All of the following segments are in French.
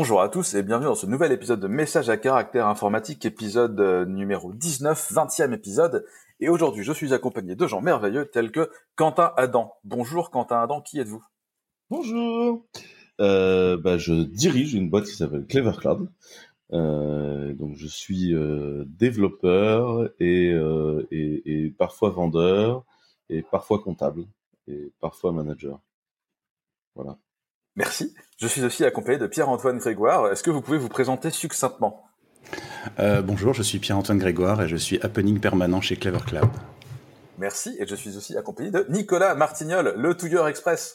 Bonjour à tous et bienvenue dans ce nouvel épisode de Message à caractère informatique, épisode euh, numéro 19, 20e épisode. Et aujourd'hui, je suis accompagné de gens merveilleux tels que Quentin Adam. Bonjour Quentin Adam, qui êtes-vous? Bonjour. Euh, bah, je dirige une boîte qui s'appelle Clever Cloud. Euh, donc je suis euh, développeur et, et, et parfois vendeur et parfois comptable et parfois manager. Voilà. Merci. Je suis aussi accompagné de Pierre-Antoine Grégoire. Est-ce que vous pouvez vous présenter succinctement? Euh, bonjour, je suis Pierre-Antoine Grégoire et je suis happening permanent chez Clever Cloud. Merci. Et je suis aussi accompagné de Nicolas Martignol, le Touilleur Express.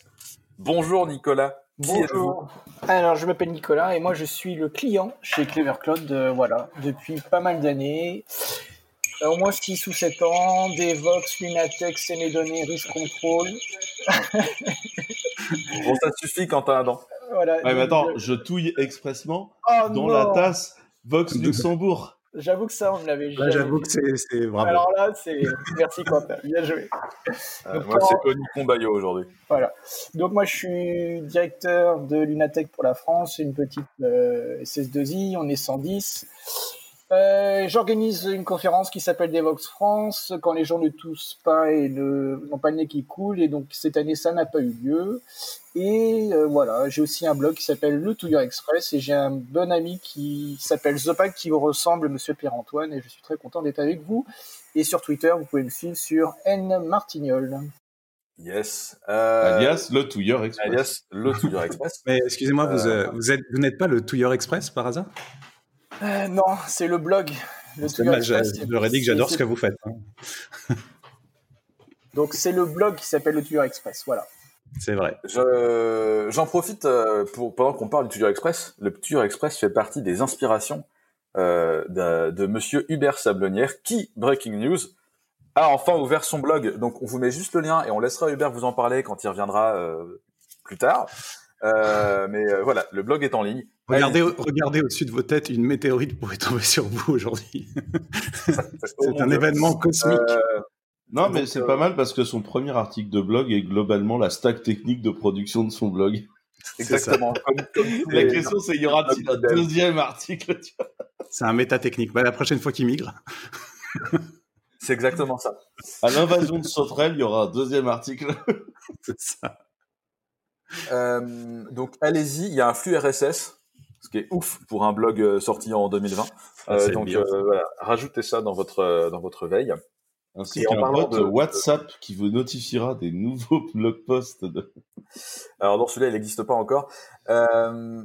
Bonjour Nicolas. Bonjour. Alors, je m'appelle Nicolas et moi, je suis le client chez Clever Cloud, euh, voilà, depuis pas mal d'années. Au moins 6 ou 7 ans, DevOps, Lunatex, c'est mes données, Risk Control. Bon, ça suffit Quentin Adam. Voilà. Ouais, mais attends, je touille expressement oh dans non. la tasse Vox Luxembourg. J'avoue que ça, on me l'avait jamais j'avoue que c'est, bravo. Alors là, c'est. Merci, Quentin. Bien joué. Euh, Donc, moi, quand- c'est Oni Combayo aujourd'hui. Voilà. Donc moi, je suis directeur de Lunatech pour la France, une petite euh, SS2I, on est 110. Euh, J'organise une conférence qui s'appelle Devox France, quand les gens ne toussent pas et n'ont pas le nez qui coule, et donc cette année, ça n'a pas eu lieu. Et euh, voilà, j'ai aussi un blog qui s'appelle Le Touilleur Express, et j'ai un bon ami qui s'appelle Zopac, qui vous ressemble, Monsieur Pierre-Antoine, et je suis très content d'être avec vous. Et sur Twitter, vous pouvez me suivre sur N Martignol. Yes. Euh, Alias le touilleur express. alias le Touilleur Express. Mais excusez-moi, vous, vous, êtes, vous n'êtes pas le Touilleur Express par hasard? Euh, non, c'est le blog. J'aurais dit que j'adore ce que vous faites. hein. Donc c'est le blog qui s'appelle le Touilleur Express. Voilà. C'est vrai. Je- J'en profite euh, pour pendant qu'on parle du Touilleur Express. Le Touilleur Express fait partie des inspirations euh, de, de Monsieur Hubert Sablonnière, qui breaking news a enfin ouvert son blog. Donc on vous met juste le lien et on laissera Hubert vous en parler quand il reviendra euh, plus tard. Euh, mais euh, voilà, le blog est en ligne. Regardez, regardez au-dessus de vos têtes, une météorite pourrait tomber sur vous aujourd'hui. C'est un événement cosmique. Euh, Non, mais c'est euh, pas mal parce que son premier article de blog est globalement la stack technique de production de son blog. exactement. Comme, comme tous La question, c'est y aura-t-il un deuxième article C'est un méta technique. Bah, la prochaine fois qu'il migre. C'est exactement ça. À l'invasion de Sauterelle, il y aura un deuxième article. C'est ça. Euh, donc allez-y, il y a un flux RSS, ce qui est ouf pour un blog euh, sorti en 2020. Ah, Euh, donc euh, voilà, rajoutez ça dans votre dans votre veille. Ainsi qu'un parlant bot de- WhatsApp qui vous notifiera des nouveaux blog posts. De... Alors dans celui-là, il n'existe pas encore. Euh,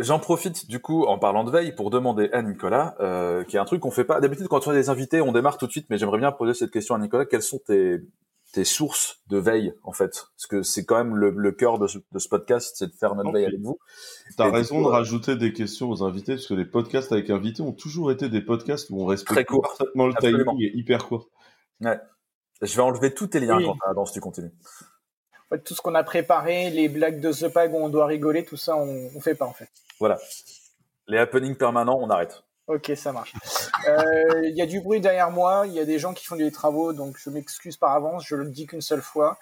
J'en profite du coup en parlant de veille pour demander à Nicolas, euh, qui est un truc qu'on fait pas d'habitude quand on a des invités, on démarre tout de suite, mais j'aimerais bien poser cette question à Nicolas. Quelles sont tes tes sources de veille en fait Parce que c'est quand même le, le cœur de ce, de ce podcast, c'est de faire notre veille avec vous. T'as raison coup, de euh, rajouter des questions aux invités, parce que les podcasts avec invités ont toujours été des podcasts où on Très respecte court. parfaitement le Absolument. timing et hyper court. Je vais enlever tous tes liens Oui. quand tu continues. En fait, tout ce qu'on a préparé, les blagues de The Pag où on doit rigoler, tout ça, on, on fait pas en fait. Voilà. Les happenings permanents, on arrête. Ok, ça marche. Euh, Il y a du bruit derrière moi, il y a des gens qui font des travaux, donc je m'excuse par avance, je le dis qu'une seule fois.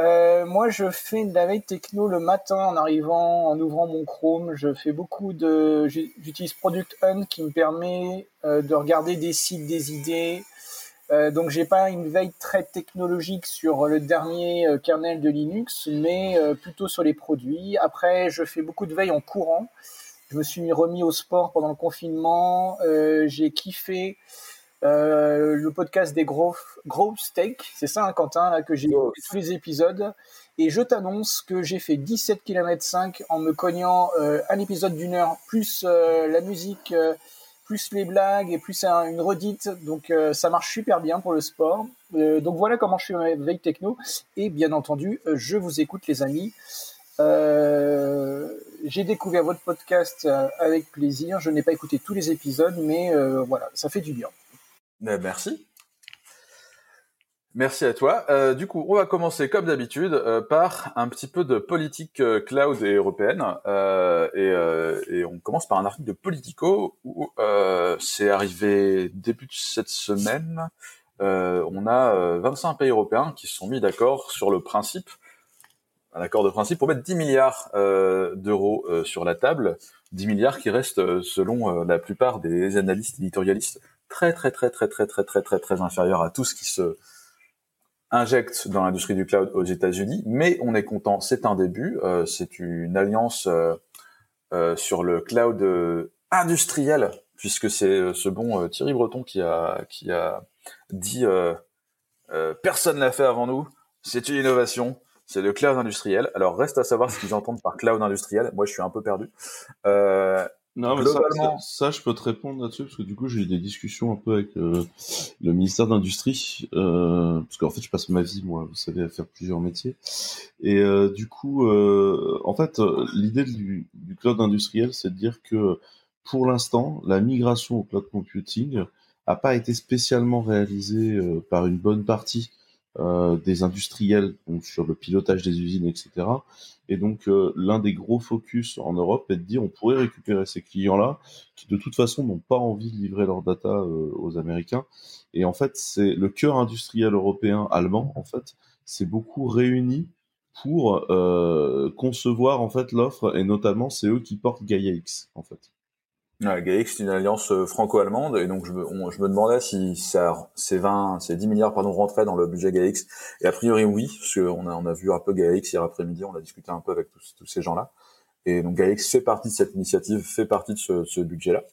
Euh, moi, je fais de la veille techno le matin en arrivant, en ouvrant mon Chrome. Je fais beaucoup de, j'utilise Product Hunt qui me permet euh, de regarder des sites, des idées. Euh, donc, j'ai pas une veille très technologique sur le dernier euh, kernel de Linux, mais euh, plutôt sur les produits. Après, je fais beaucoup de veille en courant. Je me suis remis au sport pendant le confinement. Euh, j'ai kiffé euh, le podcast des Grove, Grove Steak. C'est ça, hein, Quentin, là, que j'ai écouté tous les épisodes. Et je t'annonce que j'ai fait 17 km 5 en me cognant euh, un épisode d'une heure, plus euh, la musique, euh, plus les blagues et plus un- une redite. Donc euh, ça marche super bien pour le sport. Donc voilà comment je suis ma veille techno. Et bien entendu, je vous écoute les amis. Euh, j'ai découvert votre podcast euh, avec plaisir. Je n'ai pas écouté tous les épisodes, mais euh, voilà, ça fait du bien. Euh, merci. Merci à toi. Du coup, on va commencer comme d'habitude par un petit peu de politique cloud et européenne. Et, on commence par un article de Politico où c'est arrivé début de cette semaine. On a euh, 25 pays européens qui se sont mis d'accord sur le principe un accord de principe pour mettre 10 milliards euh, d'euros euh, sur la table, 10 milliards qui restent, euh, selon la plupart des analystes éditorialistes, très très très très très très très très très inférieurs à tout ce qui se injecte dans l'industrie du cloud aux États-Unis. Mais on est content, c'est un début, c'est une alliance sur le cloud industriel, puisque c'est ce bon Thierry Breton qui a qui a dit personne l'a fait avant nous, c'est une innovation c'est le cloud industriel. Alors reste à savoir ce qu'ils entendent par cloud industriel. Moi, je suis un peu perdu. Euh, non, mais ça, je peux te répondre là-dessus parce que du coup, j'ai eu des discussions un peu avec euh, le ministère d'industrie euh, parce qu'en fait, je passe ma vie, moi, vous savez, à faire plusieurs métiers. Et euh, du coup, en fait, l'idée du, du, cloud industriel, c'est de dire que pour l'instant, la migration au cloud computing a pas été spécialement réalisée par une bonne partie euh, des industriels sur le pilotage des usines, etc. Et donc euh, l'un des gros focus en Europe est de dire on pourrait récupérer ces clients-là qui de toute façon n'ont pas envie de livrer leur data euh, aux Américains. Et en fait, c'est le cœur industriel européen allemand. En fait, c'est beaucoup réuni pour concevoir en fait l'offre et notamment c'est eux qui portent Gaia X en fait. Ouais, c'est une alliance euh, franco-allemande, et donc je me, je me demandais si ça, ces 20, ces 10 milliards, pardon, rentraient dans le budget GAIX. Et a priori, oui, parce qu'on a, on a vu un peu GAIX hier après-midi, on a discuté un peu avec tous, tous ces gens-là. Et donc GAIX fait partie de cette initiative, fait partie de ce, ce budget-là.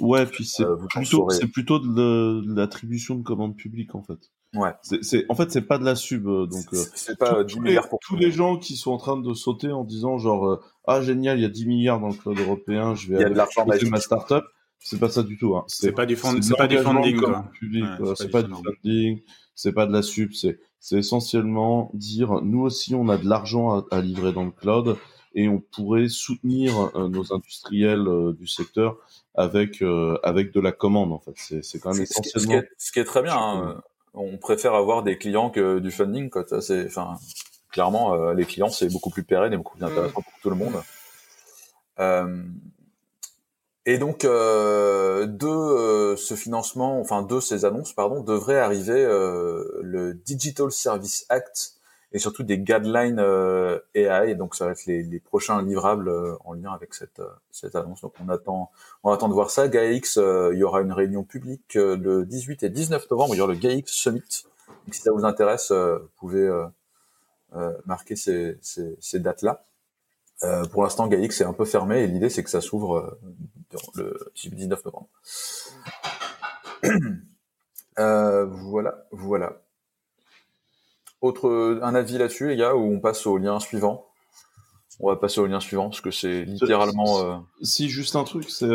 Ouais, puis c'est euh, plutôt, c'est plutôt de l'attribution de commandes publiques, en fait. Ouais. C'est, en fait, c'est pas de la sub, euh, donc. C'est pas 10 milliards pour tous les gens qui sont en train de sauter en disant genre ah génial, il y a 10 milliards dans le cloud européen, je vais aller ma startup. C'est pas ça du tout. Hein. C'est pas du fond, c'est pas du funding quoi. c'est pas, du funding, c'est pas de la sub, c'est c'est essentiellement dire nous aussi on a de l'argent à, livrer dans le cloud et on pourrait soutenir euh, nos industriels euh, du secteur avec euh, avec de la commande en fait. C'est c'est quand même essentiellement. Ce qui, est, ce qui est très bien. Hein. On préfère avoir des clients que du funding quoi. C'est enfin clairement, euh, les clients, c'est beaucoup plus pérenne et beaucoup plus intéressant pour tout le monde. Euh, et donc, euh, de ce financement, enfin de ces annonces, pardon, devrait arriver le Digital Service Act et surtout des guidelines AI. Donc, ça va être les, les prochains livrables en lien avec cette, cette annonce. Donc, on attend, on attend de voir ça. GAIX, il y aura une réunion publique le 18 et 19 novembre. Il y aura le GAIX Summit. Donc, si ça vous intéresse, vous pouvez euh, marquer ces, ces, ces dates-là. Euh, pour l'instant, Gaïx est un peu fermé et l'idée c'est que ça s'ouvre euh, le 19 novembre. Euh, voilà, voilà. Autre un avis là-dessus, les gars, ou on passe au lien suivant? On va passer au lien suivant parce que c'est littéralement. Si juste un truc, c'est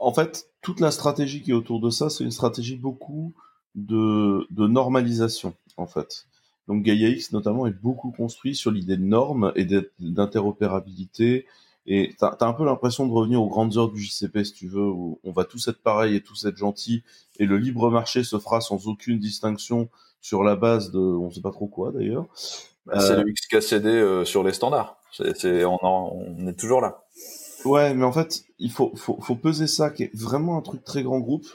en fait toute la stratégie qui est autour de ça, c'est une stratégie beaucoup de, de normalisation en fait. Donc Gaia X notamment est beaucoup construit sur l'idée de normes et d'interopérabilité. Et tu as, un peu l'impression de revenir aux grandes heures du JCP, si tu veux, où on va tous être pareil et tous être gentils, et le libre marché se fera sans aucune distinction sur la base de, on sait pas trop quoi d'ailleurs. Bah, c'est le XKCD euh, sur les standards. C'est, on, on est toujours là. Ouais, mais en fait, il faut, faut, faut peser ça, qui est vraiment un truc très grand groupe,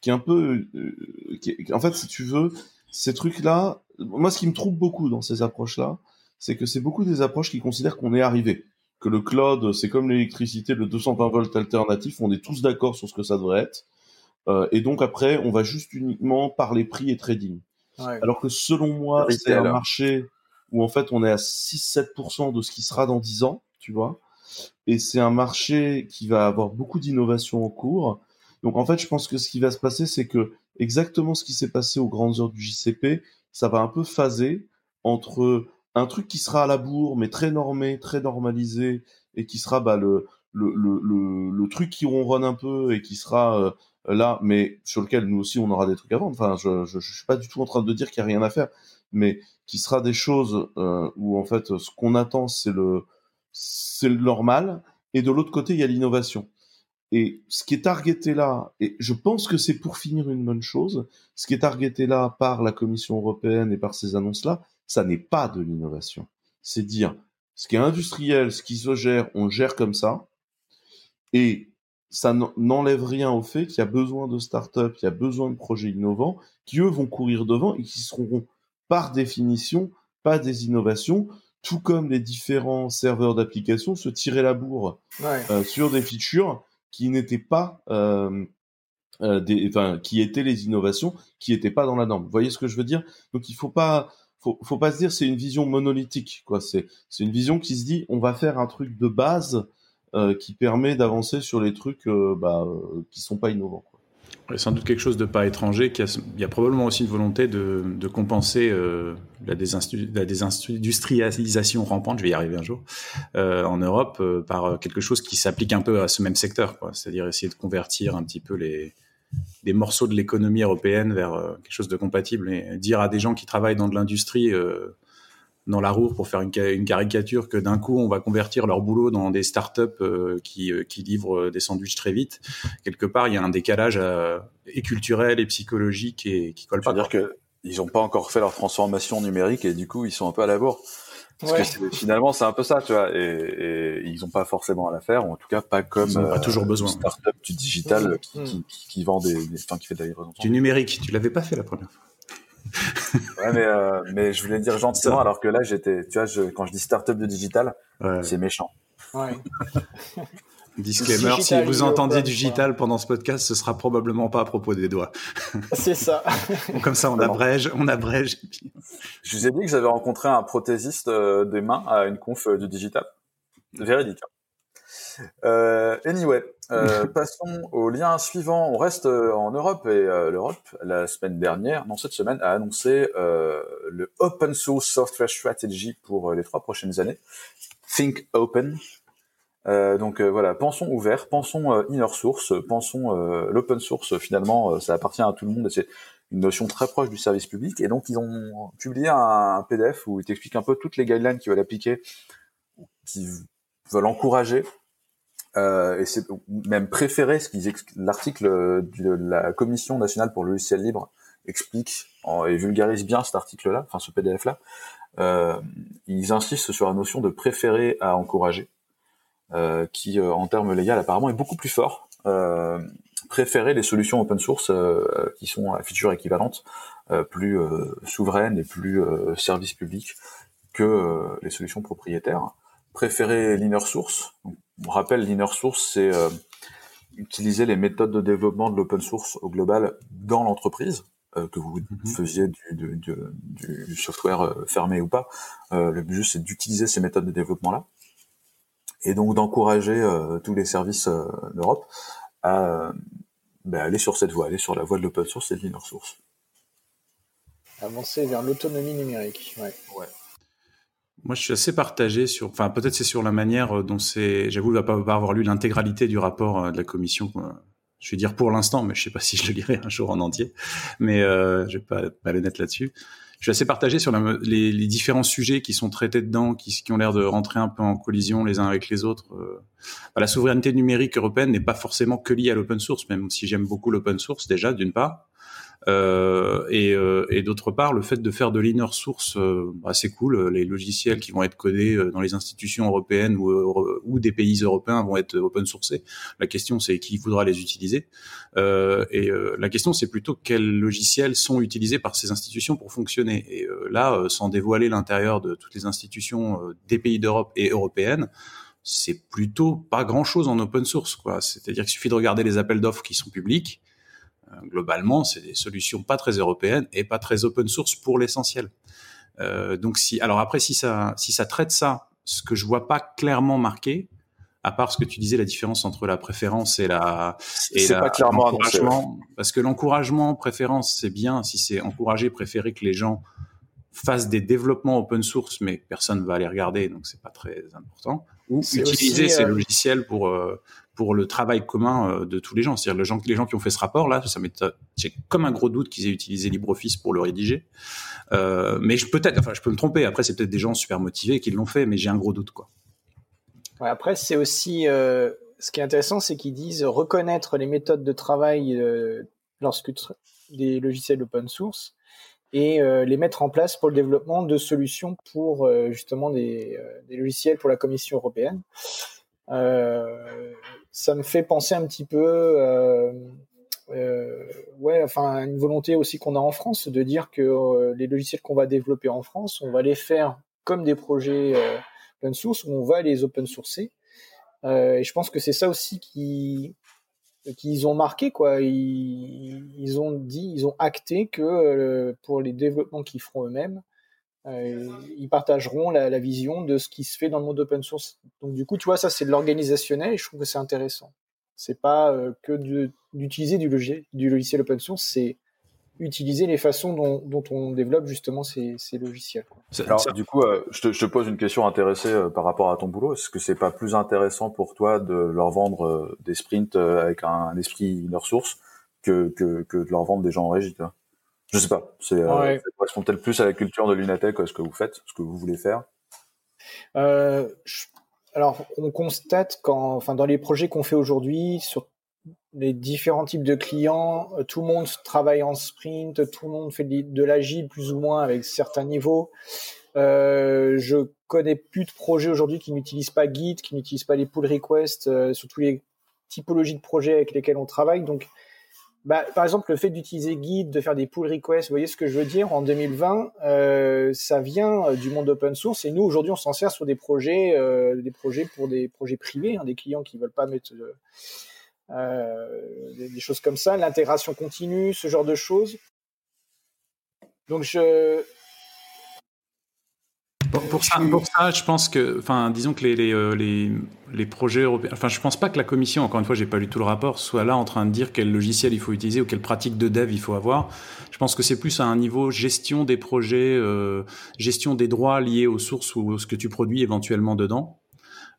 qui est un peu, euh, qui en fait, si tu veux, ces trucs-là, moi, ce qui me trouble beaucoup dans ces approches-là, c'est que c'est beaucoup des approches qui considèrent qu'on est arrivé, que le cloud, c'est comme l'électricité, le 220 volts alternatif, on est tous d'accord sur ce que ça devrait être. Euh, et donc après, on va juste uniquement parler prix et trading. Alors que selon moi, c'est un marché où en fait on est à 6-7% de ce qui sera dans 10 ans, tu vois. Et c'est un marché qui va avoir beaucoup d'innovations en cours. Donc en fait, je pense que ce qui va se passer, c'est que exactement ce qui s'est passé aux grandes heures du JCP, ça va un peu phaser entre un truc qui sera à la bourre, mais très normé, très normalisé, et qui sera bah, le, le, le, le, truc qui ronronne un peu et qui sera euh, là, mais sur lequel nous aussi on aura des trucs à vendre. Enfin, je, je, je suis pas du tout en train de dire qu'il y a rien à faire, mais qui sera des choses euh, où en fait ce qu'on attend c'est le c'est le normal, et de l'autre côté il y a l'innovation. Et ce qui est targeté là, et je pense que c'est pour finir une bonne chose, ce qui est targeté là par la Commission européenne et par ces annonces-là, ça n'est pas de l'innovation. C'est dire, ce qui est industriel, ce qui se gère, on gère comme ça, et ça n'enlève rien au fait qu'il y a besoin de start-up, il y a besoin de projets innovants, qui eux vont courir devant et qui seront par définition pas des innovations, tout comme les différents serveurs d'application, se tiraient la bourre sur des features qui n'étaient pas des, enfin, qui étaient les innovations, qui n'étaient pas dans la norme. Vous voyez ce que je veux dire? Donc il faut pas, faut, faut pas se dire c'est une vision monolithique, quoi. C'est, c'est une vision qui se dit on va faire un truc de base euh, qui permet d'avancer sur les trucs euh, bah, euh, qui sont pas innovants. Quoi. sans doute quelque chose de pas étranger. Il y a probablement aussi une volonté de, compenser euh, la, désindustrialisation rampante, je vais y arriver un jour, en Europe par quelque chose qui s'applique un peu à ce même secteur. C'est-à-dire essayer de convertir un petit peu les, des morceaux de l'économie européenne vers quelque chose de compatible et dire à des gens qui travaillent dans de l'industrie dans la roue pour faire une, une caricature que d'un coup on va convertir leur boulot dans des startups euh, qui, euh, qui livrent euh, des sandwichs très vite. Quelque part, il y a un décalage euh, et culturel et psychologique et qui colle pas. C'est-à-dire que ils n'ont pas encore fait leur transformation numérique et du coup ils sont un peu à la bourre. Parce ouais. que finalement c'est un peu ça, tu vois, et, et ils n'ont pas forcément à la faire, ou en tout cas pas comme ils pas toujours besoin. Une startup du digital mmh. qui, qui, qui, qui, vend des, des enfin, qui fait de la livraison. Du numérique, tu l'avais pas fait la première fois ouais, mais, euh, mais je voulais dire gentiment, alors que là, j'étais, tu vois, je, quand je dis startup de digital, ouais. c'est méchant. Ouais. Disclaimer, si vous entendiez digital pendant ce podcast, ce sera probablement pas à propos des doigts. C'est ça. Comme ça, on abrège, on abrège. Je vous ai dit que j'avais rencontré un prothésiste euh, des mains à une conf euh, du digital. Véridique. Hein. Euh, anyway, euh, passons au lien suivant. On reste euh, en Europe et euh, l'Europe, la semaine dernière, non cette semaine, a annoncé euh, le Open Source Software Strategy pour les trois prochaines années. Think Open. donc voilà, pensons ouvert, pensons inner source, pensons l'open source. Finalement, ça appartient à tout le monde et c'est une notion très proche du service public. Et donc ils ont publié un, un PDF où ils t'expliquent un peu toutes les guidelines qui veulent appliquer, qui veulent encourager euh, et c'est même préféré ce qu'ils l'article de la Commission nationale pour le logiciel libre explique et vulgarise bien cet article-là, enfin ce PDF-là. Euh, ils insistent sur la notion de préférer à encourager, euh, qui euh, en termes légaux apparemment est beaucoup plus fort. Euh, préférer les solutions open source euh, qui sont à feature équivalente, plus souveraines et plus service public que les solutions propriétaires. Préférer l'inner source, on rappelle, l'inner source, c'est euh, utiliser les méthodes de développement de l'open source au global dans l'entreprise, euh, que vous mm-hmm. faisiez du, du, du, du software euh, fermé ou pas. Euh, le but, c'est d'utiliser ces méthodes de développement-là, et donc d'encourager euh, tous les services d'Europe à ben, aller sur cette voie, aller sur la voie de l'open source et de l'inner source. Avancer vers l'autonomie numérique. Ouais. ouais. Moi, je suis assez partagé sur, enfin, peut-être c'est sur la manière euh, dont c'est, j'avoue, ne pas, pas avoir lu l'intégralité du rapport euh, de la commission. Je vais dire pour l'instant, mais je sais pas si je le lirai un jour en entier. Mais euh, je vais pas pas net là-dessus. Je suis assez partagé sur les, les, différents sujets qui sont traités dedans, qui, qui ont l'air de rentrer un peu en collision les uns avec les autres. Euh, la souveraineté numérique européenne n'est pas forcément que liée à l'open source, même si j'aime beaucoup l'open source déjà, d'une part. Euh, et, euh, et d'autre part, le fait de faire de l'inner source, euh, bah, c'est cool. Les logiciels qui vont être codés dans les institutions européennes ou, des pays européens vont être open sourcés. La question, c'est qui voudra les utiliser. et la question, c'est plutôt quels logiciels sont utilisés par ces institutions pour fonctionner. Et là, sans dévoiler l'intérieur de toutes les institutions des pays d'Europe et européennes, c'est plutôt pas grand chose en open source. C'est-à-dire qu'il suffit de regarder les appels d'offres qui sont publics globalement, c'est des solutions pas très européennes et pas très open source pour l'essentiel. Euh, donc si, alors après, si ça, si ça traite ça, ce que je vois pas clairement marqué, à part ce que tu disais, la différence entre la préférence et la, et la, pas clairement l'encouragement, parce que l'encouragement, préférence, c'est bien si c'est encourager, préférer que les gens fassent des développements open source, mais personne va les regarder, donc c'est pas très important. Ou utiliser aussi, ces euh... logiciels pour euh, pour le travail commun euh, de tous les gens. C'est-à-dire les gens, les gens qui ont fait ce rapport là, ça j'ai comme un gros doute qu'ils aient utilisé LibreOffice pour le rédiger. Euh, mais je peut-être, enfin, je peux me tromper. Après, c'est peut-être des gens super motivés qui l'ont fait, mais j'ai un gros doute quoi. Ouais, après, c'est aussi euh, ce qui est intéressant, c'est qu'ils disent reconnaître les méthodes de travail euh, lorsque des logiciels open source et euh, les mettre en place pour le développement de solutions pour euh, justement des, euh, des, logiciels pour la Commission européenne. ça me fait penser un petit peu, ouais, enfin une volonté aussi qu'on a en France de dire que les logiciels qu'on va développer en France, on va les faire comme des projets open source on va les open sourcer. et je pense que c'est ça aussi qui qu'ils ont marqué quoi. Ils, ont dit, ils ont acté que pour les développements qu'ils feront eux-mêmes, euh, ils partageront la, vision de ce qui se fait dans le monde open source. Donc du coup, tu vois, ça c'est de l'organisationnel et je trouve que c'est intéressant. C'est pas euh, que d'utiliser du, du logiciel open source, c'est utiliser les façons dont, dont, on développe justement ces, ces logiciels. Quoi. Alors du coup, euh, je, te, je, te, pose une question intéressée euh, par rapport à ton boulot. Est-ce que c'est pas plus intéressant pour toi de leur vendre des sprints avec un, un esprit inner source que, que, que de leur vendre des gens en régie toi je sais pas. C'est, euh, ça correspond peut-être plus à la culture de Lunatech, ce que vous faites, ce que vous voulez faire. Euh, alors, on constate quand, enfin, dans les projets qu'on fait aujourd'hui, sur les différents types de clients, euh, tout le monde travaille en sprint, tout le monde fait de l'agile plus ou moins avec certains niveaux. Euh, je connais plus de projets aujourd'hui qui n'utilisent pas Git, qui n'utilisent pas les pull requests euh, sur toutes les typologies de projets avec lesquels on travaille. Donc, bah, par exemple, le fait d'utiliser Git, de faire des pull requests, vous voyez ce que je veux dire, en 2020, euh, ça vient euh, du monde open source et nous, aujourd'hui, on s'en sert sur des projets, des projets pour des projets privés, hein, des clients qui veulent pas mettre des, des, choses comme ça, l'intégration continue, ce genre de choses. Donc, je, pour, ça, pour ça, je pense que, enfin, disons que les, les, euh, les, les, projets européens, enfin, je pense pas que la commission, encore une fois, j'ai pas lu tout le rapport, soit là en train de dire quel logiciel il faut utiliser ou quelle pratique de dev il faut avoir. Je pense que c'est plus à un niveau gestion des projets, euh, gestion des droits liés aux sources ou à ce que tu produis éventuellement dedans.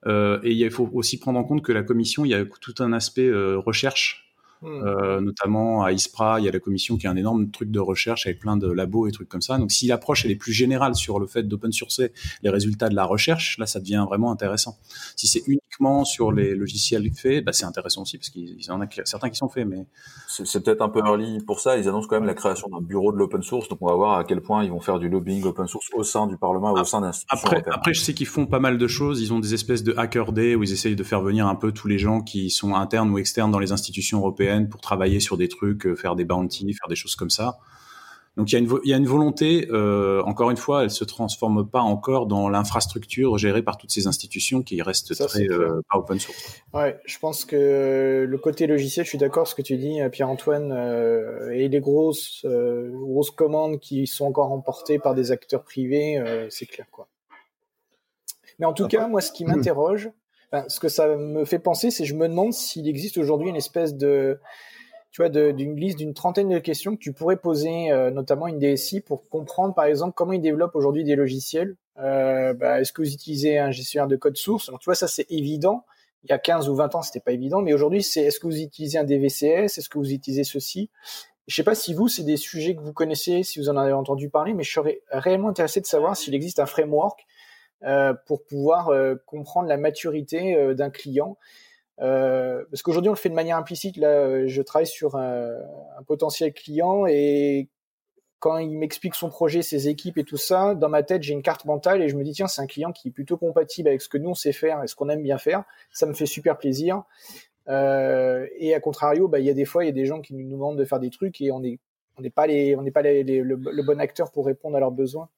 Euh, et il faut aussi prendre en compte que la commission, il y a tout un aspect euh, recherche. Euh, notamment à ISPRA, il y a la commission qui a un énorme truc de recherche avec plein de labos et trucs comme ça. Donc si l'approche elle est plus générale sur le fait d'open sourcer les résultats de la recherche, là ça devient vraiment intéressant. Si c'est uniquement sur les logiciels faits, bah, c'est intéressant aussi parce qu'il y en a certains qui sont faits, mais c'est peut-être un peu early pour ça. Ils annoncent quand même la création d'un bureau de l'open source, donc on va voir à quel point ils vont faire du lobbying open source au sein du Parlement, au sein d'institutions. Après, après, je sais qu'ils font pas mal de choses. Ils ont des espèces de hacker day où ils essayent de faire venir un peu tous les gens qui sont internes ou externes dans les institutions européennes pour travailler sur des trucs, euh, faire des bounties, faire des choses comme ça. Donc il y a une, il y a une volonté, euh, encore une fois, elle se transforme pas encore dans l'infrastructure gérée par toutes ces institutions qui restent très euh, pas open source. Ouais, je pense que le côté logiciel, je suis d'accord ce que tu dis, Pierre-Antoine, euh, et les grosses euh, grosses commandes qui sont encore emportées par des acteurs privés, euh, c'est clair quoi. Mais en tout cas, moi, ce qui m'interroge, ce que ça me fait penser, c'est je me demande s'il existe aujourd'hui une espèce de, tu vois, d'une liste d'une trentaine de questions que tu pourrais poser, euh, notamment une DSI, pour comprendre, par exemple, comment ils développent aujourd'hui des logiciels. Euh, bah, Est-ce que vous utilisez un gestionnaire de code source? Alors, tu vois, ça c'est évident. Il y a 15 ou 20 ans, c'était pas évident, mais aujourd'hui, c'est est-ce que vous utilisez un DVCS Est-ce que vous utilisez ceci? Je sais pas si vous, c'est des sujets que vous connaissez, si vous en avez entendu parler, mais je serais réellement intéressé de savoir s'il existe un framework pour pouvoir euh, comprendre la maturité euh, d'un client. parce qu'aujourd'hui, on le fait de manière implicite. Là, je travaille sur un, potentiel client et quand il m'explique son projet, ses équipes et tout ça, dans ma tête, j'ai une carte mentale et je me dis, tiens, c'est un client qui est plutôt compatible avec ce que nous, on sait faire et ce qu'on aime bien faire. Ça me fait super plaisir. Euh, et à contrario, bah, il y a des fois, il y a des gens qui nous demandent de faire des trucs et on n'est pas, les, on n'est pas le, bon acteur pour répondre à leurs besoins.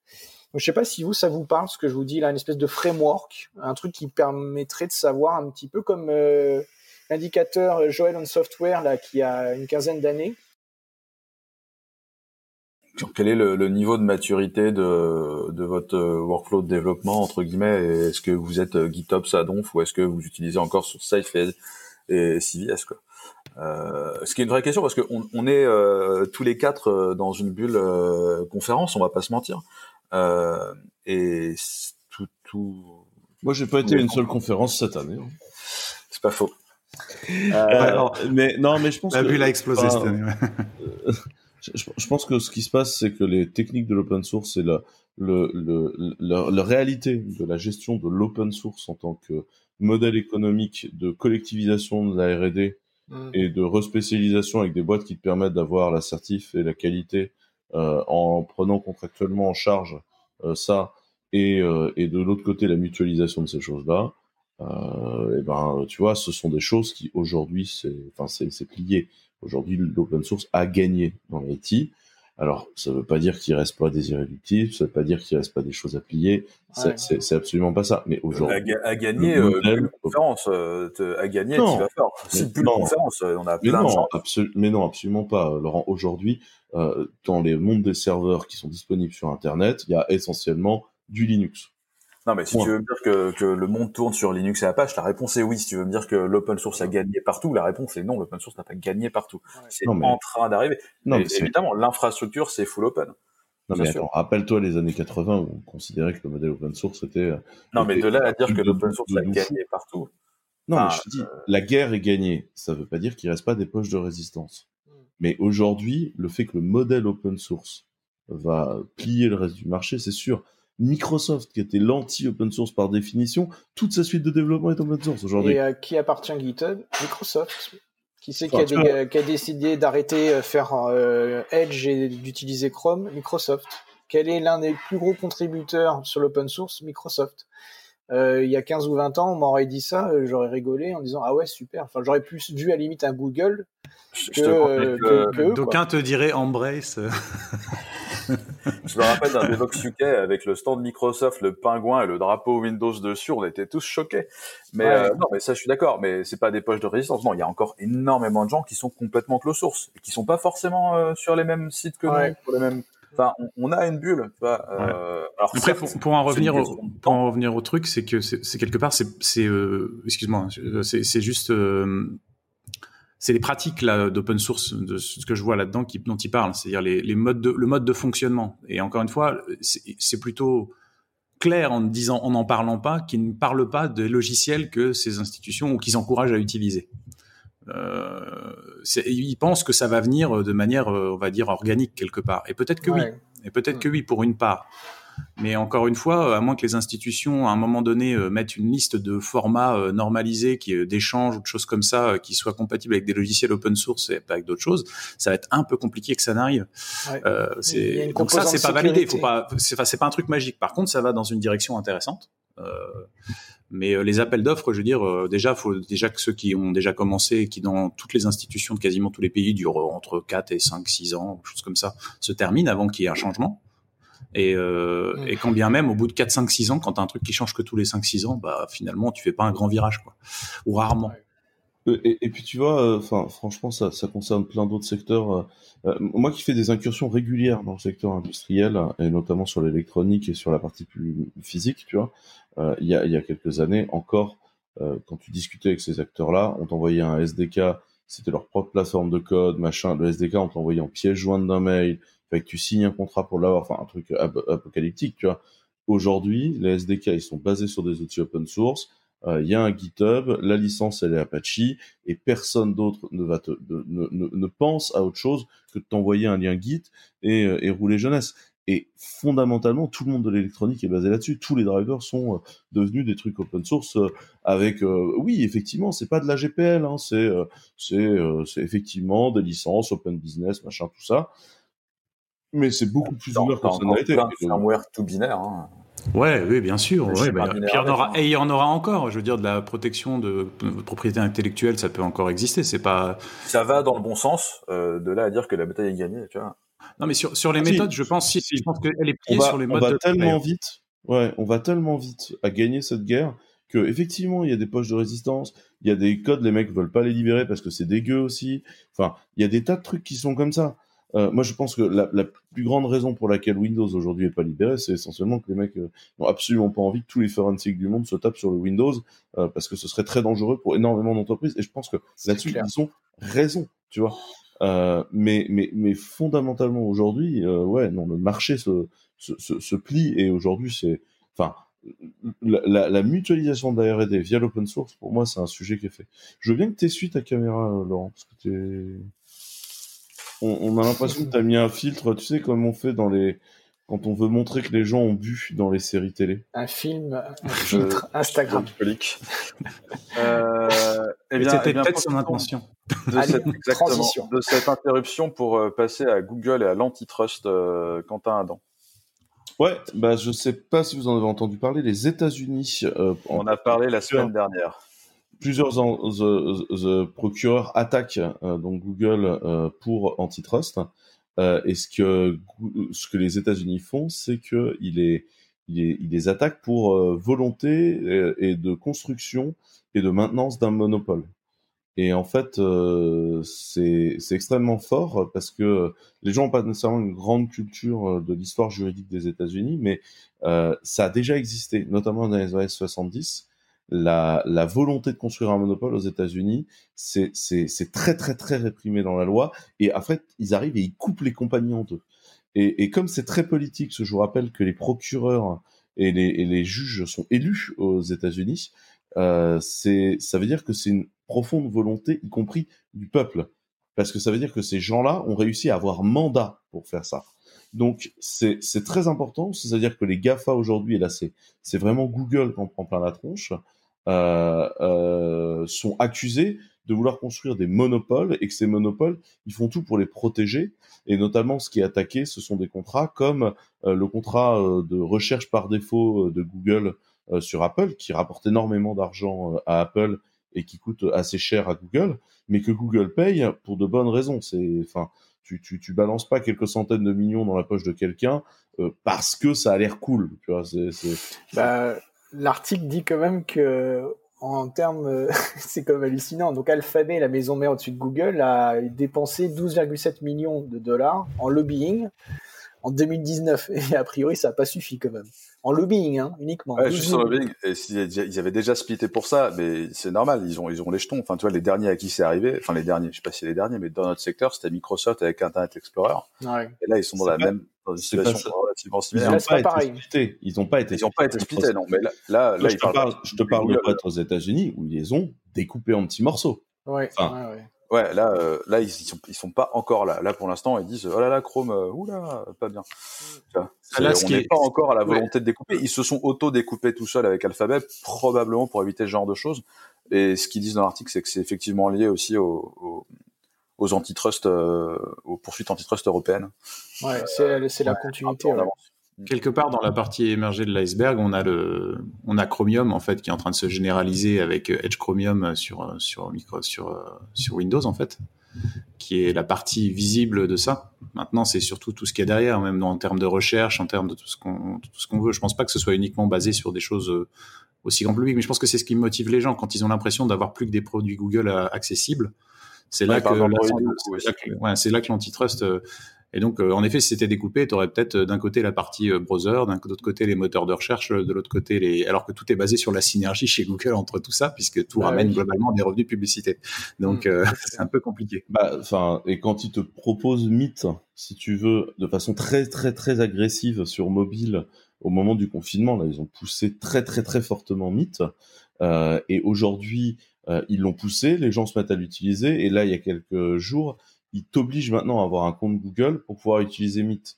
Je sais pas si vous, ça vous parle, ce que je vous dis là, une espèce de framework, un truc qui permettrait de savoir un petit peu comme euh, l'indicateur Joel on Software là, qui a une quinzaine d'années. Quel est le, niveau de maturité de, votre euh, workflow de développement entre guillemets Est-ce que vous êtes euh, GitOps à Donf ou est-ce que vous utilisez encore sur Safe et, et CVS ce qui est une vraie question parce qu'on on est tous les quatre dans une bulle conférence, on va pas se mentir. Euh, et tout, tout. Moi, j'ai pas été à une seule conférence cette année. Hein. C'est pas faux. Euh, mais non, mais je pense la que la bulle a explosé cette année. je, je, pense que ce qui se passe, c'est que les techniques de l'open source et la, le, le, la réalité de la gestion de l'open source en tant que modèle économique de collectivisation de la R&D mmh. et de respécialisation avec des boîtes qui te permettent d'avoir l'assertif et la qualité euh, en prenant contractuellement en charge euh, ça et, euh, et de l'autre côté la mutualisation de ces choses-là, et ben tu vois, ce sont des choses qui aujourd'hui c'est enfin c'est plié. Aujourd'hui l'open source a gagné dans l'IT. Alors, ça ne veut pas dire qu'il reste pas des irréductibles, ça ne veut pas dire qu'il reste pas des choses à plier. C'est absolument pas ça. Mais aujourd'hui, à, gagner, euh, plus conférence, euh, à gagner, tu vas faire. Si plus de conférence, euh, on a plein mais de non, mais non, absolument pas, Laurent. Aujourd'hui, euh, dans les mondes des serveurs qui sont disponibles sur Internet, il y a essentiellement du Linux. Non, mais si tu veux me dire que, que, le monde tourne sur Linux et Apache, la réponse est oui. Si tu veux me dire que l'open source a gagné partout, la réponse est non. L'open source n'a pas gagné partout. C'est en train d'arriver. Non, mais évidemment, l'infrastructure, c'est full open. Non, mais attends, rappelle-toi les années 80 où on considérait que le modèle open source était. Euh, non, mais de là à dire que l'open source a gagné partout. Non, mais je te dis, euh, la guerre est gagnée. Ça veut pas dire qu'il reste pas des poches de résistance. Hmm. Mais aujourd'hui, le fait que le modèle open source va plier le reste du marché, c'est sûr. Microsoft, qui était l'anti-open source par définition, toute sa suite de développement est open source aujourd'hui. Et à qui appartient GitHub? Microsoft. Qui c'est qui, a décidé d'arrêter euh, faire euh, Edge et d'utiliser Chrome? Microsoft. Quel est l'un des plus gros contributeurs sur l'open source? Microsoft. Euh, il y a 15 ou 20 ans, on m'aurait dit ça, j'aurais rigolé en disant ah ouais super. Enfin, j'aurais plus vu à limite un Google que, D'aucuns te diraient Embrace. Je me rappelle d'un Devox UK avec le stand Microsoft, le pingouin et le drapeau Windows dessus. On était tous choqués. Mais euh, non, mais ça, je suis d'accord. Mais c'est pas des poches de résistance. Non, il y a encore énormément de gens qui sont complètement close source et qui sont pas forcément euh, sur les mêmes sites que nous, pour les mêmes. Enfin, on, a une bulle. Euh, alors, Après, pour, en revenir, au, pour en revenir au truc, c'est que c'est quelque part, c'est, excuse-moi, hein, c'est juste c'est les pratiques là d'open source de ce que je vois là-dedans qui, dont il parle, c'est-à-dire les, modes de, le mode de fonctionnement. Et encore une fois, c'est plutôt clair en disant, en n'en parlant pas, qu'ils ne parlent pas des logiciels que ces institutions ou qu'ils encouragent à utiliser. Euh, ils pensent que ça va venir de manière, euh, on va dire, organique quelque part. Et peut-être que oui. Et peut-être que oui pour une part. Mais encore une fois, à moins que les institutions, à un moment donné, euh, mettent une liste de formats euh, normalisés, qui euh, d'échanges ou de choses comme ça, qui soient compatibles avec des logiciels open source et pas avec d'autres choses, ça va être un peu compliqué que ça n'arrive. donc ça, c'est pas validé. Faut pas, c'est pas un truc magique. Par contre, ça va dans une direction intéressante. mais les appels d'offres, je veux dire, déjà, faut déjà que ceux qui ont déjà commencé, qui dans toutes les institutions de quasiment tous les pays durent entre 4 et 5, 6 ans, choses comme ça, se terminent avant qu'il y ait un changement. Et, euh, et quand bien même, au bout de 4, 5, 6 ans, quand tu as un truc qui change que tous les 5, 6 ans, bah, finalement, tu fais pas un grand virage, quoi. Ou rarement. Et, et puis tu vois, euh, enfin franchement, ça, ça concerne plein d'autres secteurs. Euh, euh, moi qui fais des incursions régulières dans le secteur industriel, et notamment sur l'électronique et sur la partie plus physique, tu vois, il y, a, y a quelques années encore, quand tu discutais avec ces acteurs-là, on t'envoyait un SDK, c'était leur propre plateforme de code, machin. Le SDK, on t'envoyait en pièce jointe d'un mail tu signes un contrat pour l'avoir, enfin un truc apocalyptique. Aujourd'hui, les SDK, ils sont basés sur des outils open source. Euh, il y a un GitHub, la licence elle est Apache et personne d'autre ne ne, ne, pense à autre chose que de t'envoyer un lien Git et, euh, rouler jeunesse. Et fondamentalement, tout le monde de l'électronique est basé là-dessus. Tous les drivers sont euh, devenus des trucs open source avec, oui, effectivement, c'est pas de la GPL, hein, c'est c'est effectivement des licences, open business, machin, tout ça mais c'est beaucoup plus ouvert que ça n'a été. C'est un tout binaire. Hein. Ouais, oui, bien sûr. Ouais, bah, aura, et il y en aura encore. Je veux dire, de la protection de, propriété intellectuelle, ça peut encore exister. C'est pas. Ça va dans le bon sens. Euh, de là à dire que la bataille est gagnée, tu vois. Non, mais sur, sur les méthodes, je pense, si, je pense qu'elle est pliée sur les modes. On va tellement vite. Ouais, on va tellement vite à gagner cette guerre que effectivement, il y a des poches de résistance. Il y a des codes, les mecs veulent pas les libérer parce que c'est dégueu aussi. Enfin, il y a des tas de trucs qui sont comme ça. Euh, moi, je pense que la, la, plus grande raison pour laquelle Windows aujourd'hui est pas libéré, c'est essentiellement que les mecs euh, n'ont absolument pas envie que tous les forensics du monde se tapent sur le Windows, euh, parce que ce serait très dangereux pour énormément d'entreprises. Et je pense que là-dessus, ils ont raison, tu vois. Euh, mais, mais, mais fondamentalement aujourd'hui, ouais, non, le marché se, se, se, se plie et aujourd'hui, c'est, enfin, la, la, la, mutualisation de la R&D via l'open source, pour moi, c'est un sujet qui est fait. Je veux bien que tu suites ta caméra, Laurent, parce que tu on, a l'impression que tu as mis un filtre, tu sais, comme on fait dans les. Quand on veut montrer que les gens ont bu dans les séries télé. Un film, un filtre Instagram. euh, eh bien, C'était eh peut-être son intention. De, cette, exactement, de cette interruption pour euh, passer à Google et à l'antitrust, euh, Quentin Adam. Ouais, bah je sais pas si vous en avez entendu parler. Les États-Unis. Euh, on a parlé la semaine dernière plusieurs the, procureurs attaquent euh, donc Google euh, pour antitrust. et ce que ce que les États-Unis font, c'est que les attaque pour volonté et, de construction et de maintenance d'un monopole. Et en fait, euh, c'est extrêmement fort parce que les gens n'ont pas nécessairement une grande culture de l'histoire juridique des États-Unis, mais euh, ça a déjà existé, notamment dans les années 70. La, la volonté de construire un monopole aux États-Unis, c'est très très très réprimé dans la loi. Et en fait, ils arrivent et ils coupent les compagnies en deux. Et, et comme c'est très politique, je vous rappelle que les procureurs et les, et les juges sont élus aux États-Unis, euh, ça veut dire que c'est une profonde volonté, y compris du peuple, parce que ça veut dire que ces gens-là ont réussi à avoir mandat pour faire ça. Donc c'est très important, c'est-à-dire que les Gafa aujourd'hui, et là c'est vraiment Google qu'on prend plein la tronche, sont accusés de vouloir construire des monopoles et que ces monopoles, ils font tout pour les protéger. Et notamment, ce qui est attaqué, ce sont des contrats comme euh, le contrat euh, de recherche par défaut euh, de Google sur Apple, qui rapporte énormément d'argent à Apple et qui coûte assez cher à Google, mais que Google paye pour de bonnes raisons. C'est, enfin, tu, tu, tu balances pas quelques centaines de millions dans la poche de quelqu'un parce que ça a l'air cool. Tu vois, c'est, bah, l'article dit quand même que en termes, euh, c'est comme hallucinant. Donc Alphabet, la maison mère au-dessus de Google, a dépensé 12,7 millions de dollars en lobbying en 2019. Et a priori, ça n'a pas suffi quand même. En lobbying, hein, uniquement. Ouais, juste en lobbying. Et ils avaient déjà splitté pour ça, mais c'est normal. Ils ont, ils ont les jetons. Enfin, tu vois, les derniers à qui c'est arrivé, enfin les derniers, je sais pas si les derniers, mais dans notre secteur, c'était Microsoft avec Internet Explorer. Ouais. Et là, ils sont dans la même dans une situation relativement similaire. Ils n'ont pas, été splittés. Ils n'ont pas été. Ils ont pas été splittés, non. Mais là, là, là je, te parle, je te parle de aux États-Unis où ils les ont découpés en petits morceaux. Ouais. Enfin, ouais, ouais. Ouais, là, euh, là, ils, sont, ils sont pas encore là. Là, pour l'instant, ils disent, oh là là, Chrome, euh, oula, pas bien. Là, on n'est pas encore à la volonté de découper. Ils se sont auto-découpés tout seuls avec Alphabet, probablement pour éviter ce genre de choses. Et ce qu'ils disent dans l'article, c'est que c'est effectivement lié aussi au, aux antitrust, euh, aux poursuites antitrust européennes. Ouais, c'est la continuité. Quelque part dans la partie émergée de l'iceberg, on a le, on a Chromium en fait qui est en train de se généraliser avec Edge Chromium sur sur micro sur sur Windows en fait, qui est la partie visible de ça. Maintenant, c'est surtout tout ce qu'il y a derrière, même en termes de recherche, en termes de tout ce qu'on tout ce qu'on veut. Je pense pas que ce soit uniquement basé sur des choses euh, aussi grand public, mais je pense que c'est ce qui motive les gens quand ils ont l'impression d'avoir plus que des produits Google euh, accessibles. C'est là, que, c'est là que l'antitrust euh, et donc, euh, en effet, si c'était découpé, tu aurais peut-être euh, d'un côté la partie euh, browser, d'un autre côté les moteurs de recherche, de l'autre côté les. Alors que tout est basé sur la synergie chez Google entre tout ça, puisque tout bah ramène globalement des revenus de publicité. Donc, mmh. c'est un peu compliqué. Bah, enfin, et quand ils te proposent Meet, si tu veux, de façon très très très agressive sur mobile au moment du confinement, là, ils ont poussé très très très fortement Meet. Euh, et aujourd'hui, ils l'ont poussé, les gens se mettent à l'utiliser. Et là, il y a quelques jours, il t'oblige maintenant à avoir un compte Google pour pouvoir utiliser Meet.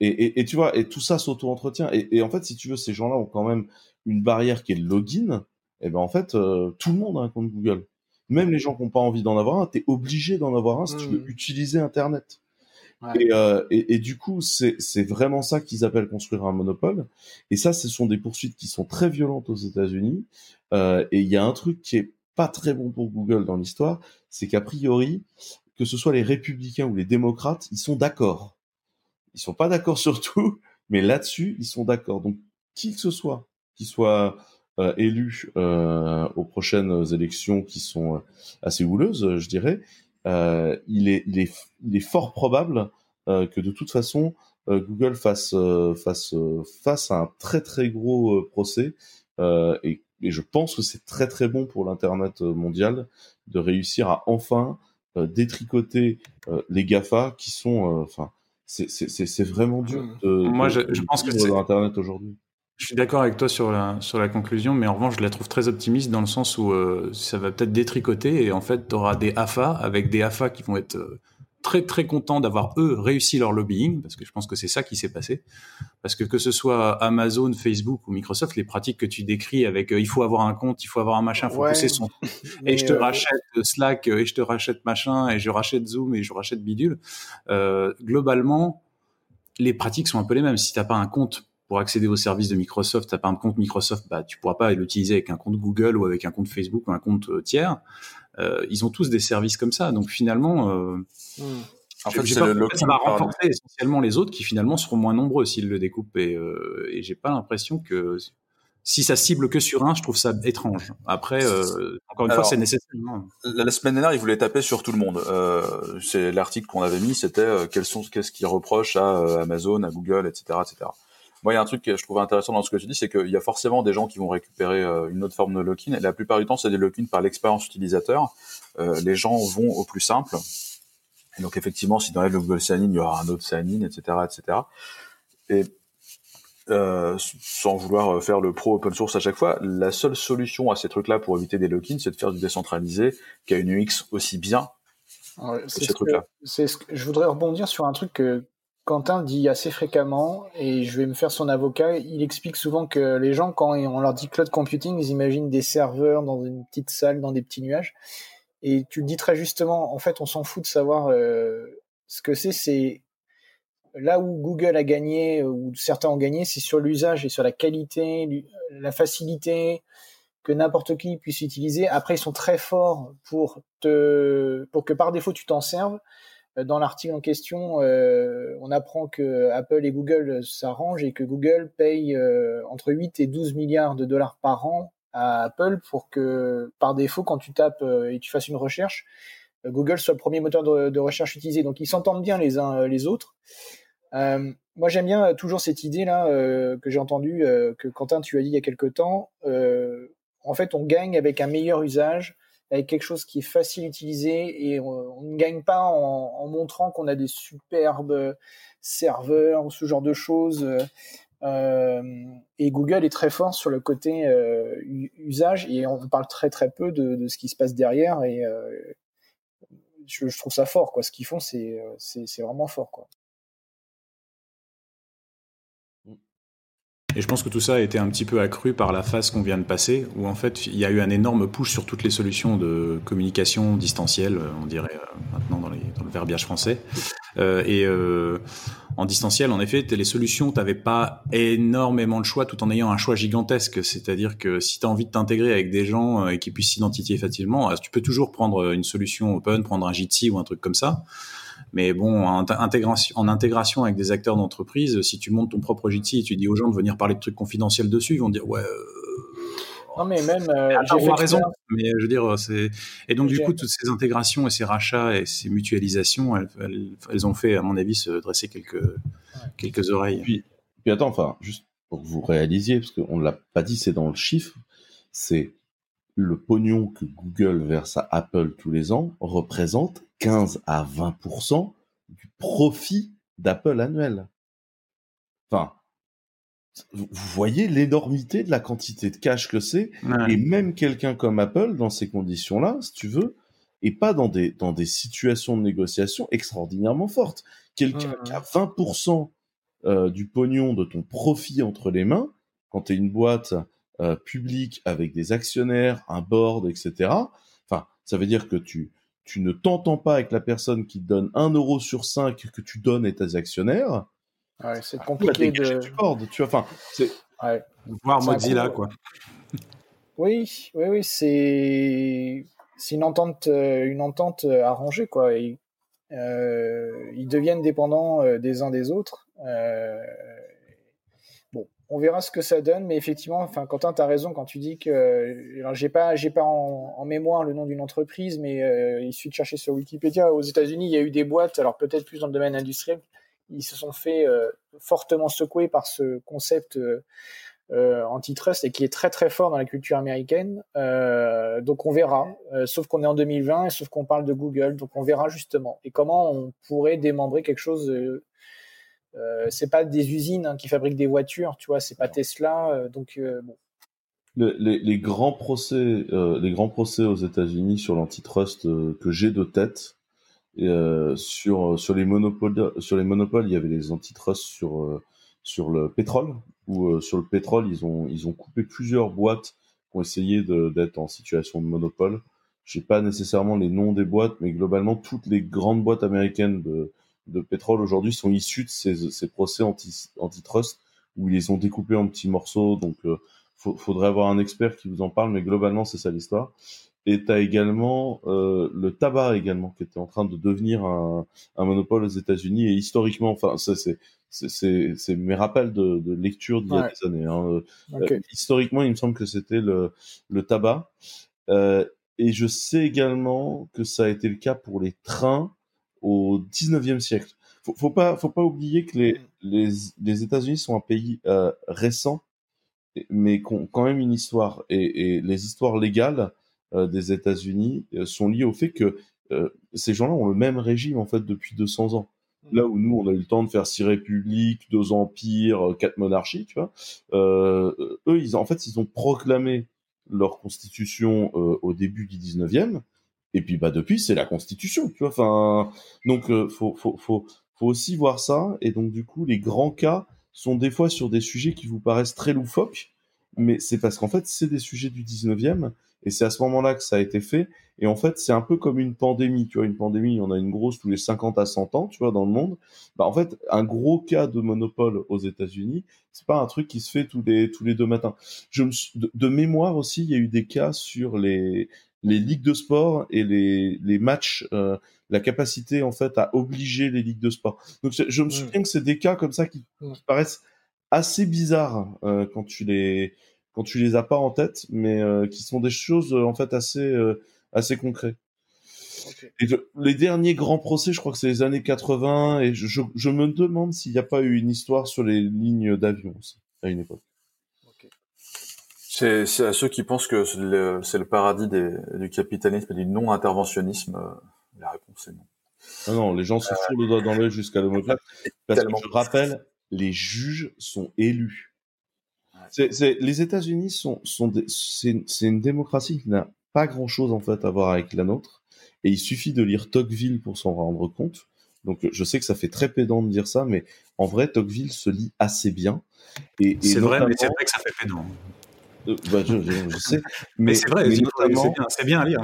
Et, tu vois, et tout ça s'auto-entretient. Et, en fait, si tu veux, ces gens-là ont quand même une barrière qui est le login. Et ben en fait, euh, tout le monde a un compte Google. Même les gens qui n'ont pas envie d'en avoir un, tu es obligé d'en avoir un si tu veux mmh. utiliser Internet. Euh, et, du coup, c'est vraiment ça qu'ils appellent construire un monopole. Et ça, ce sont des poursuites qui sont très violentes aux États-Unis. Euh, et il y a un truc qui est pas très bon pour Google dans l'histoire, c'est qu'a priori, que ce soit les républicains ou les démocrates, ils sont d'accord. Ils sont pas d'accord sur tout, mais là-dessus, ils sont d'accord. Donc, qui que ce soit, qui soit euh, élu euh, aux prochaines élections qui sont euh, assez houleuses, je dirais, euh, il, est, il, est, il est fort probable euh, que de toute façon, Google fasse, fasse, fasse un très très gros procès. Et, et, je pense que c'est très très bon pour l'Internet mondial de réussir à enfin euh, détricoter euh, les Gafa qui sont, euh, enfin, c'est vraiment dur de. Moi, je, pense que c'est Internet aujourd'hui. Je suis d'accord avec toi sur la, sur la conclusion, mais en revanche, je la trouve très optimiste dans le sens où ça va peut-être détricoter et en fait, tu auras des AFA avec des AFA qui vont être très très content d'avoir eux réussi leur lobbying parce que je pense que c'est ça qui s'est passé parce que que ce soit Amazon, Facebook ou Microsoft, les pratiques que tu décris avec euh, il faut avoir un compte, il faut avoir un machin, faut pousser son et je te euh, rachète Slack et je te rachète machin et je rachète Zoom et je rachète bidule. Euh, globalement, les pratiques sont un peu les mêmes. Si t'as pas un compte pour accéder aux services de Microsoft, t'as pas un compte Microsoft, bah tu pourras pas l'utiliser avec un compte Google ou avec un compte Facebook ou un compte tiers. Euh, ils ont tous des services comme ça. Donc finalement, euh, hmm. En fait, ça va renforcer essentiellement les autres qui finalement seront moins nombreux s'ils le découpent. Et, euh, et j'ai pas l'impression que si ça cible que sur un, je trouve ça étrange. Après, euh, encore une fois, c'est nécessaire. La, semaine dernière, ils voulaient taper sur tout le monde. Euh, c'est l'article qu'on avait mis, c'était quels sont, qu'est-ce qu'ils reprochent à Amazon, à Google, etc., etc. Moi, il y a un truc que je trouve intéressant dans ce que tu dis, c'est qu'il y a forcément des gens qui vont récupérer euh, une autre forme de lock-in. Et la plupart du temps, c'est des lock-in par l'expérience utilisateur. les gens vont au plus simple. Et donc, effectivement, si dans le Google Sign-in, il y aura un autre Sign-in, etc., etc. Et euh, sans vouloir euh, faire le pro open source à chaque fois, la seule solution à ces trucs-là pour éviter des lock-ins, c'est de faire du décentralisé qui a une UX aussi bien que ces trucs-là. je voudrais rebondir sur un truc que Quentin dit assez fréquemment, et je vais me faire son avocat. Il explique souvent que les gens, quand on leur dit cloud computing, ils imaginent des serveurs dans une petite salle, dans des petits nuages. Et tu le dis très justement, en fait, on s'en fout de savoir euh, ce que c'est. C'est là où Google a gagné, ou certains ont gagné, c'est sur l'usage et sur la qualité, la facilité que n'importe qui puisse utiliser. Après, ils sont très forts pour te, pour que par défaut tu t'en serves. Dans l'article en question, euh, on apprend que Apple et Google s'arrangent et que Google paye euh, entre 8 et 12 milliards de dollars par an à Apple pour que par défaut, quand tu tapes euh, et tu fasses une recherche, Google soit le premier moteur de, recherche utilisé. Donc ils s'entendent bien les uns les autres. Euh, moi, j'aime bien euh, toujours cette idée-là euh, que j'ai entendue, que Quentin, tu as dit il y a quelque temps. en fait, on gagne avec un meilleur usage, avec quelque chose qui est facile à utiliser, et on, ne gagne pas en, montrant qu'on a des superbes serveurs ou ce genre de choses. et Google est très fort sur le côté usage, et on parle très très peu de, ce qui se passe derrière. Et je, je, trouve ça fort, quoi. Ce qu'ils font, c'est c'est vraiment fort, quoi. Et je pense que tout ça a été un petit peu accru par la phase qu'on vient de passer, où en fait il y a eu un énorme push sur toutes les solutions de communication distancielle, euh, on dirait euh, maintenant dans, le verbiage français. Euh, et euh, en distanciel, en effet, les solutions, tu n'avais pas énormément de choix tout en ayant un choix gigantesque. C'est-à-dire que si tu as envie de t'intégrer avec des gens et qui puissent s'identifier facilement, tu peux toujours prendre une solution open, prendre un Jitsi ou un truc comme ça. Mais bon, en intégration, en intégration avec des acteurs d'entreprise, si tu montes ton propre Jitsi et tu dis aux gens de venir parler de trucs confidentiels dessus, ils vont dire ouais. Euh, non mais même. Euh, j'ai raison. Mais je veux dire, c'est et donc du coup toutes ces intégrations et ces rachats et ces mutualisations, elles, ont fait, à mon avis, se dresser quelques quelques oreilles. Puis, puis attends, enfin, juste pour que vous réalisiez, parce qu'on ne l'a pas dit, c'est dans le chiffre, c'est le pognon que Google verse à Apple tous les ans représente 15 à 20% du profit d'Apple annuel. Enfin, vous voyez l'énormité de la quantité de cash que c'est, et même quelqu'un comme Apple, dans ces conditions-là, si tu veux, et pas dans des, dans des situations de négociation extraordinairement fortes. Quelqu'un qui a 20% euh, du pognon de ton profit entre les mains, quand tu es une boîte euh, publique avec des actionnaires, un board, etc., enfin, ça veut dire que tu, tu ne t'entends pas avec la personne qui te donne 1 euro sur 5 que tu donnes à tes actionnaires. Ouais, c'est ah, compliqué de. Tu tu vois, enfin, c'est. Ouais. Voir Mozilla, quoi. Oui, oui, oui, c'est c'est une entente, euh, une entente euh, arrangée, quoi. euh, ils deviennent dépendants euh, des uns des autres. Euh, on verra ce que ça donne, mais effectivement, enfin, Quentin, tu as raison quand tu dis que. Alors, j'ai pas, j'ai pas en, mémoire le nom d'une entreprise, mais euh, il suffit de chercher sur Wikipédia. Aux États-Unis, il y a eu des boîtes, alors peut-être plus dans le domaine industriel, ils se sont fait euh, fortement secouer par ce concept euh, antitrust et qui est très très fort dans la culture américaine. donc, on verra. sauf qu'on est en 2020 et sauf qu'on parle de Google, donc on verra justement. Et comment on pourrait démembrer quelque chose euh, c'est pas des usines hein, qui fabriquent des voitures, tu vois, c'est pas Tesla, euh, donc euh, bon. les, grands procès, les grands procès aux États-Unis sur l'antitrust que j'ai de tête, sur sur les monopoles, sur les monopoles, il y avait les antitrusts sur sur le pétrole, ou sur le pétrole, ils ont ils ont coupé plusieurs boîtes qui ont essayé d'être en situation de monopole. Je sais pas nécessairement les noms des boîtes, mais globalement toutes les grandes boîtes américaines de de pétrole aujourd'hui sont issus de ces, procès anti, antitrust où ils les ont découpés en petits morceaux. Donc, euh, faudrait avoir un expert qui vous en parle, mais globalement, c'est ça l'histoire. et tu as également euh, le tabac également qui était en train de devenir un, un monopole aux États-Unis et historiquement, enfin ça c'est c'est mes rappels de, de lecture d'il y a des années. Hein. Euh, historiquement, il me semble que c'était le le tabac. Euh, et je sais également que ça a été le cas pour les trains au 19e siècle. Faut, faut pas faut pas oublier que les les, les États-Unis sont un pays euh, récent mais qui ont quand même une histoire et, les histoires légales euh, des États-Unis euh, sont liées au fait que ces gens-là ont le même régime en fait depuis 200 ans. Là où nous, on a eu le temps de faire six républiques, deux empires, quatre monarchies, tu vois, eux, ils, en fait, ils ont proclamé leur constitution au début du 19e, et puis bah depuis, c'est la constitution, tu vois. Enfin, donc faut, faut, faut, faut aussi voir ça, et donc du coup, les grands cas sont des fois sur des sujets qui vous paraissent très loufoques, mais c'est parce qu'en fait, c'est des sujets du 19e et c'est à ce moment-là que ça a été fait. Et en fait, c'est un peu comme une pandémie. Tu vois, une pandémie, on a une grosse tous les 50 à 100 ans, tu vois, dans le monde. Bah, en fait, un gros cas de monopole aux États-Unis, c'est pas un truc qui se fait tous les, tous les deux matins. Je me, de, mémoire aussi, il y a eu des cas sur les, les ligues de sport et les, les matchs, euh, la capacité, en fait, à obliger les ligues de sport. Donc, je me souviens que c'est des cas comme ça qui, qui paraissent assez bizarres euh, quand tu les, quand tu les as pas en tête, mais euh, qui sont des choses euh, en fait assez euh, assez concrètes. Et les derniers grands procès, je crois que c'est les années 80, et je, je, me demande s'il n'y a pas eu une histoire sur les lignes d'avion aussi, à une époque. C'est à ceux qui pensent que c'est le, le, paradis des, du capitalisme et du non-interventionnisme, la réponse est non. Ah non, les gens se font le doigt dans l'œil jusqu'à l'homoplate. Parce que je rappelle, les juges sont élus les États-Unis sont, sont c'est une démocratie qui n'a pas grand-chose en fait à voir avec la nôtre, et il suffit de lire Tocqueville pour s'en rendre compte. Donc je sais que ça fait très pédant de dire ça, mais en vrai Tocqueville se lit assez bien. Et, c'est vrai, mais c'est vrai que ça fait pédant. Euh, bah, je, sais. Mais, c'est vrai, c'est bien, à lire.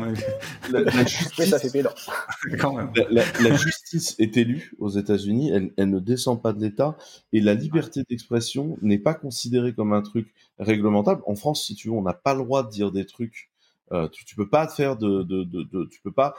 La, justice, est élue aux États-Unis, elle, ne descend pas de l'État, et la liberté d'expression n'est pas considérée comme un truc réglementable. En France, si tu veux, on n'a pas le droit de dire des trucs. Euh, tu, tu peux pas faire de, de, de, tu peux pas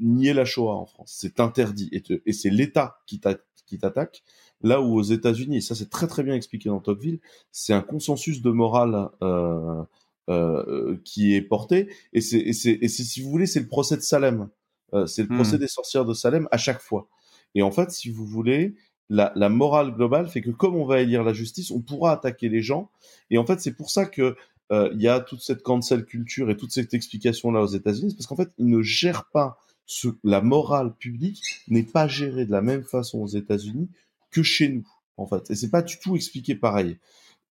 nier la Shoah en France. C'est interdit, et, et c'est l'État qui t'attaque. Là où aux États-Unis, et ça c'est très très bien expliqué dans Tocqueville, c'est un consensus de morale euh, euh, qui est porté, et c'est si vous voulez, c'est le procès de Salem, euh, c'est le hmm. procès des sorcières de Salem à chaque fois. Et en fait, si vous voulez, la, la, morale globale fait que comme on va élire la justice, on pourra attaquer les gens. Et en fait, c'est pour ça que euh, il y a toute cette cancel culture et toute cette explication là aux États-Unis, parce qu'en fait, ils ne gèrent pas ce, la morale publique n'est pas gérée de la même façon aux États-Unis que chez nous, en fait. Et c'est pas du tout expliqué pareil.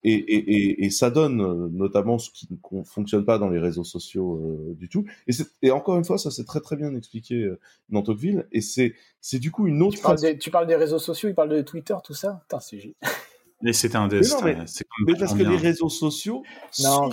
Et, et, et, ça donne euh, notamment ce qui ne fonctionne pas dans les réseaux sociaux euh, du tout. Et, et, encore une fois, ça c'est très très bien expliqué euh, dans Tocqueville. Et c'est c'est du coup une autre. Tu parles, des, tu parles, des, réseaux sociaux, il parle de Twitter, tout ça? c'est. Mais c'est un des. Mais, mais parce que les réseaux sociaux sont,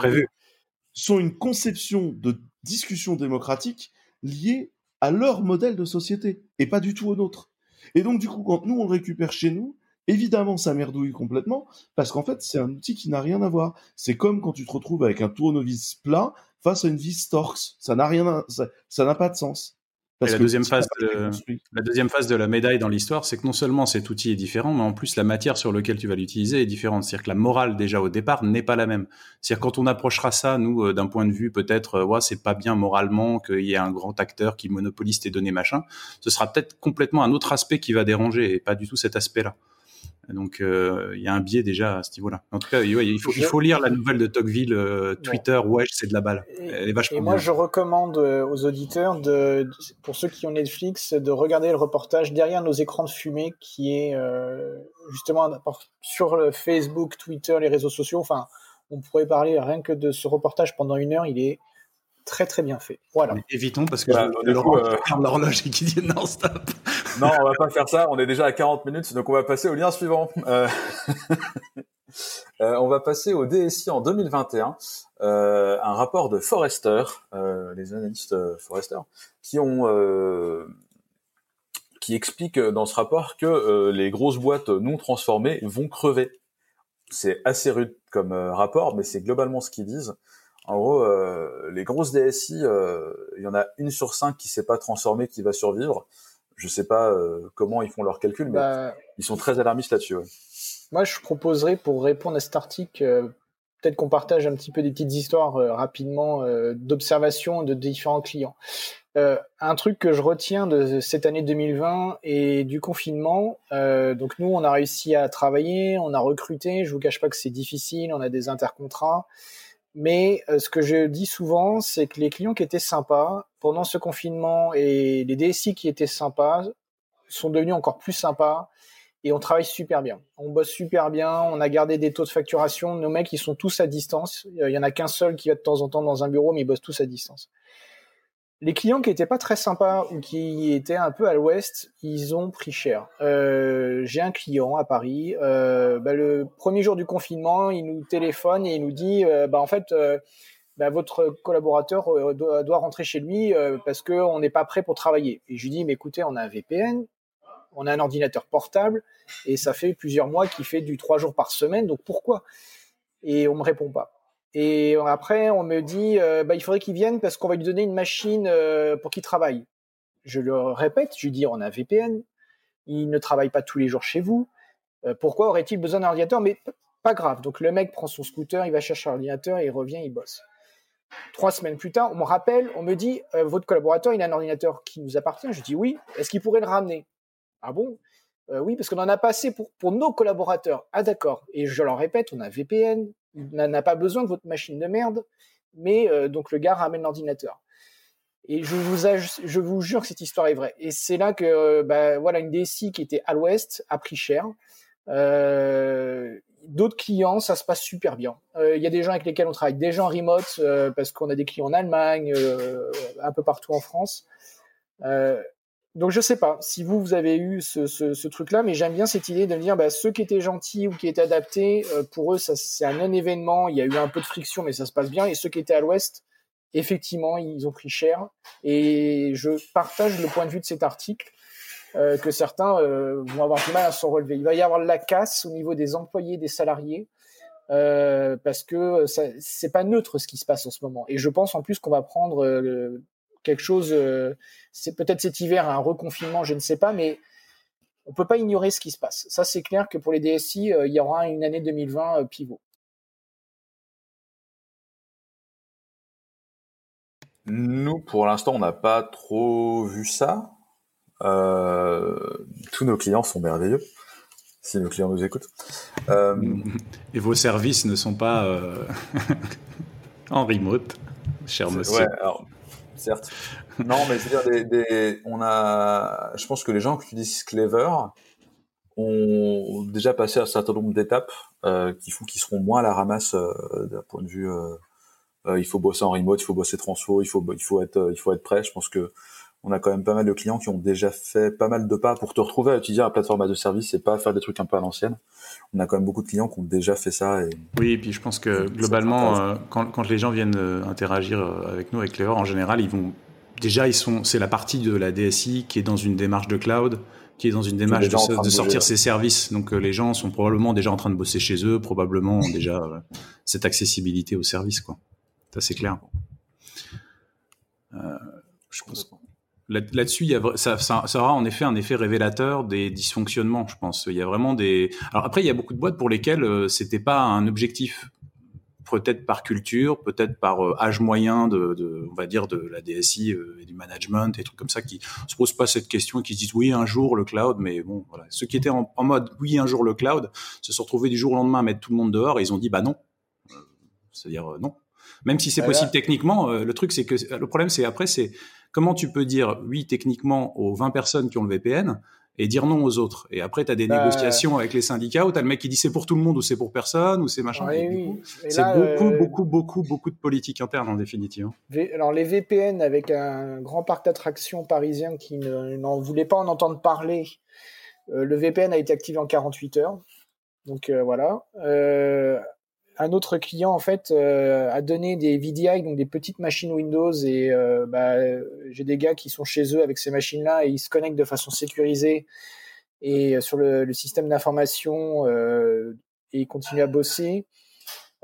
sont une conception de discussion démocratique liée à leur modèle de société et pas du tout au nôtre. Et donc, du coup, quand nous, on le récupère chez nous, évidemment, ça merdouille complètement, parce qu'en fait, c'est un outil qui n'a rien à voir. C'est comme quand tu te retrouves avec un tournevis plat face à une vis Torx. Ça n'a rien, ça n'a pas de sens la, deuxième phase de, la deuxième phase de la médaille dans l'histoire, c'est que non seulement cet outil est différent, mais en plus la matière sur laquelle tu vas l'utiliser est différente. C'est-à-dire que la morale déjà au départ n'est pas la même. C'est-à-dire quand on approchera ça, nous, euh, d'un point de vue peut-être, euh, ouais, c'est pas bien moralement qu'il y ait un grand acteur qui monopolise tes données machin, ce sera peut-être complètement un autre aspect qui va déranger et pas du tout cet aspect-là. Donc euh, il y a un biais déjà à ce niveau-là. En tout cas, il, faut, il faut lire la nouvelle de Tocqueville, euh, Twitter, ouais, c'est de la balle. Elle est vachement et moi, je recommande euh, aux auditeurs, de, pour ceux qui ont Netflix, de regarder le reportage derrière nos écrans de fumée, qui est justement sur le Facebook, Twitter, les réseaux sociaux. Enfin, on pourrait parler rien que de ce reportage pendant une heure. Il est très très bien fait. Voilà. évitons parce que voilà, je, euh... l'horloge et qui dit non stop. non, on va pas faire ça. On est déjà à 40 minutes, donc on va passer au lien suivant. Euh... euh, on va passer au DSI en 2021, euh, un rapport de Forrester, euh, les analystes Forrester, qui ont qui explique dans ce rapport que les grosses boîtes non transformées vont crever. C'est assez rude comme rapport, mais c'est globalement ce qu'ils disent. En gros, euh, les grosses DSI, euh, il y en a une sur cinq qui s'est pas transformée, qui va survivre. Je sais pas euh, comment ils font leurs calculs, mais Bah, ils sont très alarmistes là-dessus. ouais. Moi, je proposerais pour répondre à cet article, peut-être qu'on partage un petit peu des petites histoires rapidement d'observation de différents clients. Un truc que je retiens de cette année 2020 et du confinement, donc nous, on a réussi à travailler, on a recruté. Je vous cache pas que c'est difficile, on a des intercontrats. Mais euh, ce que je dis souvent, c'est que les clients qui étaient sympas pendant ce confinement et les DSI qui étaient sympas sont devenus encore plus sympas et on travaille super bien. On bosse super bien, on a gardé des taux de facturation. Nos mecs, ils sont tous à distance. Il y en a qu'un seul qui va de temps en temps dans un bureau, mais ils bossent tous à distance. Les clients qui étaient pas très sympas ou qui étaient un peu à l'ouest, ils ont pris cher. Euh, J'ai un client à Paris. Euh, bah, le premier jour du confinement, il nous téléphone et il nous dit, euh, bah, en fait, euh, bah, votre collaborateur doit, rentrer chez lui parce qu'on n'est pas prêt pour travailler. Et je lui dis, mais écoutez, on a un VPN, on a un ordinateur portable et ça fait plusieurs mois qu'il fait du trois jours par semaine, donc pourquoi? Et on me répond pas. Et après, on me dit, euh, bah, il faudrait qu'il vienne parce qu'on va lui donner une machine euh, pour qu'il travaille. Je le répète, je lui dis, on a VPN, il ne travaille pas tous les jours chez vous. Euh, pourquoi aurait-il besoin d'un ordinateur? Mais pas grave. Donc le mec prend son scooter, il va chercher un ordinateur il revient, il bosse. Trois semaines plus tard, on me rappelle, on me dit, votre collaborateur, il a un ordinateur qui nous appartient. Je dis oui. Est-ce qu'il pourrait le ramener? Ah bon? Oui, parce qu'on en a pas assez pour, pour nos collaborateurs. Ah d'accord. Et je leur répète, on a VPN, il n'a pas besoin de votre machine de merde, mais euh, donc le gars ramène l'ordinateur. Et je vous, je vous jure que cette histoire est vraie. Et c'est là que euh, bah, voilà une DSI qui était à l'ouest a pris cher. Euh, D'autres clients, ça se passe super bien. Euh, Il y a des gens avec lesquels on travaille déjà en remote euh, parce qu'on a des clients en Allemagne, un peu partout en France. Euh, donc je sais pas si vous vous avez eu ce, ce, ce truc-là, mais j'aime bien cette idée de me dire bah, ceux qui étaient gentils ou qui étaient adaptés, euh, pour eux ça c'est un non-événement. Il y a eu un peu de friction, mais ça se passe bien. Et ceux qui étaient à l'Ouest, effectivement, ils ont pris cher. Et je partage le point de vue de cet article euh, que certains euh, vont avoir du mal à s'en relever. Il va y avoir de la casse au niveau des employés, des salariés. euh, parce que ça, c'est pas neutre ce qui se passe en ce moment. Et je pense en plus qu'on va prendre euh, quelque chose. euh, c'est peut-être cet hiver un reconfinement, je ne sais pas, mais on peut pas ignorer ce qui se passe. Ça, c'est clair que pour les DSI, euh, il y aura une année 2020 euh, pivot. Nous, pour l'instant, on n'a pas trop vu ça. Euh, tous nos clients sont merveilleux, si nos clients nous écoutent. Euh, Et vos services ne sont pas euh, en remote, cher monsieur. ouais, alors, certes. Non, mais je veux dire, des, on a, je pense que les gens qui utilisent Clever ont déjà passé un certain nombre d'étapes euh, qui font qu'ils seront moins à la ramasse euh, d'un point de vue. euh, il faut bosser en remote, il faut bosser transfo, il faut, il faut être, il faut être prêt. Je pense que on a quand même pas mal de clients qui ont déjà fait pas mal de pas pour te retrouver à utiliser la plateforme de service et pas faire des trucs un peu à l'ancienne. On a quand même beaucoup de clients qui ont déjà fait ça et Oui, et puis je pense que globalement, euh, quand, quand les gens viennent euh, interagir euh, avec nous, avec Clever, en général, ils vont déjà, ils sont, c'est la partie de la DSI qui est dans une démarche de cloud, qui est dans une démarche de, sortir ses services. Donc euh, les gens sont probablement déjà en train de bosser chez eux, probablement ont déjà euh, cette accessibilité au service, quoi. Ça c'est clair. Euh, je pense. Là- Là-dessus, il ça, aura en effet un effet révélateur des dysfonctionnements, je pense. Il y a vraiment des. Alors après, il y a beaucoup de boîtes pour lesquelles euh, c'était pas un objectif, peut-être par culture, peut-être par euh, âge moyen de, on va dire, de la DSI euh, et du management, et trucs comme ça, qui se posent pas cette question et qui se disent oui un jour le cloud, mais bon, voilà. Ceux qui étaient en, mode oui un jour le cloud se sont retrouvés du jour au lendemain à mettre tout le monde dehors et ils ont dit bah non, Euh, c'est-à-dire non. Même si c'est possible techniquement, euh, le truc c'est que le problème c'est après c'est comment tu peux dire oui techniquement aux 20 personnes qui ont le VPN et dire non aux autres. Et après, tu as des Bah, négociations avec les syndicats où tu as le mec qui dit c'est pour tout le monde ou c'est pour personne ou c'est machin. Oui. C'est beaucoup, euh, beaucoup, beaucoup, beaucoup de politique interne en définitive. hein. Alors les VPN avec un grand parc d'attractions parisien qui ne- n'en voulait pas en entendre parler, euh, le VPN a été activé en 48 heures. Donc euh, voilà. Un autre client en fait euh, a donné des VDI, donc des petites machines Windows, et euh, bah, j'ai des gars qui sont chez eux avec ces machines-là et ils se connectent de façon sécurisée et euh, sur le, système d'information et ils continuent à bosser.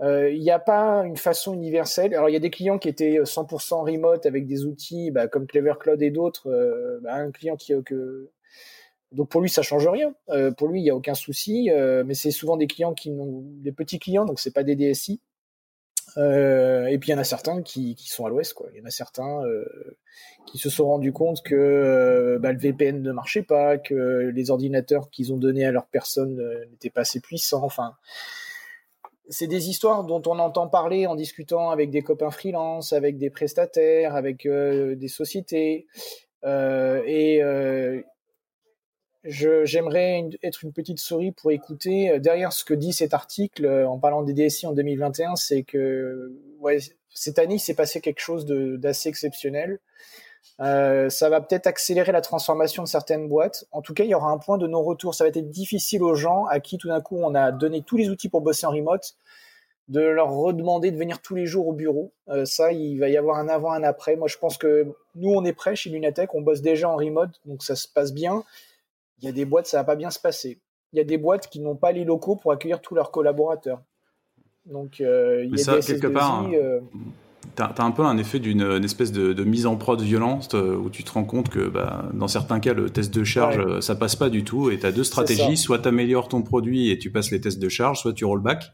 il n'y a pas une façon universelle. Alors, il y a des clients qui étaient 100% remote avec des outils bah, comme Clever Cloud et d'autres. Bah, un client qui, que, donc pour lui, ça change rien. Euh, pour lui, il n'y a aucun souci. Euh, mais c'est souvent des clients qui n'ont des petits clients, donc c'est pas des DSI. Euh, et puis il y en a certains qui, qui sont à l'ouest, quoi. Il y en a certains qui se sont rendus compte que bah, le VPN ne marchait pas, que les ordinateurs qu'ils ont donnés à leur personne n'étaient pas assez puissants. Enfin, c'est des histoires dont on entend parler en discutant avec des copains freelance, avec des prestataires, avec des sociétés. et j'aimerais être une petite souris pour écouter. Euh, derrière ce que dit cet article euh, en parlant des DSI en 2021, c'est que cette année, il s'est passé quelque chose d'assez exceptionnel. Euh, ça va peut-être accélérer la transformation de certaines boîtes. En tout cas, il y aura un point de non-retour. Ça va être difficile aux gens à qui tout d'un coup on a donné tous les outils pour bosser en remote, de leur redemander de venir tous les jours au bureau. Ça, il va y avoir un avant, un après. Moi, je pense que nous, on est prêts chez Lunatech. On bosse déjà en remote, donc ça se passe bien. Il y a des boîtes, ça va pas bien se passer. Il y a des boîtes qui n'ont pas les locaux pour accueillir tous leurs collaborateurs. Donc, euh, il y a ça, quelque part, euh... tu as, un peu un effet d'une espèce de, mise en prod violente euh, où tu te rends compte que bah, dans certains cas, le test de charge, euh, ça passe pas du tout. Et tu as deux stratégies. Soit tu améliores ton produit et tu passes les tests de charge, soit tu rollback.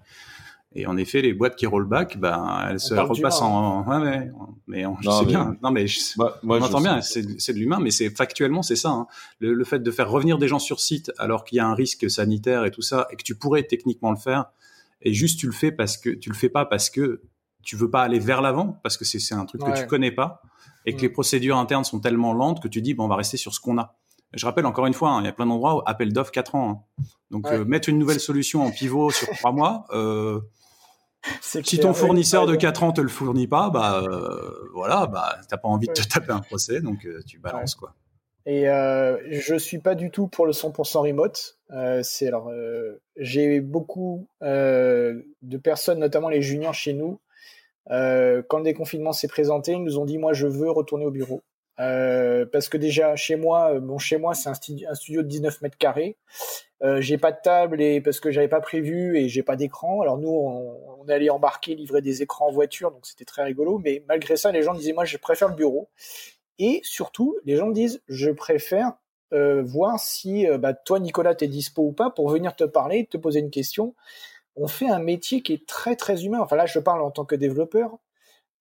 Et en effet, les boîtes qui rollback, ben, elles se repassent en. Ouais, mais, mais je sais bien. Non, mais je... Bah, moi, on bien. C'est de l'humain, mais c'est factuellement, c'est ça. Hein. Le, le, fait de faire revenir des gens sur site alors qu'il y a un risque sanitaire et tout ça, et que tu pourrais techniquement le faire, et juste tu le fais parce que tu le fais pas parce que tu veux pas aller vers l'avant, parce que c'est un truc que tu connais pas, et que mm. les procédures internes sont tellement lentes que tu dis, bon, on va rester sur ce qu'on a. Je rappelle encore une fois, hein, il y a plein d'endroits où appel d'offres 4 ans. Hein. Donc euh, mettre une nouvelle solution en pivot sur 3 mois. Euh, si ton fournisseur de 4 ans te le fournit pas, bah euh, voilà, bah t'as pas envie de te taper un procès, donc euh, tu balances quoi. Et euh, je suis pas du tout pour le 100% remote. Euh, c'est alors j'ai beaucoup de personnes, notamment les juniors chez nous, quand le déconfinement s'est présenté, ils nous ont dit moi je veux retourner au bureau. parce que déjà chez moi, bon chez moi c'est un, un, studio de 19 mètres carrés euh, j'ai pas de table et parce que j'avais pas prévu et j'ai pas d'écran. Alors nous, on, on, allait embarquer, livrer des écrans en voiture, donc c'était très rigolo. Mais malgré ça, les gens disaient moi je préfère le bureau. Et surtout, les gens disent je préfère euh, voir si euh, bah, toi Nicolas t'es dispo ou pas pour venir te parler, te poser une question. On fait un métier qui est très très humain. Enfin là, je parle en tant que développeur.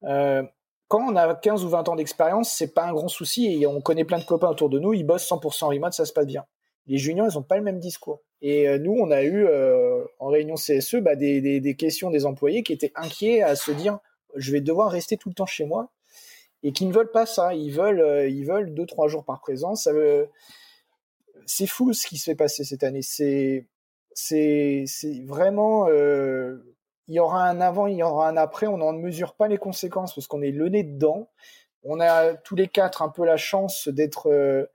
Quand on a 15 ou 20 ans d'expérience, c'est pas un grand souci et on connaît plein de copains autour de nous, ils bossent 100% remote, ça se passe bien les juniors, ils n'ont pas le même discours. Et euh, nous, on a eu euh, en réunion CSE bah, des, questions des employés qui étaient inquiets à se dire je vais devoir rester tout le temps chez moi et qui ne veulent pas ça. Ils veulent, euh, ils veulent deux trois jours par présence. C'est fou ce qui se fait passer cette année. C'est, c'est vraiment. il y aura un avant, il y aura un après. On n'en mesure pas les conséquences parce qu'on est le nez dedans. On a tous les quatre un peu la chance d'être,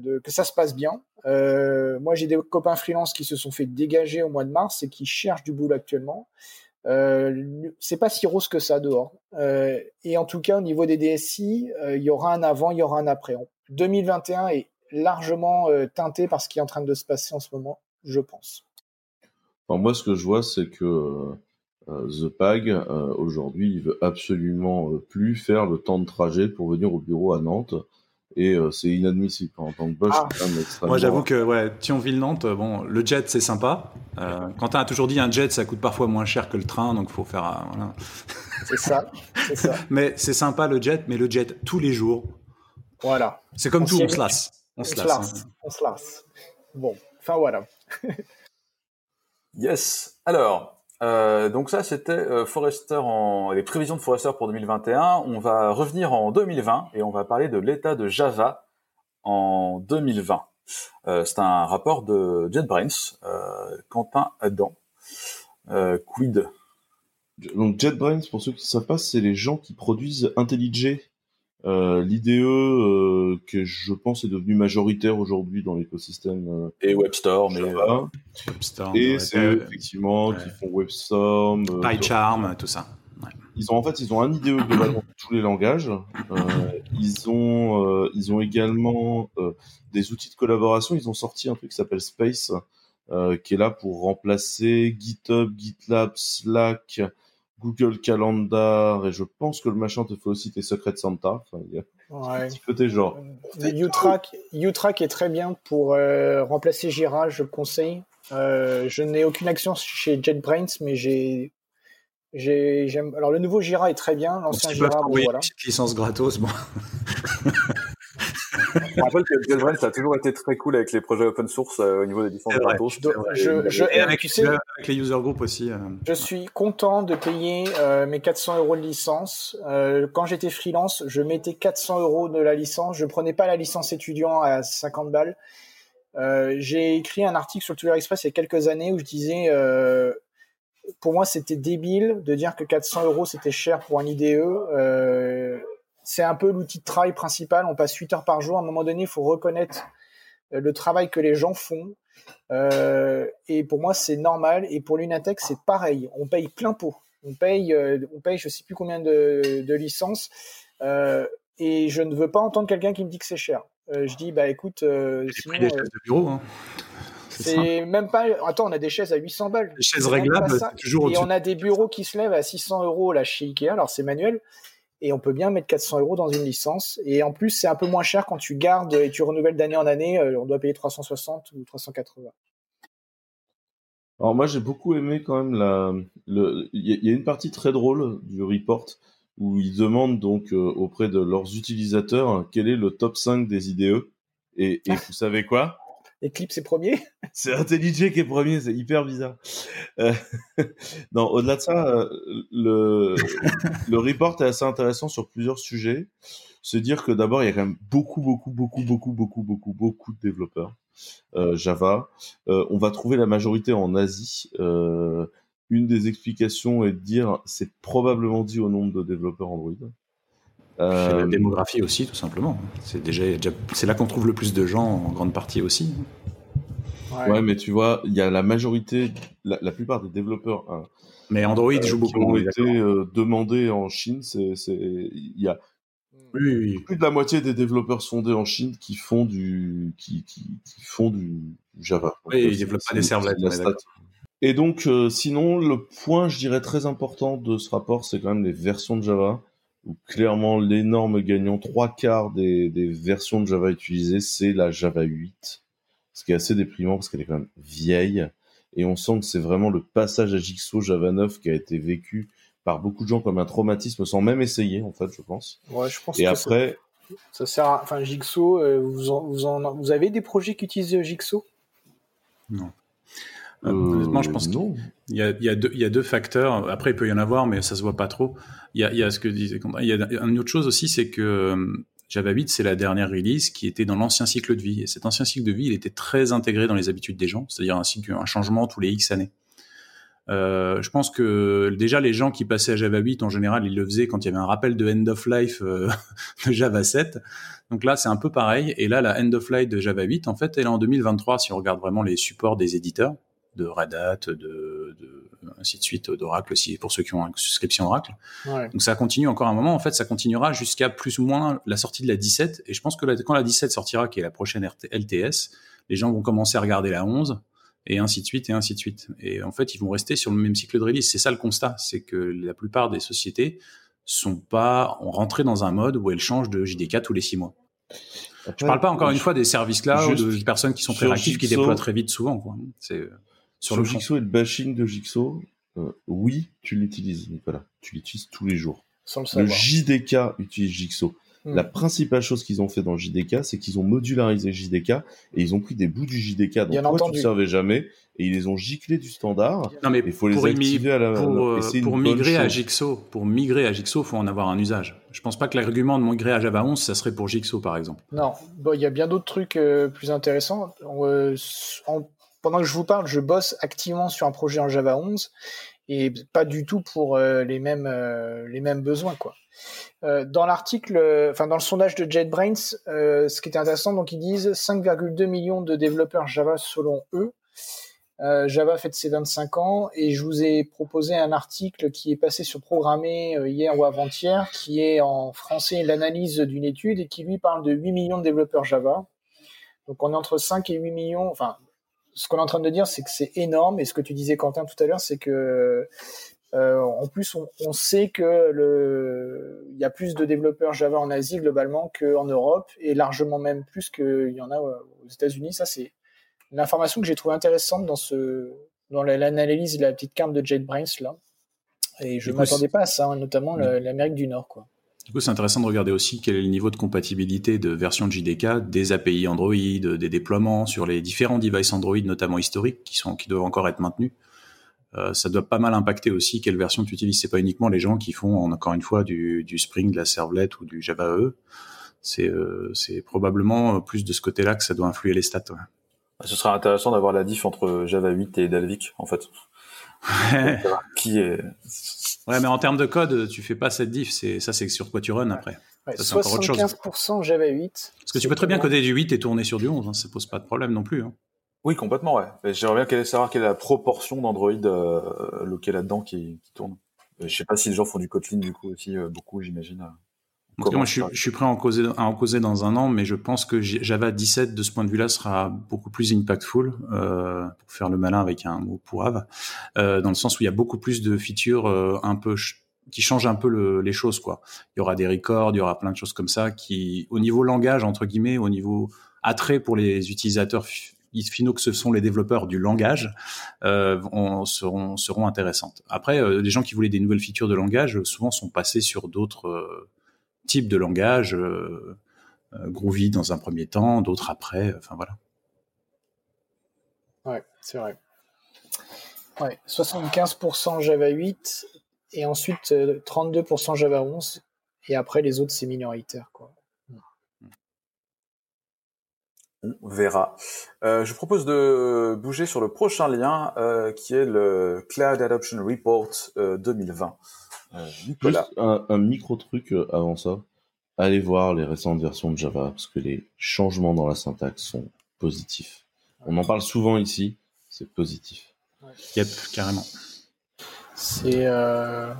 de, que ça se passe bien. Euh, moi, j'ai des copains freelance qui se sont fait dégager au mois de mars et qui cherchent du boulot actuellement. Euh, c'est pas si rose que ça dehors. Euh, et en tout cas, au niveau des DSI, euh, il y aura un avant, il y aura un après. 2021 est largement euh, teinté par ce qui est en train de se passer en ce moment, je pense. moi, ce que je vois, c'est que The Pag, aujourd'hui, il veut absolument plus faire le temps de trajet pour venir au bureau à Nantes et euh, c'est inadmissible en tant que boss. Ah. Moi, j'avoue que ouais, Thionville-Nantes, euh, bon, le jet c'est sympa. Euh, Quentin a toujours dit un jet ça coûte parfois moins cher que le train, donc faut faire. Euh, voilà. C'est ça, ça. mais c'est sympa le jet, mais le jet tous les jours. Voilà. C'est comme tout, on se lasse. On, se lasse. Hein. On se lasse. Bon, enfin voilà. yes. Alors, euh, donc ça, c'était euh, Forrester en les prévisions de Forrester pour 2021. On va revenir en 2020 et on va parler de l'état de Java en 2020. Euh, c'est un rapport de JetBrains, euh, Quentin Adam. Euh, quid? Donc JetBrains, pour ceux qui ne savent pas, c'est les gens qui produisent IntelliJ euh, L'IDE, euh, que je pense est devenu majoritaire aujourd'hui dans l'écosystème. Euh, et WebStorm. Et, WebStorm, et c'est eux, effectivement, qui font WebStorm. PyCharm, tout ça. Ils ont en fait, ils ont un IDE globalement pour tous les langages. ils ont, ils ont également des outils de collaboration. Ils ont sorti un truc qui s'appelle Space, qui est là pour remplacer GitHub, GitLab, Slack, Google Calendar, et je pense que le machin te fait aussi tes secrets de Santa. Enfin, il y a un petit peu tes genres. U-Track, est très bien pour remplacer Jira, je le conseille. je n'ai aucune action chez JetBrains, mais j'ai j'aime. Alors le nouveau Jira est très bien, l'ancien Jira. Bon, voilà. Une licence gratos, bon. Je rappelle que JetBrains a toujours été très cool avec les projets open source euh, au niveau des licences gratos. Je, je, et avec, avec, les user groups aussi. Euh. Je suis content de payer euh, mes 400 euros de licence. quand j'étais freelance, je mettais 400 euros de la licence. Je prenais pas la licence étudiant à 50 balles. J'ai écrit un article sur Twitter Express il y a quelques années où je disais pour moi, c'était débile de dire que 400 euros c'était cher pour un IDE. Euh, c'est un peu l'outil de travail principal. On passe 8 heures par jour. À un moment donné, il faut reconnaître euh, le travail que les gens font. Euh, et pour moi, c'est normal. Et pour l'Unatech, c'est pareil. On paye plein pot. On paye, on paye, je sais plus combien de, licences. et je ne veux pas entendre quelqu'un qui me dit que c'est cher. je dis, bah écoute, sinon, de bureau. Hein. C'est même pas. Attends, on a des chaises à 800 balles. Des chaises réglables, toujours Et on a des bureaux qui se lèvent à 600 euros là chez Ikea. Alors c'est manuel. Et on peut bien mettre 400 euros dans une licence. Et en plus, c'est un peu moins cher quand tu gardes et tu renouvelles d'année en année. Euh, on doit payer 360 ou 380. Alors moi, j'ai beaucoup aimé quand même la. Il y, a une partie très drôle du report où ils demandent donc euh, auprès de leurs utilisateurs quel est le top 5 des IDE. Et, et vous savez quoi? Eclipse est premier. C'est IntelliJ qui est premier, c'est hyper bizarre. Euh, non, au-delà de ça, euh, le, le report est assez intéressant sur plusieurs sujets. Se dire que d'abord, il y a quand même beaucoup, beaucoup, beaucoup, beaucoup, beaucoup, beaucoup, beaucoup de développeurs euh, Java. on va trouver la majorité en Asie. une des explications est de dire c'est probablement dit au nombre de développeurs Android. Euh, la démographie aussi, tout simplement. C'est déjà, c'est là qu'on trouve le plus de gens en grande partie aussi. Ouais, mais tu vois, il y a la majorité, la, plupart des développeurs. Hein, mais Android joue euh, beaucoup. Qui ont été euh, demandés en Chine, c'est, il y a plus de la moitié des développeurs sondés en Chine qui font du, qui, qui, font du Java. oui, ils développent pas des servlettes. Et donc, sinon, le point, je dirais, très important de ce rapport, c'est quand même les versions de Java clairement l'énorme gagnant, trois quarts des, versions de Java utilisées, c'est la Java 8. Ce qui est assez déprimant parce qu'elle est quand même vieille. Et on sent que c'est vraiment le passage à Jigsaw Java 9 qui a été vécu par beaucoup de gens comme un traumatisme sans même essayer, en fait, je pense. Ouais, je pense Et après. Ça, sert à... Enfin, Jigsaw, euh, vous, vous, vous avez des projets qui utilisent Jigsaw? Non. Euh, honnêtement, je pense qu'il y, a, y, a deux, il y a deux facteurs. Après, il peut y en avoir, mais ça se voit pas trop. Il y a, il y a ce que disait Il y a une autre chose aussi, c'est que euh, Java 8, c'est la dernière release qui était dans l'ancien cycle de vie. Et cet ancien cycle de vie, il était très intégré dans les habitudes des gens, c'est-à-dire un, cycle, un changement tous les X années. Euh, je pense que déjà les gens qui passaient à Java 8 en général ils le faisaient quand il y avait un rappel de end of life euh, de Java 7. Donc là c'est un peu pareil et là la end of life de Java 8 en fait elle est en 2023 si on regarde vraiment les supports des éditeurs de Red Hat, de, ainsi de suite, d'Oracle aussi, pour ceux qui ont une souscription Oracle. Donc ça continue encore un moment. En fait, ça continuera jusqu'à plus ou moins la sortie de la 17. Et je pense que quand la 17 sortira, qui est la prochaine LTS, les gens vont commencer à regarder la 11 et ainsi de suite et ainsi de suite. Et en fait, ils vont rester sur le même cycle de release. C'est ça le constat, c'est que la plupart des sociétés sont pas ont rentré dans un mode où elles changent de JDK tous les six mois. Je je parle pas encore une fois des services cloud, de personnes qui sont très réactives, qui déploient très vite souvent. C'est sur, le Jigsaw et le bashing de Jigsaw, euh, oui, tu l'utilises, Nicolas. Tu l'utilises tous les jours. Sans le, le JDK utilise Jigsaw. Hmm. La principale chose qu'ils ont fait dans le JDK, c'est qu'ils ont modularisé JDK et ils ont pris des bouts du JDK dont toi tu ne servais jamais et ils les ont giclés du standard. Non mais il faut les activer à la pour, euh, pour migrer à Jigsaw, pour migrer à Jigsaw, faut en avoir un usage. Je pense pas que l'argument de migrer à Java 11, ça serait pour Jigsaw par exemple. Non, bon, il y a bien d'autres trucs euh, plus intéressants. en pendant que je vous parle, je bosse activement sur un projet en Java 11 et pas du tout pour euh, les mêmes euh, les mêmes besoins. Euh, dans l'article, enfin dans le sondage de JetBrains, ce qui était intéressant, donc ils disent 5,2 millions de développeurs Java selon eux. Java fête ses 25 ans et je vous ai proposé un article qui est passé sur Programmer hier ou avant-hier, qui est en français l'analyse d'une étude et qui lui parle de 8 millions de développeurs Java. Donc on est entre 5 et 8 millions, ce qu'on est en train de dire, c'est que c'est énorme. Et ce que tu disais, Quentin, tout à l'heure, c'est que euh, en plus, on, on, sait que le, il y a plus de développeurs Java en Asie globalement qu'en Europe, et largement même plus qu'il y en a aux États-Unis. Ça, c'est une information que j'ai trouvée intéressante dans ce, dans l'analyse de la petite carte de JetBrains là. Et je ne m'attendais pas à ça, hein, notamment l'Amérique du Nord, quoi. Du coup, c'est intéressant de regarder aussi quel est le niveau de compatibilité de version de JDK, des API Android, des déploiements sur les différents devices Android, notamment historiques, qui sont, qui doivent encore être maintenus. Euh, ça doit pas mal impacter aussi quelle version tu utilises. C'est pas uniquement les gens qui font, encore une fois, du, du Spring, de la Servlet ou du Java EE. C'est, euh, c'est probablement plus de ce côté-là que ça doit influer les stats. Ce sera intéressant d'avoir la diff entre Java 8 et Dalvik, en fait. qui est Ouais, mais en termes de code, tu fais pas cette diff. C'est ça, c'est sur quoi tu run après. Ouais, ça, 75% Java 8. Parce que tu peux très bien coder du 8 et tourner sur du 11. Hein, ça pose pas de problème non plus. Hein. Oui, complètement, ouais. J'aimerais bien savoir quelle est la proportion d'Android euh, loqué là-dedans qui, qui, tourne. Je sais pas si les gens font du Kotlin du coup aussi euh, beaucoup, j'imagine. En moi, je suis, prêt à en, causer, à en causer dans un an, mais je pense que Java 17, de ce point de vue-là, sera beaucoup plus impactful, euh, pour faire le malin avec un mot pourrave, euh, dans le sens où il y a beaucoup plus de features euh, un peu qui changent un peu le, les choses, quoi. Il y aura des records, il y aura plein de choses comme ça qui, au niveau langage entre guillemets, au niveau attrait pour les utilisateurs finaux que ce sont les développeurs du langage euh, on, seront, seront intéressantes. Après, euh, les gens qui voulaient des nouvelles features de langage, souvent sont passés sur d'autres euh, type de langage, euh, euh, Groovy dans un premier temps, d'autres après, enfin voilà. Ouais, c'est vrai. Ouais, 75% Java 8 et ensuite 32% euh, Java 11 et après les autres c'est minoritaire quoi. On verra. je propose de bouger sur le prochain lien qui est le Cloud Adoption Report 2020. Nicolas. un, un, micro truc avant ça allez voir les récentes versions de Java parce que les changements dans la syntaxe sont positifs. On en parle souvent ici, c'est positif. Yep, carrément. C'est euh...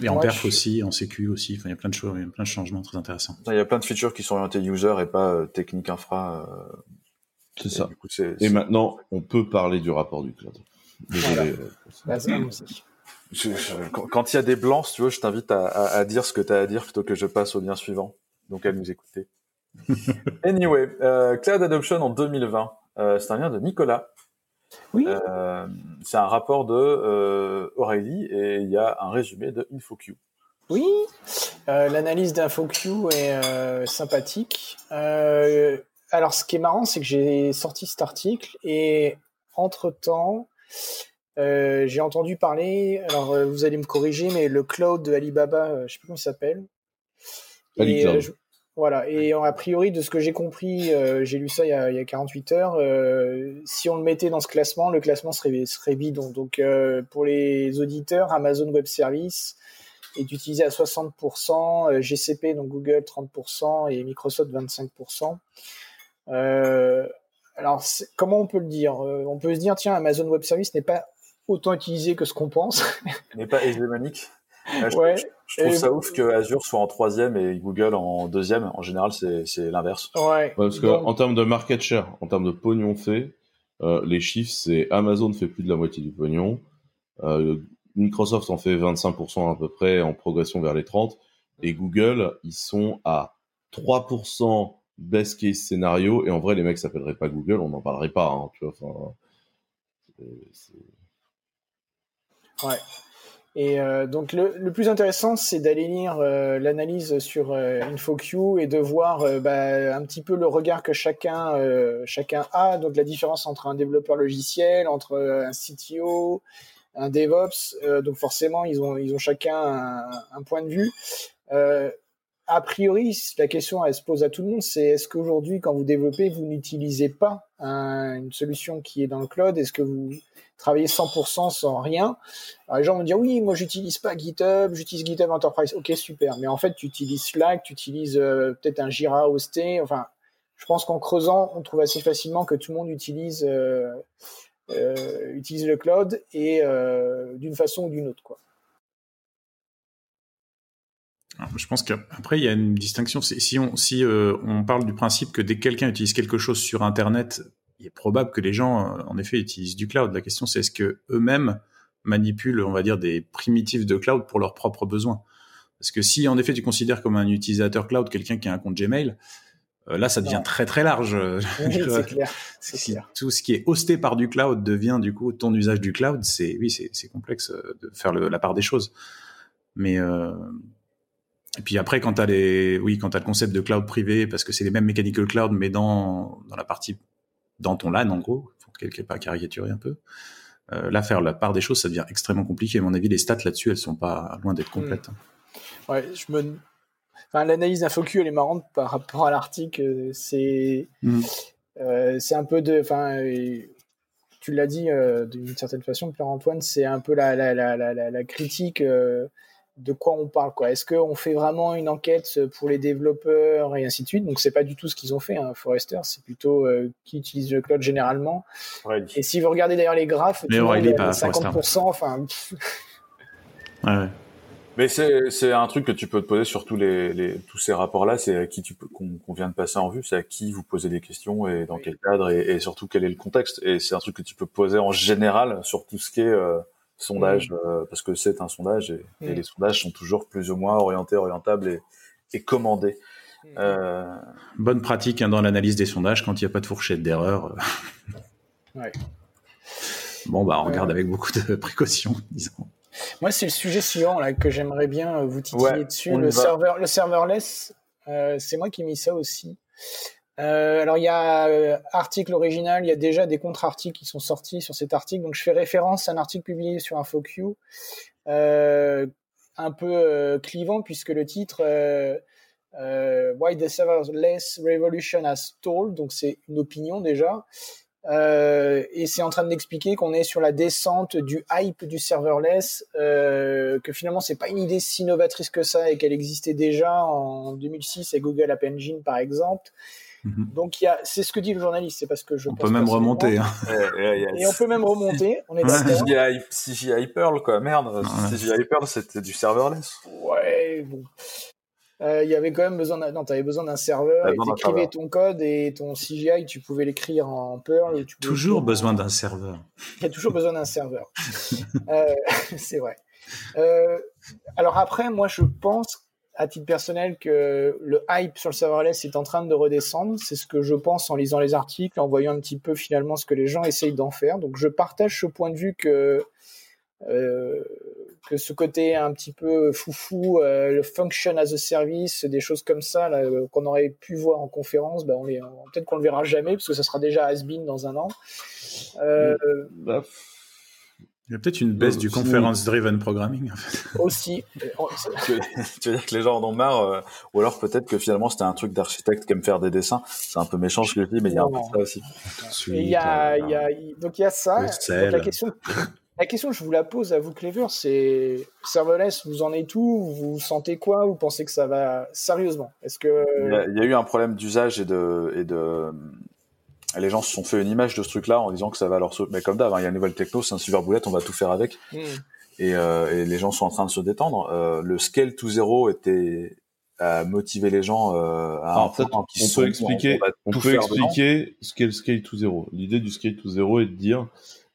et en perf aussi, en sécu aussi. Enfin, il y a plein de choses, il y a plein de changements très intéressants. Il y a plein de features qui sont orientées user et pas euh, technique infra. Euh... C'est ça. et maintenant, on peut parler du rapport du cloud. Désolé. Voilà. Quand il y a des blancs, si tu veux, je t'invite à, à, dire ce que tu as à dire plutôt que je passe au lien suivant. Donc, à nous écouter. anyway, euh, Cloud Adoption en 2020. Euh, c'est un lien de Nicolas. Oui. Euh, c'est un rapport de euh, Aurélie et il y a un résumé de InfoQ. Oui, l'analyse d'InfoQ est sympathique. alors, ce qui est marrant, c'est que j'ai sorti cet article et entre-temps, euh, j'ai entendu parler, alors euh, vous allez me corriger, mais le cloud de Alibaba, euh, je sais plus comment il s'appelle. Et, euh, voilà, et a priori, de ce que j'ai compris, j'ai lu ça il y, a, il y a 48 heures, si on le mettait dans ce classement, le classement serait, serait bidon. Donc pour les auditeurs, Amazon Web Service est utilisé à 60%, GCP, donc Google 30% et Microsoft 25%. alors, comment on peut le dire? On peut se dire, tiens, Amazon Web Service n'est pas autant utilisé que ce qu'on pense. n'est pas hégémonique. je, ouais. je, trouve ça ouf que Azure soit en troisième et Google en deuxième. En général, c'est l'inverse. Ouais. Parce que en termes de market share, en termes de pognon fait, euh, les chiffres, c'est Amazon fait plus de la moitié du pognon, euh, Microsoft en fait 25% à peu près en progression vers les 30, et Google, ils sont à 3% best case scénario, et en vrai, les mecs s'appelleraient pas Google, on n'en parlerait pas, hein, tu vois, enfin, Ouais. Et euh, donc le, le, plus intéressant, c'est d'aller lire euh, l'analyse sur euh, InfoQ et de voir bah, un petit peu le regard que chacun chacun a. Donc la différence entre un développeur logiciel, entre un CTO, un DevOps. donc forcément, ils ont ils ont chacun un, point de vue. a priori, la question elle se pose à tout le monde, c'est est-ce qu'aujourd'hui, quand vous développez, vous n'utilisez pas un, une solution qui est dans le cloud? Est-ce que vous travailler 100% sans rien. Les gens vont dire oui, moi j'utilise pas GitHub, j'utilise GitHub Enterprise. Ok, super. Mais en fait, tu utilises Slack, tu utilises euh, peut-être un Jira hosté. Enfin, je pense qu'en creusant, on trouve assez facilement que tout le monde utilise euh, euh, utilise le cloud et d'une façon ou d'une autre, je pense qu'après il y a une distinction. Si on si on parle du principe que dès que quelqu'un utilise quelque chose sur Internet, il est probable que les gens, en effet, utilisent du cloud. La question, c'est est-ce que eux-mêmes manipulent, on va dire, des primitives de cloud pour leurs propres besoins? Parce que si, en effet, tu considères comme un utilisateur cloud quelqu'un qui a un compte Gmail, euh, là, ça devient très très large. c'est clair. Tout ce qui est hosté par du cloud devient du coup ton usage du cloud, c'est oui, c'est complexe euh, de faire le, la part des choses. Mais euh... et puis après, quand t'as les, oui, quand t'as le concept de cloud privé, parce que c'est les mêmes mechanical cloud, mais dans dans la partie dans ton LAN en gros, faut quelque part caricaturer un peu. Euh, là, faire la part des choses, ça devient extrêmement compliqué. À mon avis, les stats là-dessus, elles sont pas loin d'être complètes. Hmm. Ouais, je me Enfin, l'analyse d'infocu elle est marrante par rapport à l'article. C'est mm. euh, c'est un peu de, enfin, tu l'as dit euh, d'une certaine façon, Pierre Antoine, c'est un peu la la, la, la, la critique euh, de quoi on parle quoi. Est-ce qu'on fait vraiment une enquête pour les développeurs et ainsi de suite? Donc c'est pas du tout ce qu'ils ont fait. Hein, Forrester, c'est plutôt euh, qui utilise le cloud généralement. Et si vous regardez d'ailleurs les graphes, mais il pas 50%, enfin. ouais. Mais c'est un truc que tu peux te poser sur tous les, les tous ces rapports-là. C'est à qui tu peux qu'on vient de passer en vue. C'est à qui vous posez des questions et dans quel cadre et, et, surtout quel est le contexte. Et c'est un truc que tu peux poser en général sur tout ce qui est euh, sondage mm. euh, parce que c'est un sondage et, et, mm. les sondages sont toujours plus ou moins orientés, orientables et, et commandés. Mm. Euh... Bonne pratique hein, dans l'analyse des sondages quand il n'y a pas de fourchette d'erreur. ouais. Bon bah on regarde avec beaucoup de précautions, disons. Moi, c'est le sujet suivant là, que j'aimerais bien euh, vous titiller dessus. Le, serveur, le serverless, euh, c'est moi qui ai mis ça aussi. Euh, alors, il y a euh, article original, il y a déjà des contre-articles qui sont sortis sur cet article. Donc, je fais référence à un article publié sur InfoQ, un peu clivant, puisque le titre Why the Serverless Revolution has Stalled, donc c'est une opinion déjà. Euh, et c'est en train d'expliquer qu'on est sur la descente du hype du serverless, euh, que finalement c'est pas une idée si novatrice que ça et qu'elle existait déjà en 2006 avec Google App Engine par exemple. Mhm. Donc il y a, c'est ce que dit le journaliste, c'est parce que je. On peut même remonter. Hein. et on peut même remonter. On est CGI, Perl quoi, merde. CGI Perl c'était du serverless. Ouais, bon. Euh, il y avait quand même besoin d'un, non, avais besoin d'un serveur, et écrivais ton code et ton CGI, tu pouvais l'écrire en Perl. tu toujours besoin d'un serveur. Il y a toujours besoin d'un serveur. euh, c'est vrai. Euh, alors après, moi, je pense, à titre personnel, que le hype sur le serverless est en train de redescendre. C'est ce que je pense en lisant les articles, en voyant un petit peu finalement ce que les gens essayent d'en faire. Donc, je partage ce point de vue que euh, que ce côté un petit peu foufou, euh, le function as a service, des choses comme ça euh, qu'on aurait pu voir en conférence, ben peut-être qu'on le verra jamais parce que ça sera déjà has-been dans un an. Bah, il y a peut-être une baisse du conference-driven programming. En fait. Aussi. tu, veux, dire que les gens en ont marre, ou alors peut-être que finalement c'était un truc d'architecte qui aime faire des dessins. C'est un peu méchant ce que je dis, mais il y a un peu ça aussi. Il y a, il y a, donc il y a ça. la question, la question, je vous la pose à vous, Clever, c'est serverless, vous en êtes où? Vous sentez quoi? Vous pensez que ça va sérieusement? Est-ce que il y, a, eu un problème d'usage et de et de les gens se sont fait une image de ce truc-là en disant que ça va leur mais comme d'hab, hein, il y a une nouvelle techno, c'est un super boulette, on va tout faire avec. Et, euh, et, les gens sont en train de se détendre. Euh, le scale to zero était à motiver les gens euh, à en fait, on, peut expliquer, on, peut expliquer ce qu'est le scale to zero. L'idée du scale to zero est de dire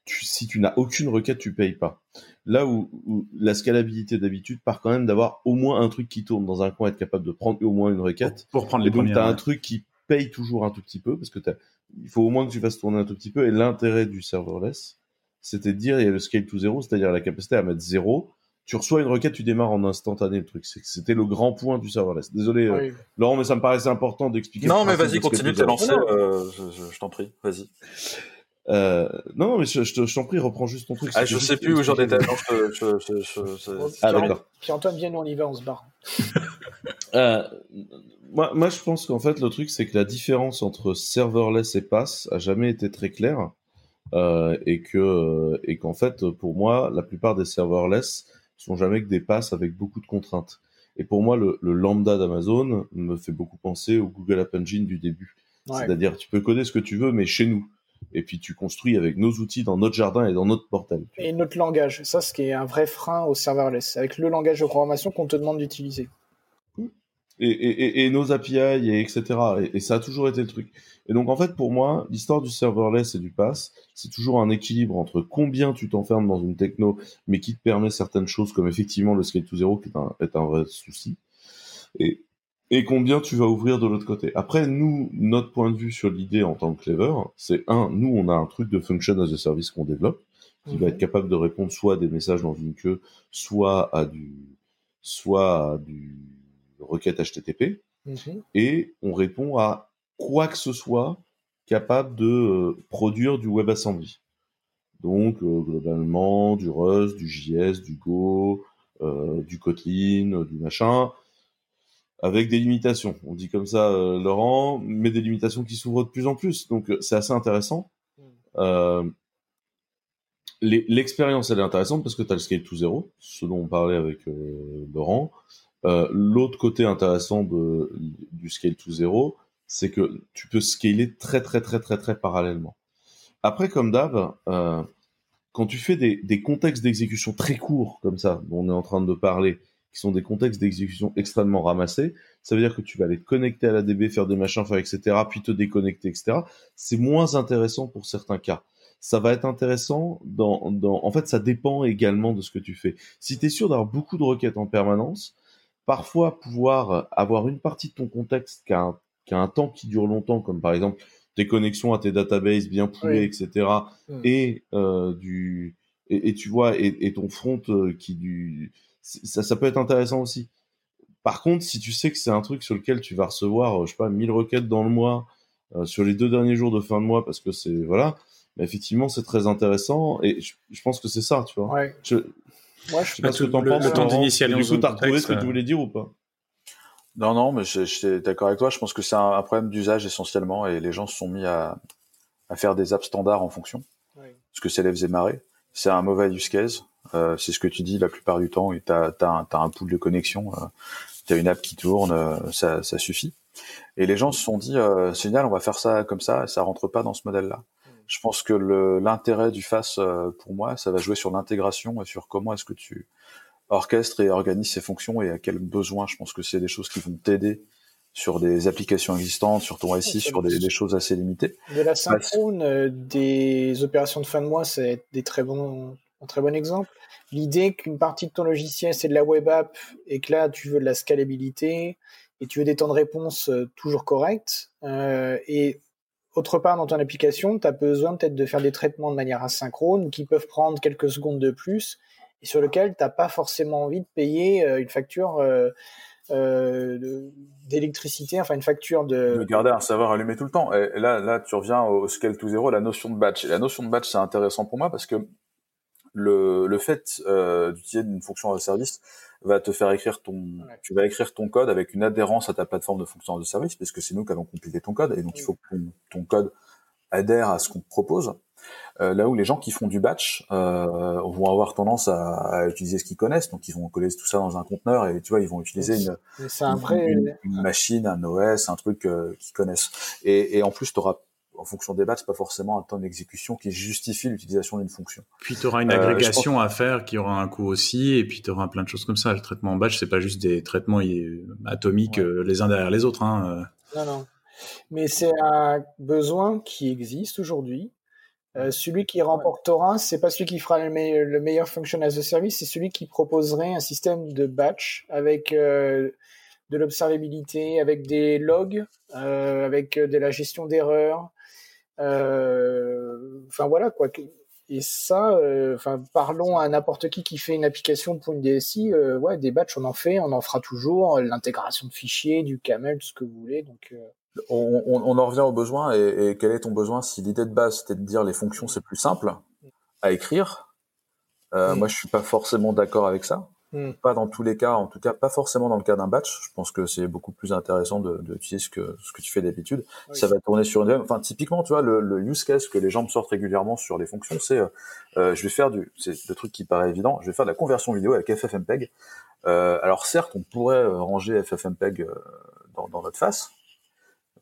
si tu n'as aucune requête, tu payes pas. Là où, la scalabilité d'habitude part quand même d'avoir au moins un truc qui tourne dans un coin, être capable de prendre au moins une requête. Pour, prendre les et donc, tu as un truc qui paye toujours un tout petit peu, parce que il faut au moins que tu fasses tourner un tout petit peu. Et l'intérêt du serverless, c'était de dire, il y a le scale to zero, c'est-à-dire la capacité à mettre zéro. Tu reçois une requête, tu démarres en instantané le truc. C'était le grand point du serverless. Désolé, euh, Laurent, mais ça me paraissait important d'expliquer. Non, mais vas-y, continue de te lancer. Euh, je, je t'en prie, vas-y. Euh, non, non, mais je, je, t'en prie, reprends juste ton truc. Ah, je sais plus où j'en étais. ah, d'accord. Puis Antoine, viens, on y va, on se barre. euh, moi, moi, je pense qu'en fait, le truc, c'est que la différence entre serverless et pass a jamais été très claire. Euh, et que et qu'en fait, pour moi, la plupart des serverless sont jamais que des passes avec beaucoup de contraintes. Et pour moi, le, le lambda d'Amazon me fait beaucoup penser au Google App Engine du début. C'est-à-dire, tu peux coder ce que tu veux, mais chez nous et puis tu construis avec nos outils dans notre jardin et dans notre portail. Et notre langage, ça ce qui est un vrai frein au serverless, avec le langage de programmation qu'on te demande d'utiliser. Et, nos API, et etc. Et, ça a toujours été le truc. Et donc, en fait, pour moi, l'histoire du serverless et du pass, c'est toujours un équilibre entre combien tu t'enfermes dans une techno, mais qui te permet certaines choses, comme effectivement le scale to zero, qui est un, est un vrai souci, et, et combien tu vas ouvrir de l'autre côté. Après, nous, notre point de vue sur l'idée en tant que Clever, c'est un, nous, on a un truc de function as a service qu'on développe, qui va mhm. être capable de répondre soit à des messages dans une queue, soit à du, soit à du requête HTTP, mhm. et on répond à quoi que ce soit capable de euh, produire du WebAssembly. Donc euh, globalement du Rust, du JS, du Go, euh, du Kotlin, du machin, avec des limitations. On dit comme ça, Laurent, mais des limitations qui s'ouvrent de plus en plus. Donc c'est assez intéressant. Mm. L'expérience, elle est intéressante parce que tu as le scale to zero, ce dont on parlait avec Laurent. Euh, l'autre côté intéressant du scale to zero, c'est que tu peux scaler très très très très très parallèlement. Après, comme d'hab, euh, quand tu fais des, des contextes d'exécution très courts comme ça, dont on est en train de parler, qui sont des contextes d'exécution extrêmement ramassés, ça veut dire que tu vas aller te connecter à la DB, faire des machins, faire etc., puis te déconnecter, etc. C'est moins intéressant pour certains cas. Ça va être intéressant dans, dans... En fait, ça dépend également de ce que tu fais. Si tu es sûr d'avoir beaucoup de requêtes en permanence, parfois pouvoir avoir une partie de ton contexte qui a un, qui a un temps qui dure longtemps, comme par exemple tes connexions à tes databases bien poulées, etc. Et mm. euh, du et, tu vois et, ton front euh, qui du ça, ça peut être intéressant aussi. Par contre, si tu sais que c'est un truc sur lequel tu vas recevoir, euh, je sais pas, 1000 requêtes dans le mois, sur les deux derniers jours de fin de mois, parce que c'est voilà, bah, effectivement, c'est très intéressant. Et je, je pense que c'est ça, tu vois. Ouais. Je, moi, je sais pas ce que t'en penses. Le temps d'initialisation. Du coup, t'as retrouvé ce que tu voulais dire ou pas? Non, non, mais d'accord avec toi. Je pense que c'est un, problème d'usage essentiellement, et les gens se sont mis à, à faire des apps standards en fonction, oui. ce que ça les faisait marrer. C'est un mauvais use case. Euh, c'est ce que tu dis la plupart du temps. Tu as, as, un pool de connexion, euh, tu as une app qui tourne, euh, ça, ça, suffit. Et les gens se sont dit, euh, c'est génial, on va faire ça comme ça, et ça rentre pas dans ce modèle-là je pense que l'intérêt du FAS, euh, pour moi, ça va jouer sur l'intégration et sur comment est-ce que tu orchestres et organises ces fonctions et à quels besoins. Je pense que c'est des choses qui vont t'aider sur des applications existantes, sur ton SI, sur des, choses assez limitées. De la synchrone, euh, des opérations de fin de mois, c'est des très bons, un très bon exemple. L'idée qu'une partie de ton logiciel, c'est de la web app et que là, tu veux de la scalabilité et tu veux des temps de réponse euh, toujours corrects. Euh, et autre part, dans ton application, tu as besoin peut-être de faire des traitements de manière asynchrone qui peuvent prendre quelques secondes de plus et sur lequel tu n'as pas forcément envie de payer euh, une facture euh, euh, d'électricité, enfin une facture de... De garder un serveur allumé tout le temps. Et là, tu reviens au scale to zero, la notion de batch. La notion de batch, c'est intéressant pour moi parce que le, le fait d'utiliser une fonction de service, va te faire écrire ton, tu vas écrire ton code avec une adhérence à ta plateforme de fonction de service, puisque c'est nous qui allons compiler ton code, et donc il faut que ton code adhère à ce qu'on te propose. Euh, là où les gens qui font du batch euh, vont avoir tendance à, à utiliser ce qu'ils connaissent, donc ils vont coller tout ça dans un conteneur et tu vois ils vont utiliser une, un vrai... une, machine, un OS, un truc euh, qu'ils connaissent. Et, et en plus, tu auras en fonction des batchs, c'est pas forcément un temps d'exécution qui justifie l'utilisation d'une fonction. Puis tu auras une euh, agrégation à faire qui aura un coût aussi, et puis tu auras plein de choses comme ça. Le traitement en batch, c'est pas juste des traitements atomiques euh, les uns derrière les autres. Hein. Euh. Non, non. Mais c'est un besoin qui existe aujourd'hui. celui qui remportera, c'est pas celui qui fera le, meilleur function as a service, c'est celui qui proposerait un système de batch avec de l'observabilité, avec des logs, avec de la gestion d'erreurs, enfin voilà quoi. Et ça, euh, enfin parlons à n'importe qui qui fait une application pour une DSI. Euh, ouais, des batchs on en fait, on en fera toujours. L'intégration de fichiers, du camel, tout ce que vous voulez. Donc on, on, on, en revient au besoin. Et, et, quel est ton besoin Si l'idée de base c'était de dire les fonctions c'est plus simple à écrire, euh, moi je suis pas forcément d'accord avec ça. Hmm. Pas dans tous les cas, en tout cas pas forcément dans le cas d'un batch. Je pense que c'est beaucoup plus intéressant de, de utiliser ce que ce que tu fais d'habitude. Ça va tourner sur une enfin typiquement tu vois le, le, use case que les gens me sortent régulièrement sur les fonctions, c'est euh, euh je vais faire du c'est le truc qui paraît évident, je vais faire de la conversion vidéo avec FFmpeg. Euh, alors certes on pourrait euh, ranger FFmpeg euh, dans, dans notre face,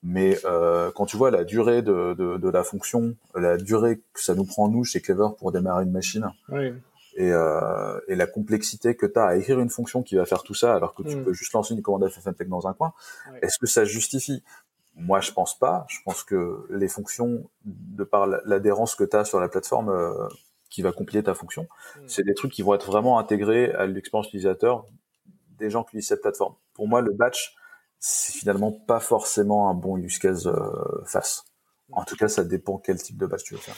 mais euh, quand tu vois la durée de, de, de, la fonction, la durée que ça nous prend nous chez Clever pour démarrer une machine. Oui et, euh, et la complexité que tu as à écrire une fonction qui va faire tout ça alors que tu Mm. peux juste lancer une commande FFmpeg dans un coin, Ouais. est-ce que ça justifie? Moi, je pense pas. Je pense que les fonctions, de par la- l'adhérence que tu as sur la plateforme euh, qui va compiler ta fonction, Mm. c'est des trucs qui vont être vraiment intégrés à l'expérience utilisateur des gens qui utilisent cette plateforme. Pour moi, le batch, c'est finalement pas forcément un bon use case euh, face. En tout cas, ça dépend quel type de batch tu veux faire.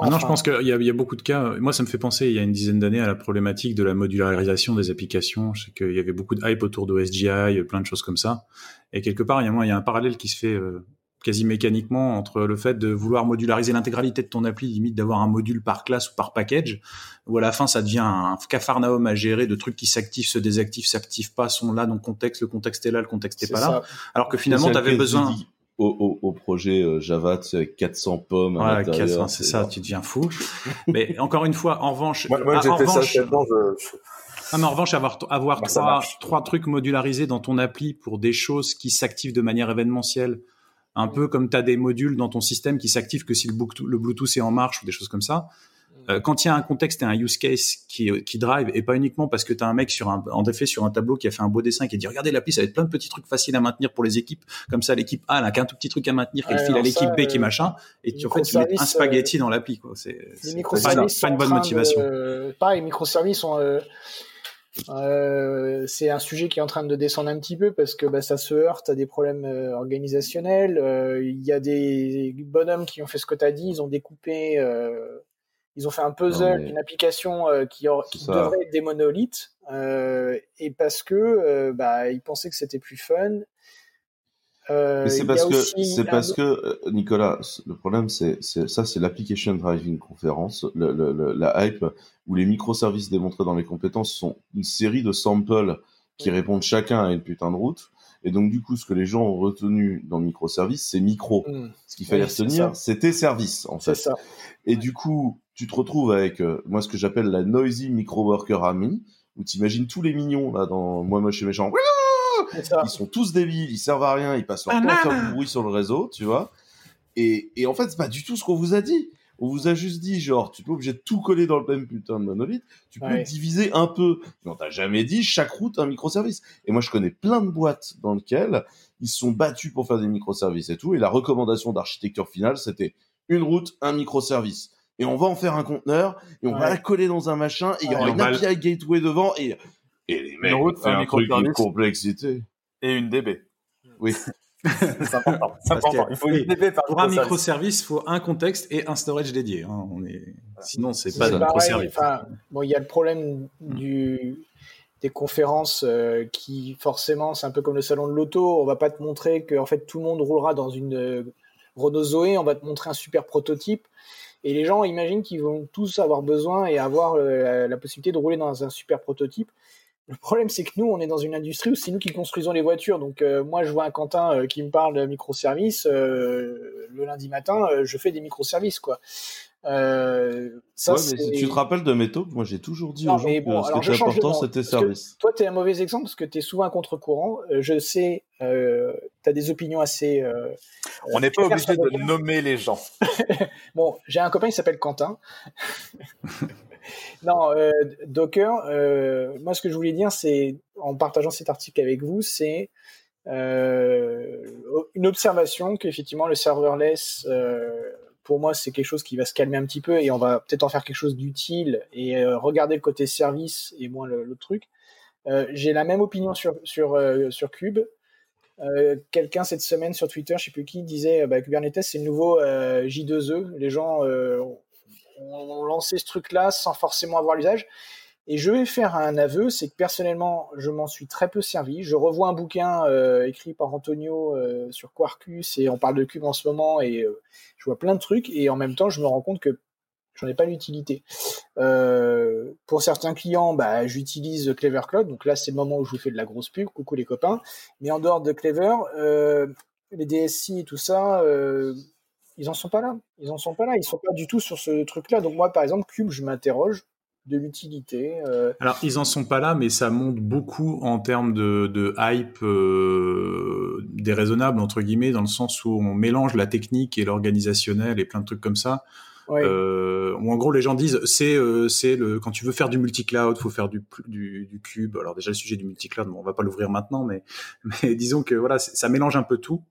Maintenant, je Enfin, pense qu'il y, a- il y a beaucoup de cas. Moi, ça me fait penser, il y a une dizaine d'années, à la problématique de la modularisation des applications. Je sais qu'il y avait beaucoup de hype autour de SGI, plein de choses comme ça. Et quelque part, il y a, moi, il y a un parallèle qui se fait euh, quasi mécaniquement entre le fait de vouloir modulariser l'intégralité de ton appli, limite d'avoir un module par classe ou par package, où à la fin, ça devient un cafarnaum à gérer de trucs qui s'activent, se désactivent, s'activent pas, sont là dans le contexte, le contexte est là, le contexte est c'est pas là. Alors que finalement, tu avais besoin... dit Au, au, au projet euh, Java, tu sais, avec 400 pommes quasiment, c'est ça, tu deviens fou. Mais encore une fois, en revanche, Moi, moi ah, j'ai en ça revanche, je, mais en revanche, avoir, avoir Bah, trois, trois trucs modularisés dans ton appli pour des choses qui s'activent de manière événementielle, un peu comme tu as des modules dans ton système qui s'activent que si le Bluetooth est en marche ou des choses comme ça. Euh, quand il y a un contexte et un use case qui, qui drive, et pas uniquement parce que tu as un mec sur un, en effet sur un tableau qui a fait un beau dessin qui dit regardez l'appli, ça va être plein de petits trucs faciles à maintenir pour les équipes. Comme ça, l'équipe A elle a qu'un tout petit truc à maintenir qu'elle Ouais, file à l'équipe B qui euh, machin. Et tu, en fait, tu mets un spaghetti dans l'appli. quoi. C'est pas, une- pas bonne motivation. De... Pareil, les microservices sont. euh, euh, c'est un sujet qui est en train de descendre un petit peu parce que bah, ça se heurte à des problèmes euh, organisationnels. Euh, Il y a des bonhommes qui ont fait ce que tu as dit, ils ont découpé, euh, ils ont fait un puzzle mais- d'une application euh, qui, devrait être des monolithes euh, et parce que euh, bah, ils pensaient que c'était plus fun. Mais c'est parce que c'est un parce que Nicolas, le problème c'est ça c'est l'application driving conference, le, le- le- la hype où les microservices démontrés dans les compétences sont une série de samples qui Oui. répondent chacun à une putain de route. Et donc du coup, ce que les gens ont retenu dans le microservice, c'est micro. Hmm, Ce qu'il fallait Oui, retenir, c'était service en fait. ça. Et du coup, tu te retrouves avec euh, moi ce que j'appelle la noisy micro worker army, où t'imagines tous les mignons là dans moi moche et méchant. Ils sont tous débiles, ils servent à rien, ils passent leur temps à faire du bruit sur le réseau, tu vois. Et, et en fait, c'est pas du tout ce qu'on vous a dit. On vous a juste dit, genre, tu peux obligé de tout coller dans le même putain de monolithe, tu peux Ouais. diviser un peu. Mais on t'a jamais dit chaque route un microservice. Et moi, je connais plein de boîtes dans lesquelles ils se sont battus pour faire des microservices et tout. Et la recommandation d'architecture finale, c'était une route, un microservice. Et on va en faire un conteneur, et on va la coller dans un machin, et il y aura une API gateway devant, et, et les mecs, un un truc complexité. et une DB. Oui. c'est important. Important. Il faut une DB par Pour un microservice. il faut un contexte et un storage dédié. hein. On est... Sinon, c'est pas pareil, microservice. enfin, bon, il y a le problème du, des conférences euh, qui, forcément, c'est un peu comme le salon de l'auto. On va pas te montrer que en fait, tout le monde roulera dans une euh, Renault Zoé. On va te montrer un super prototype. Et les gens imaginent qu'ils vont tous avoir besoin et avoir la, possibilité de rouler dans un super prototype. Le problème, c'est que nous, on est dans une industrie où c'est nous qui construisons les voitures. Donc, euh, moi, je vois un Quentin euh, qui me parle de microservices. euh, le lundi matin, je fais des microservices, quoi. Euh, ça, ouais, mais si c'est- tu te rappelles de mes talks, moi j'ai toujours dit Non, aux gens mais que bon, ce qui était important c'était service. Toi, tu es un mauvais exemple parce que tu es souvent un contre-courant. Euh, je sais, euh, tu as des opinions assez. euh, On n'est pas obligé de bien. nommer les gens. Bon, j'ai un copain qui s'appelle Quentin. non, euh, Docker, euh, moi ce que je voulais dire, c'est, en partageant cet article avec vous, c'est euh, une observation qu'effectivement le serverless, euh, pour moi, c'est quelque chose qui va se calmer un petit peu et on va peut-être en faire quelque chose d'utile et euh, regarder le côté service et moins le truc. Euh, j'ai la même opinion sur, sur, euh, sur Cube. Quelqu'un cette semaine sur Twitter, je sais plus qui, disait bah, Kubernetes c'est le nouveau euh, J2E. Les gens ont lancé ce truc-là sans forcément avoir l'usage. Et je vais faire un aveu, c'est que personnellement, je m'en suis très peu servi. Je revois un bouquin euh, écrit par Antonio euh, sur Quarkus et on parle de cube en ce moment et euh, je vois plein de trucs et en même temps, je me rends compte que j'en ai pas l'utilité. Pour certains clients, bah, j'utilise Clever Cloud, donc là c'est le moment où je vous fais de la grosse pub, coucou les copains. Mais en dehors de Clever, les DSI et tout ça, ils en sont pas là. Ils en sont pas là. Ils sont pas du tout sur ce truc-là. Donc moi, par exemple, Cube, je m'interroge de l'utilité. Euh, Alors, ils en sont pas là, mais ça monte beaucoup en termes de, de hype euh, déraisonnable, entre guillemets, dans le sens où on mélange la technique et l'organisationnel et plein de trucs comme ça. Euh, où en gros les gens disent c'est euh, c'est le quand tu veux faire du multi-cloud, faut faire du, du, du cube. Alors déjà le sujet du multi-cloud, bon, on va pas l'ouvrir maintenant, mais mais disons que voilà ça mélange un peu tout.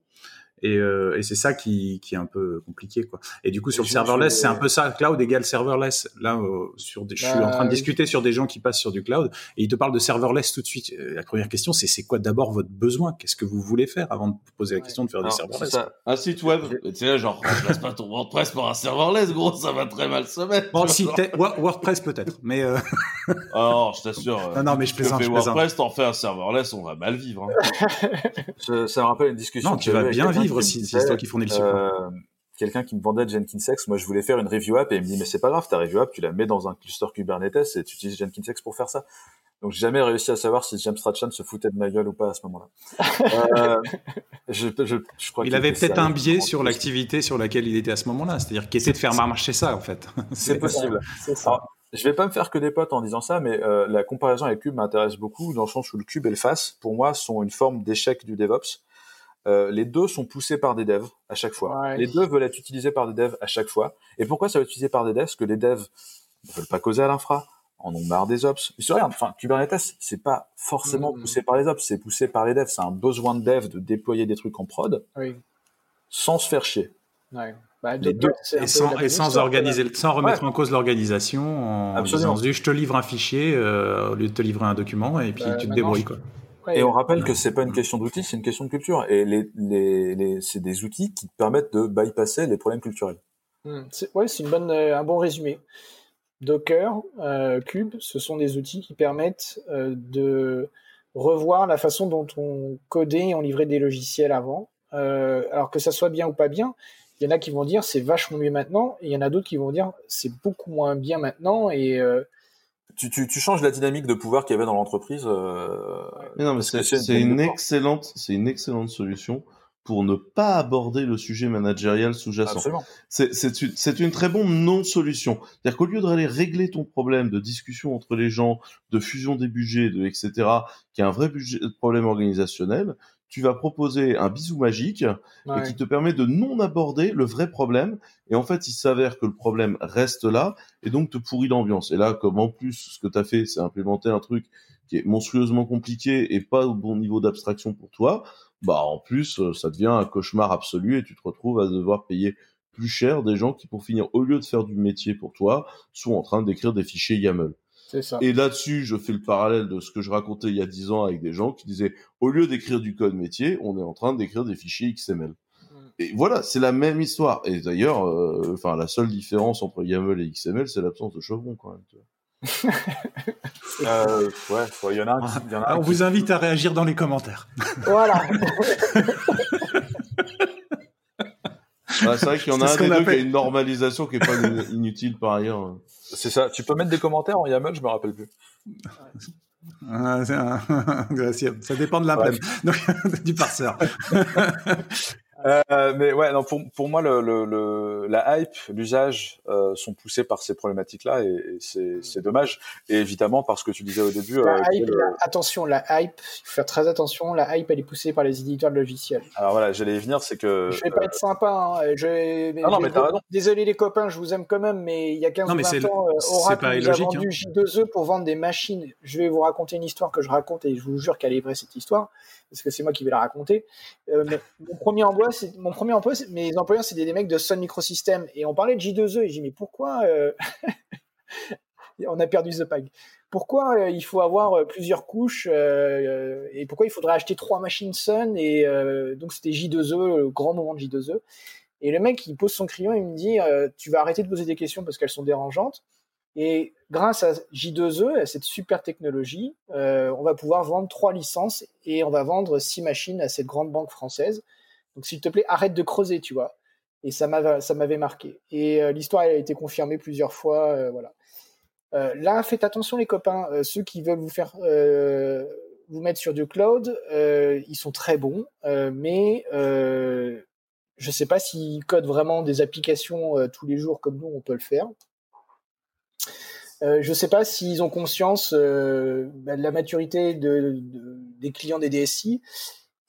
Et, euh, et c'est ça qui, qui, est un peu compliqué, quoi. Et du coup, sur le serverless, c'est un peu ça. Cloud égale serverless. Là, euh, sur des, je suis en train de bah, discuter sur des gens qui passent sur du cloud et ils te parlent de serverless tout de suite. Euh, la première question, c'est c'est quoi d'abord votre besoin? Qu'est-ce que vous voulez faire avant de poser la question de faire du serverless? Un site web. Tu sais, genre, remplace pas ton WordPress pour un serverless, gros, ça va très mal se mettre. Bon, si WordPress peut-être, mais. Euh... oh, je t'assure. Non, non, mais je plaisante. Tu fais WordPress, t'en fais un serverless, on va mal vivre. Hein. ça, ça me rappelle une discussion. Non, tu vas bien vivre aussi, c'est toi qui fournit le support. Euh, quelqu'un qui me vendait Jenkinsx, moi je voulais faire une review app et il me dit mais c'est pas grave, ta review app tu la mets dans un cluster Kubernetes et tu utilises Jenkinsx pour faire ça. Donc j'ai jamais réussi à savoir si James Strachan se foutait de ma gueule ou pas à ce moment-là. euh, je, je, je crois il avait peut-être un biais sur l'activité sur laquelle il était à ce moment-là, c'est-à-dire qu'il était de faire marcher ça en fait. C'est possible. Ça. je vais pas me faire que des potes en disant ça, mais euh, la comparaison avec Cube m'intéresse beaucoup dans le sens où le Cube et le FAS, pour moi, sont une forme d'échec du DevOps. Euh, les deux sont poussés par des devs à chaque fois. Les deux veulent être utilisés par des devs à chaque fois. Et pourquoi ça va être utilisé par des devs? Parce que les devs ne veulent pas causer à l'infra, en ont marre des ops. Mais rien, enfin, Kubernetes, c'est pas forcément mm. poussé par les ops, c'est poussé par les devs. C'est un besoin de dev de déployer des trucs en prod sans se faire chier. Bah, les deux. Et sans, et sans organiser, sans remettre en cause l'organisation, en disant je te livre un fichier euh, au lieu de te livrer un document et puis bah, tu te débrouilles. Quoi et on rappelle que c'est pas une question d'outils, c'est une question de culture. Et les, les, les c'est des outils qui permettent de bypasser les problèmes culturels. Ouais, c'est une bonne, euh, un bon résumé. Docker, euh, Cube, ce sont des outils qui permettent euh, de revoir la façon dont on codait et on livrait des logiciels avant. Alors que ça soit bien ou pas bien, il y en a qui vont dire c'est vachement mieux maintenant, et il y en a d'autres qui vont dire c'est beaucoup moins bien maintenant, et tu, tu, tu, changes la dynamique de pouvoir qu'il y avait dans l'entreprise. Euh, non, mais c'est une, excellente, c'est une excellente solution pour ne pas aborder le sujet managérial sous-jacent. C'est une très bonne non-solution. C'est-à-dire qu'au lieu d'aller régler ton problème de discussion entre les gens, de fusion des budgets, de etc., qui est un vrai budget, problème organisationnel, tu vas proposer un bisou magique et qui te permet de non aborder le vrai problème. Et en fait, il s'avère que le problème reste là et donc te pourrit l'ambiance. Et là, comme en plus, ce que tu as fait, c'est implémenter un truc qui est monstrueusement compliqué et pas au bon niveau d'abstraction pour toi, bah en plus, euh, ça devient un cauchemar absolu et tu te retrouves à devoir payer plus cher des gens qui, pour finir, au lieu de faire du métier pour toi, sont en train d'écrire des fichiers YAML. Et là-dessus, je fais le parallèle de ce que je racontais il y a dix ans avec des gens qui disaient, au lieu d'écrire du code métier, on est en train d'écrire des fichiers XML. Mm. Et voilà, c'est la même histoire. Et d'ailleurs, euh, enfin, la seule différence entre YAML et XML, c'est l'absence de chevron quand même. euh, ouais, il y en a un. y en a on vous invite à réagir dans les commentaires. Voilà. c'est vrai qu'il y en a un des deux qui a une normalisation qui est pas inutile par ailleurs. C'est ça. Tu peux mettre des commentaires en YAML, je me rappelle plus. Ah, ça dépend de la du parseur. Euh, mais ouais, non, pour, pour moi, le, le, la hype, l'usage euh, sont poussés par ces problématiques-là et, et c'est dommage. Et évidemment, parce que tu disais au début. La euh, hype, attention, la hype, il faut faire très attention. La hype, elle est poussée par les éditeurs de logiciels. Alors voilà, j'allais y venir, c'est que. Je vais pas être sympa. Hein, je... non, non, mais t'as raison. Désolé les copains, je vous aime quand même, mais il y a 15 non, 20 ans, Oracle nous a vendu hein. J2E pour vendre des machines. Je vais vous raconter une histoire que je raconte et je vous jure qu'elle est vraie cette histoire parce que c'est moi qui vais la raconter. Euh, mais mon premier emploi, c'est mon premier emploi, mes employeurs, c'est des, mecs de Sun Microsystems et on parlait de J2E et j'ai dit mais pourquoi euh, on a perdu The Pag Pourquoi euh, il faut avoir plusieurs couches et pourquoi il faudrait acheter trois machines Sun et donc c'était J2E, le grand moment de J2E. Et le mec, il pose son crayon, il me dit tu vas arrêter de poser des questions parce qu'elles sont dérangeantes. Et grâce à J2E, à cette super technologie, euh, on va pouvoir vendre trois licences et on va vendre six machines à cette grande banque française. Donc s'il te plaît, arrête de creuser, tu vois. Et ça m'avait marqué. Et euh, l'histoire a été confirmée plusieurs fois, euh, voilà. Là, faites attention les copains, ceux qui veulent vous faire vous mettre sur du cloud, ils sont très bons, mais je ne sais pas s'ils codent vraiment des applications tous les jours comme nous on peut le faire. Euh, je ne sais pas s'ils ont conscience euh, bah, de la maturité de, des clients des DSI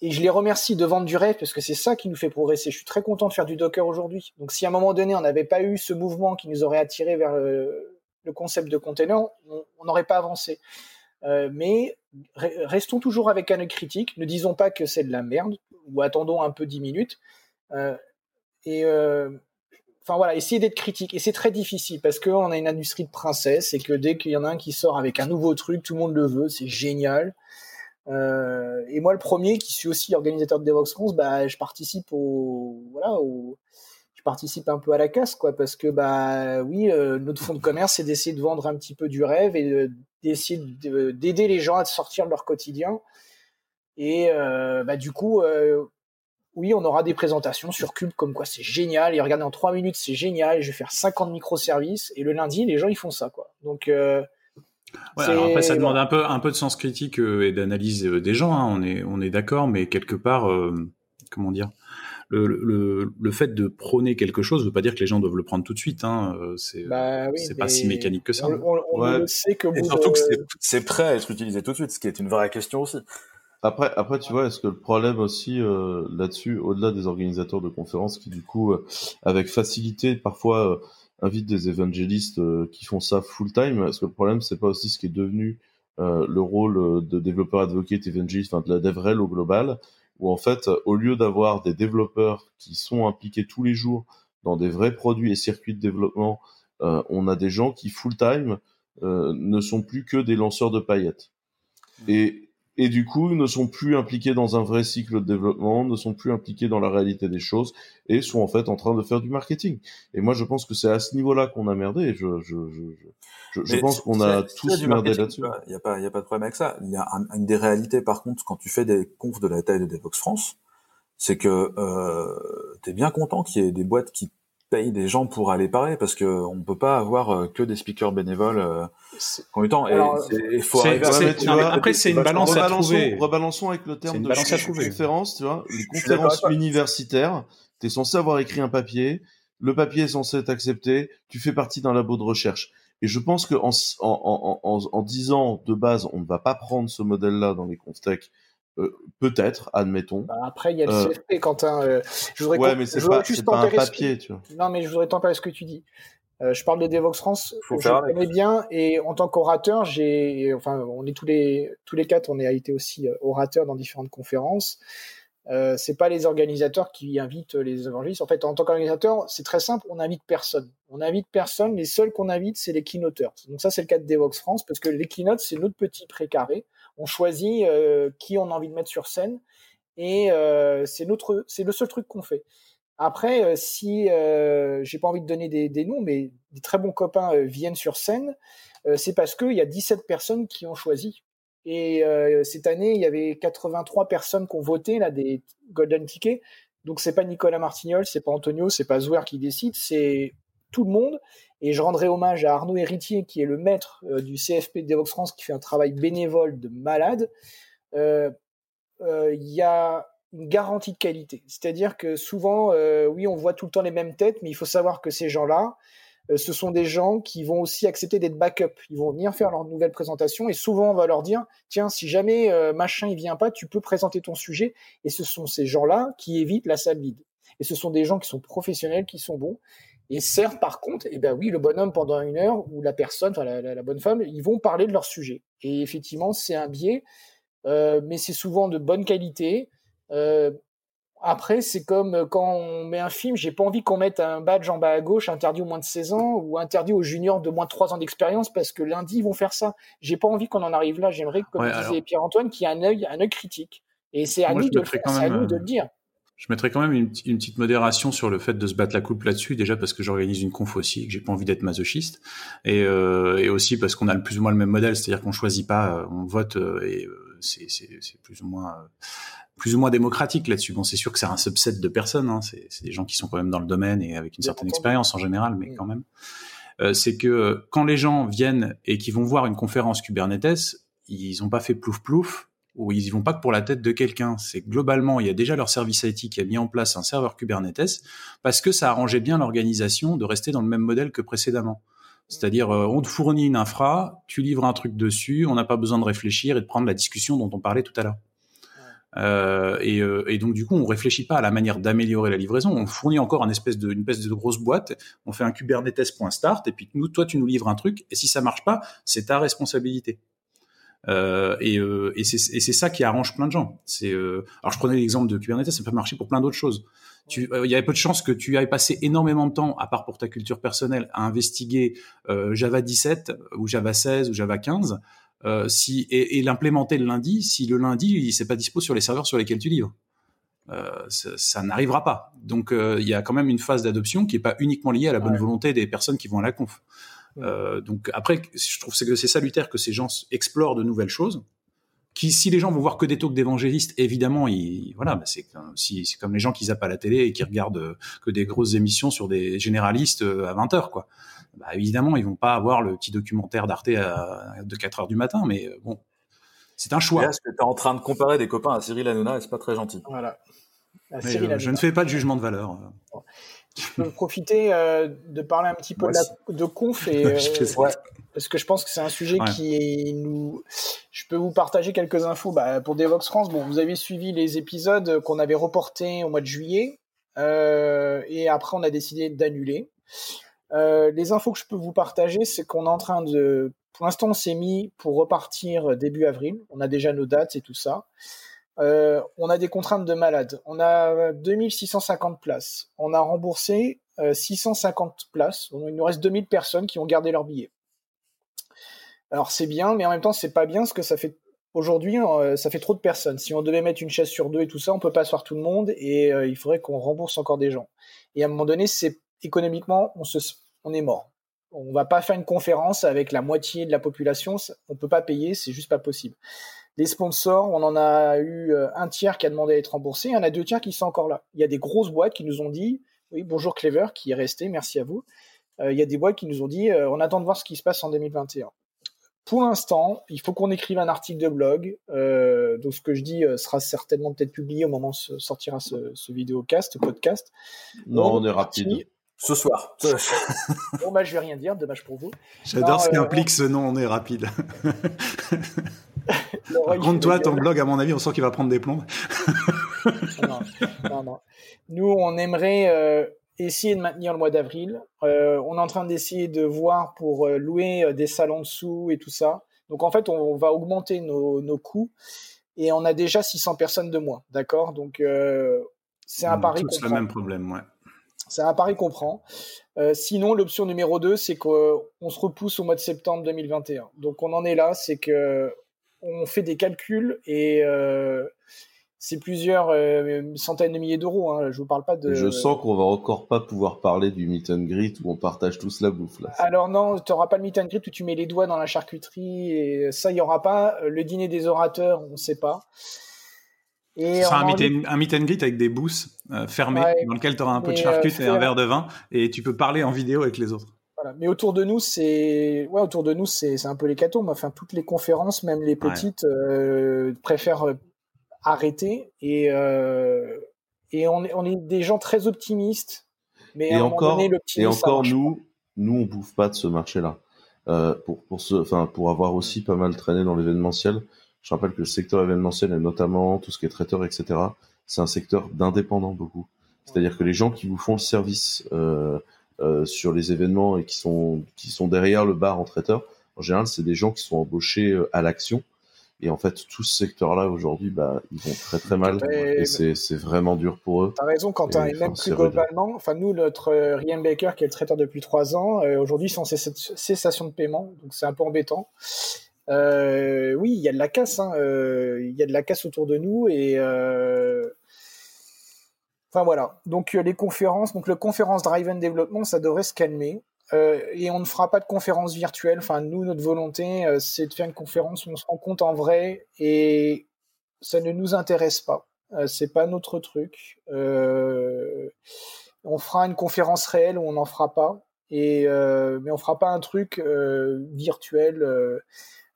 et je les remercie de vendre du rêve parce que c'est ça qui nous fait progresser. Je suis très content de faire du Docker aujourd'hui. Donc si à un moment donné on n'avait pas eu ce mouvement qui nous aurait attiré vers le, concept de container, on n'aurait pas avancé. Euh, mais restons toujours avec un œil critique. Ne disons pas que c'est de la merde ou attendons un peu 10 minutes. Et enfin voilà, essayez d'être critique. Et c'est très difficile parce qu'on a une industrie de princesse et que dès qu'il y en a un qui sort avec un nouveau truc, tout le monde le veut, c'est génial. Euh, et moi, le premier, qui suis aussi organisateur de Devox France, bah, je participe au, voilà, au, je participe un peu à la casse, quoi, parce que bah oui, euh, notre fond de commerce, c'est d'essayer de vendre un petit peu du rêve et d'essayer d'aider les gens à sortir de leur quotidien. Et euh, bah, du coup, oui, on aura des présentations sur Cube comme quoi c'est génial. Et regardez, en trois minutes, c'est génial. Je vais faire 50 microservices. Et le lundi, les gens, ils font ça, quoi. Donc, euh, après, ça demande un peu, un peu de sens critique euh, et d'analyse euh, des gens. Hein. On est, on est d'accord, mais quelque part, euh, comment dire, le, le, le, fait de prôner quelque chose ne veut pas dire que les gens doivent le prendre tout de suite. Hein. C'est bah c'est pas si mécanique que ça. On, sait que et surtout que c'est prêt à être utilisé tout de suite, ce qui est une vraie question aussi. Après, après, tu vois, est-ce que le problème aussi là-dessus, au-delà des organisateurs de conférences qui du coup, avec facilité, parfois invite des évangélistes euh, qui font ça full time. Parce que le problème, c'est pas aussi ce qui est devenu euh, le rôle euh, de développeur advocate évangéliste, enfin de la DevRel au global, où en fait, au lieu d'avoir des développeurs qui sont impliqués tous les jours dans des vrais produits et circuits de développement, on a des gens qui full time ne sont plus que des lanceurs de paillettes. Et et du coup ne sont plus impliqués dans un vrai cycle de développement, ne sont plus impliqués dans la réalité des choses et sont en fait en train de faire du marketing. Et moi je pense que c'est à ce niveau-là qu'on a merdé. Et je je je je, pense qu'on a tous merdé là-dessus. Il y a pas y a pas de problème avec ça. Il y a une des réalités par contre quand tu fais des confs de la taille de Devox France, c'est que euh, tu es bien content qu'il y ait des boîtes qui paye des gens pour aller parler parce que on peut pas avoir euh, que des speakers bénévoles euh, en temps. Et, faut après, c'est une balance à trouver. Rebalançons avec le terme de conférence, tu vois, les conférences universitaires. tu es censé avoir écrit un papier. Le papier est censé être accepté. Tu fais partie d'un labo de recherche. Et je pense que en, en, en, en, disant de base, on ne va pas prendre ce modèle-là dans les tech euh, peut-être, admettons. Bah, après, il y a le euh, CFP, Quentin. Euh, je voudrais ouais, mais c'est pas, pas un papier, tu vois. Non, mais je voudrais tempérer ce que tu dis. Euh, je parle de Devox France, Faut je connais bien, et en tant qu'orateur, j'ai, enfin, on est tous les tous les quatre, on a été aussi orateurs dans différentes conférences. Euh, c'est pas les organisateurs qui invitent les évangélistes. En fait, en tant qu'organisateur, c'est très simple, on invite personne. On invite personne. Les seuls qu'on invite, c'est les keynoteurs. Donc ça, c'est le cas de Devox France, parce que les keynotes, c'est notre petit précaré on choisit euh, qui on a envie de mettre sur scène et euh, c'est le seul truc qu'on fait. Après, euh, si j'ai pas envie de donner des, noms, mais des très bons copains viennent sur scène, c'est parce qu'il y a 17 personnes qui ont choisi. Et cette année, il y avait 83 personnes qui ont voté là des golden tickets. Donc c'est pas Nicolas Martignol, c'est pas Antonio, c'est pas Zouer qui décide, c'est tout le monde. Et je rendrai hommage à Arnaud Héritier, qui est le maître euh, du CFP de Devox France, qui fait un travail bénévole de malade. Euh, euh, il y a une garantie de qualité. C'est-à-dire que souvent, oui, on voit tout le temps les mêmes têtes, mais il faut savoir que ces gens-là, ce sont des gens qui vont aussi accepter d'être backup. Ils vont venir faire leur nouvelle présentation et souvent on va leur dire tiens si jamais machin il vient pas, tu peux présenter ton sujet. Et ce sont ces gens-là qui évitent la salle vide. Et ce sont des gens qui sont professionnels, qui sont bons. Et certes, par contre, eh ben oui, le bonhomme pendant une heure ou la personne, enfin la, bonne femme, ils vont parler de leur sujet. Et effectivement, c'est un biais, euh, mais c'est souvent de bonne qualité. Euh, après, c'est comme quand on met un film, j'ai pas envie qu'on mette un badge en bas à gauche interdit aux moins de 16 ans ou interdit aux juniors de moins de 3 ans d'expérience parce que lundi ils vont faire ça. J'ai pas envie qu'on en arrive là. J'aimerais, comme disait Pierre-Antoine, qu'il y ait un œil, un œil critique. Et c'est à, nous de, à nous de le dire. Je mettrais quand même une, une, petite modération sur le fait de se battre la coupe là-dessus, déjà parce que j'organise une conf aussi, et que j'ai pas envie d'être masochiste, et, euh, et aussi parce qu'on a le plus ou moins le même modèle, c'est-à-dire qu'on choisit pas, euh, on vote, euh, et euh, c'est plus ou moins plus ou moins démocratique là-dessus. Bon, c'est sûr que c'est un subset de personnes, hein, c'est des gens qui sont quand même dans le domaine et avec une certaine expérience en général, mais quand même. Euh, c'est que quand les gens viennent et qui vont voir une conférence Kubernetes, ils ont pas fait plouf plouf, où ils y vont pas que pour la tête de quelqu'un. C'est globalement, il y a déjà leur service IT qui a mis en place un serveur Kubernetes parce que ça arrangeait bien l'organisation de rester dans le même modèle que précédemment. C'est-à-dire, euh, on te fournit une infra, tu livres un truc dessus, on n'a pas besoin de réfléchir et de prendre la discussion dont on parlait tout à l'heure. Euh, et, euh, et, donc du coup, on réfléchit pas à la manière d'améliorer la livraison. On fournit encore une espèce de, une espèce de grosse boîte. On fait un Kubernetes.start et puis nous, toi, tu nous livres un truc. Et si ça marche pas, c'est ta responsabilité. Euh, et, euh, et c'est ça qui arrange plein de gens. C'est euh, alors je prenais l'exemple de Kubernetes, ça peut marcher pour plein d'autres choses. Il y avait peu de chances que tu ailles passer énormément de temps, à part pour ta culture personnelle, à investiguer Java 17 ou Java 16 ou Java 15 euh, si, et, et l'implémenter le lundi si le lundi il c'est pas dispo sur les serveurs sur lesquels tu livres. Euh, ça, ça n'arrivera pas. Donc euh, il y a quand même une phase d'adoption qui est pas uniquement liée à la bonne volonté des personnes qui vont à la conf. Euh, donc après, je trouve que c'est salutaire que ces gens explorent de nouvelles choses. Qui, si les gens vont voir que des talks d'évangélistes, évidemment, ils, voilà, bah c'est si, comme les gens qui zappent à la télé et qui regardent que des grosses émissions sur des généralistes à 20 heures, quoi bah, évidemment, ils vont pas avoir le petit documentaire d'Arte de 4 heures du matin, mais euh, bon, c'est un choix. Est-ce que tu es en train de comparer des copains à Cyril Hanouna? Et c'est pas très gentil. Voilà. Euh, je ne fais pas de jugement de valeur. Je peux profiter euh, de parler un petit peu de, conf et, parce que je pense que c'est un sujet qui nous. Je peux vous partager quelques infos bah, pour Devox France. Bon, vous avez suivi les épisodes qu'on avait reportés au mois de juillet et après on a décidé d'annuler. Euh, les infos que je peux vous partager, c'est qu'on est en train de, pour l'instant, on s'est mis pour repartir début avril. On a déjà nos dates et tout ça. Euh, on a des contraintes de malades. On a 2650 places. On a remboursé 650 euh, places. il nous reste 2000 personnes qui ont gardé leur billet. Alors c'est bien, mais en même temps c'est pas bien parce que ça fait aujourd'hui ça fait trop de personnes. Si on devait mettre une chaise sur deux et tout ça, on peut pas asseoir tout le monde et il faudrait qu'on rembourse encore des gens. Et à un moment donné, c'est économiquement, on se, on est mort. On va pas faire une conférence avec la moitié de la population, on peut pas payer, c'est juste pas possible. Les sponsors, on en a eu euh, un tiers qui a demandé à être remboursé, il y en a deux tiers qui sont encore là. Il y a des grosses boîtes qui nous ont dit, oui, bonjour Clever, qui est resté, merci à vous. Euh, il y a des boîtes qui nous ont dit, euh, on attend de voir ce qui se passe en 2021. Pour l'instant, il faut qu'on écrive un article de blog. donc ce que je dis sera certainement peut-être publié au moment où sortira ce, ce vidéocast, podcast. Non, on est rapide. Ce soir. bon, bah, je vais rien dire, dommage pour vous. J'adore ce qu'implique ce nom, on est rapide. Par contre, toi, ton blog, à mon avis, on sent qu'il va prendre des plombs. non, non, Nous, on aimerait euh, essayer de maintenir le mois d'avril. Euh, on est en train d'essayer de voir pour euh, louer des salons dessous et tout ça. Donc, en fait, on, va augmenter nos, nos, coûts et on a déjà 600 personnes de moins. D'accord? Donc, c'est un pari. C'est le même problème, ouais. C'est un pari qu'on prend. Euh, sinon, l'option numéro 2, c'est qu'on se repousse au mois de septembre 2021. Donc on en est là, c'est que on fait des calculs et euh, c'est plusieurs euh, centaines de milliers d'euros. Hein. Je vous parle pas de. Je sens qu'on va encore pas pouvoir parler du meet and greet où on partage tous la bouffe là. Alors non, tu n'auras pas le meet and greet où tu mets les doigts dans la charcuterie et ça il y aura pas. Le dîner des orateurs, on ne sait pas. Et un meet, and, un meet, and, greet avec des booths euh, fermés dans lequel tu auras un peu de euh, charcuterie et un verre de vin et tu peux parler en vidéo avec les autres. Voilà. Mais autour de nous, c'est ouais, autour de nous, c'est un peu l'hécatombe. Enfin, toutes les conférences, même les petites, euh, préfèrent euh, arrêter et et on est, on est des gens très optimistes. Mais et encore, donné, et encore nous, nous, on bouffe pas de ce marché-là. pour pour ce, enfin, pour avoir aussi pas mal traîné dans l'événementiel je rappelle que le secteur événementiel et notamment tout ce qui est traiteur, etc., c'est un secteur d'indépendants beaucoup. C'est-à-dire que les gens qui vous font le service euh, euh, sur les événements et qui sont qui sont derrière le bar en traiteur, en général, c'est des gens qui sont embauchés euh, à l'action. Et en fait, tout ce secteur-là aujourd'hui, bah, ils vont très très mal. Et, c'est vraiment dur pour eux. T'as raison, Quentin. Et, et même plus globalement, enfin nous, notre Ryan Baker, qui est le traiteur depuis trois ans, aujourd'hui, ils sont en cessation de paiement, donc c'est un peu embêtant. Euh, oui, il y a de la casse. Hein, euh, il y a de la casse autour de nous et euh, enfin voilà. Donc les conférences, donc le conférence Driven Development, ça devrait se calmer. et on ne fera pas de conférence virtuelle. Enfin, nous, notre volonté, c'est de faire une conférence où on se rencontre en vrai et ça ne nous intéresse pas. c'est pas notre truc. on fera une conférence réelle où on n'en fera pas. Et mais on fera pas un truc virtuel.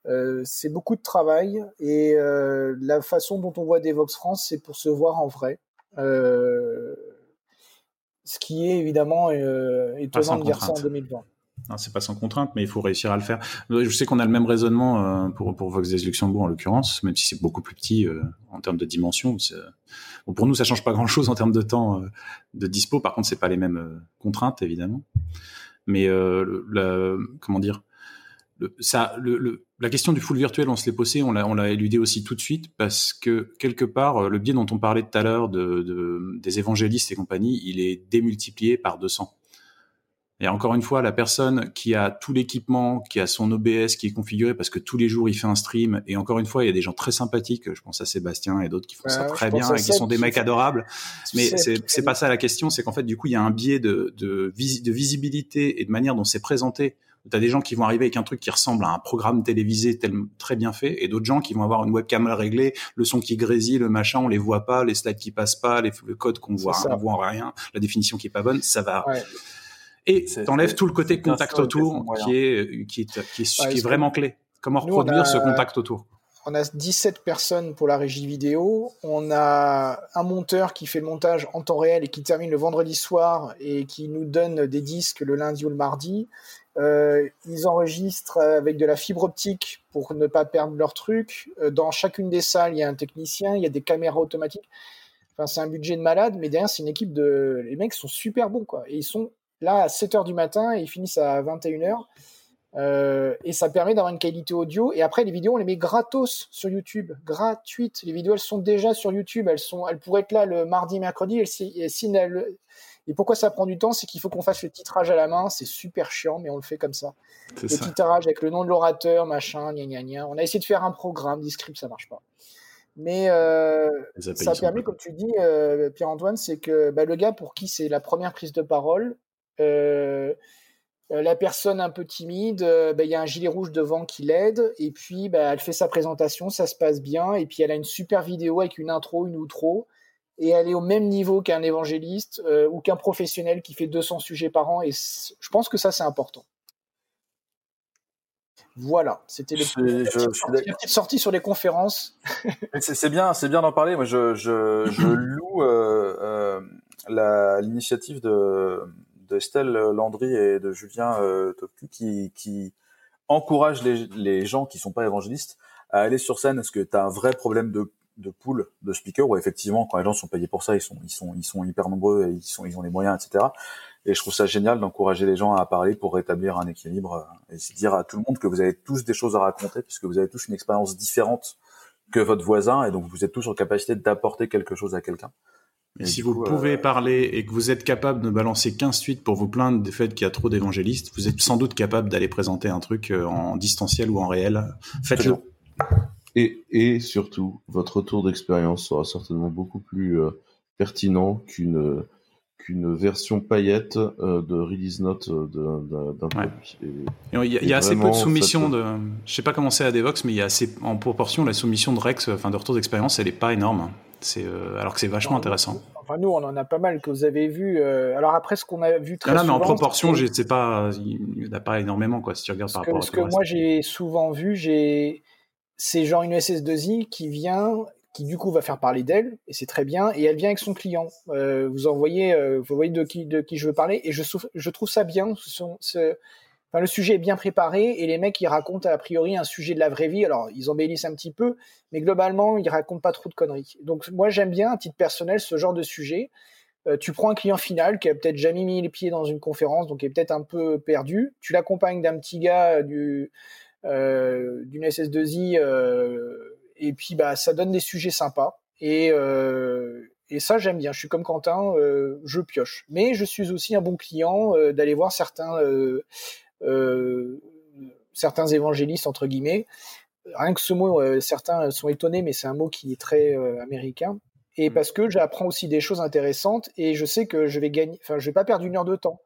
Euh, c'est beaucoup de travail et euh, la façon dont on voit Devox France, c'est pour se voir en vrai. Euh, ce qui est évidemment étonnant de dire ça en 2020. c'est pas sans contrainte, mais il faut réussir à le faire. Je sais qu'on a le même raisonnement euh, pour, pour Vox des Luxembourg en l'occurrence, même si c'est beaucoup plus petit euh, en termes de dimension. Bon, pour nous, ça change pas grand-chose en termes de temps euh, de dispo. Par contre, c'est pas les mêmes contraintes évidemment. Mais la, comment dire, ça, le, la question du full virtuel, on se l'est posé, on l'a, on l'a éludé aussi tout de suite parce que quelque part, le biais dont on parlait tout à l'heure de, de, des évangélistes et compagnie, il est démultiplié par 200. Et encore une fois, la personne qui a tout l'équipement, qui a son OBS qui est configuré parce que tous les jours il fait un stream, et encore une fois, il y a des gens très sympathiques, je pense à Sébastien et d'autres qui font ça très bien et qui sont des mecs adorables. Mais c'est pas ça la question, c'est qu'en fait, du coup, il y a un biais de, de, de visibilité et de manière dont c'est présenté. Tu as des gens qui vont arriver avec un truc qui ressemble à un programme télévisé tel, très bien fait, et d'autres gens qui vont avoir une webcam réglée, le son qui grésille, le machin, on les voit pas, les slides qui passent pas, les, le code qu'on voit, on voit rien, la définition qui est pas bonne, ça va. Ouais. Et t'enlèves tout le côté contact autour qui est, qui est, qui est, qui est vraiment clé. Comment reproduire ce contact autour? on a 17 personnes pour la régie vidéo. On a un monteur qui fait le montage en temps réel et qui termine le vendredi soir et qui nous donne des disques le lundi ou le mardi. Euh, ils enregistrent avec de la fibre optique pour ne pas perdre leur truc. Euh, dans chacune des salles, il y a un technicien, il y a des caméras automatiques. Enfin, c'est un budget de malade, mais derrière, c'est une équipe de. Les mecs sont super bons, quoi. Et ils sont là à 7 h du matin et ils finissent à 21 h. Euh, et ça permet d'avoir une qualité audio. Et après, les vidéos, on les met gratos sur YouTube, gratuites. Les vidéos, elles sont déjà sur YouTube. Elles sont, elles pourraient être là le mardi, mercredi. Elles, et pourquoi ça prend du temps? C'est qu'il faut qu'on fasse le titrage à la main. C'est super chiant, mais on le fait comme ça. Le titrage avec le nom de l'orateur, machin, gna gna gna. On a essayé de faire un programme, des scripts, ça marche pas. Mais euh, ça permet, comme tu dis, euh, Pierre-Antoine, c'est que bah, le gars pour qui c'est la première prise de parole, euh, la personne un peu timide, bah, il y a un gilet rouge devant qui l'aide, et puis bah, elle fait sa présentation, ça se passe bien, et puis elle a une super vidéo avec une intro, une outro, et elle est au même niveau qu'un évangéliste ou qu'un professionnel qui fait 200 sujets par an, et je pense que ça c'est important. Voilà, c'était le petite sortie sur les conférences. c'est bien, c'est bien d'en parler. Moi, je, je, je loue euh, l'initiative de d'Estelle Landry et de Julien euh, qui, qui encouragent les, les gens qui sont pas évangélistes à aller sur scène parce que tu as un vrai problème de de pool de speakers où effectivement quand les gens sont payés pour ça ils sont ils sont ils sont hyper nombreux et ils sont ils ont les moyens etc et je trouve ça génial d'encourager les gens à parler pour rétablir un équilibre euh, et c'est dire à tout le monde que vous avez tous des choses à raconter puisque vous avez tous une expérience différente que votre voisin et donc vous êtes tous en capacité d'apporter quelque chose à quelqu'un et si vous pouvez euh, parler et que vous êtes capable de balancer 15 suites pour vous plaindre du fait qu'il y a trop d'évangélistes, vous êtes sans doute capable d'aller présenter un truc euh, en distanciel ou en réel. Faites-le. Et, et, surtout, votre retour d'expérience sera certainement beaucoup plus euh, pertinent qu'une qu'une version paillette de release note d'un produit. Il y, a, assez peu de soumissions de. Je sais pas comment c'est à Devox, mais il y a assez en proportion la soumission de Rex, enfin de retour d'expérience, elle est pas énorme. C'est euh, alors que c'est vachement intéressant. Enfin, nous, on en a pas mal que vous avez vu. Euh, alors après, ce qu'on a vu très non, non, mais en proportion, je sais pas, il n'y en a pas énormément quoi. Si tu regardes par rapport à ce que moi j'ai souvent vu, j'ai c'est genre une SS2I qui vient, qui du coup va faire parler d'elle et c'est très bien. Et elle vient avec son client. Euh, vous envoyez, vous voyez de qui de qui je veux parler et je, je trouve ça bien. Le sujet est bien préparé et les mecs ils racontent a priori un sujet de la vraie vie. Alors ils embellissent un petit peu, mais globalement ils racontent pas trop de conneries. Donc moi j'aime bien à titre personnel ce genre de sujet. Euh, tu prends un client final qui a peut-être jamais mis les pieds dans une conférence, donc est peut-être un peu perdu. Tu l'accompagnes d'un petit gars du euh, d'une SS2I euh, et puis bah ça donne des sujets sympas et et ça j'aime bien. Je suis comme Quentin, je pioche. Mais je suis aussi un bon client d'aller voir certains euh, certains évangélistes entre guillemets. Rien que ce mot, euh, certains sont étonnés, mais c'est un mot qui est très euh, américain. Et mm. parce que j'apprends aussi des choses intéressantes et je sais que je vais gagner, enfin je vais pas perdre une heure de temps.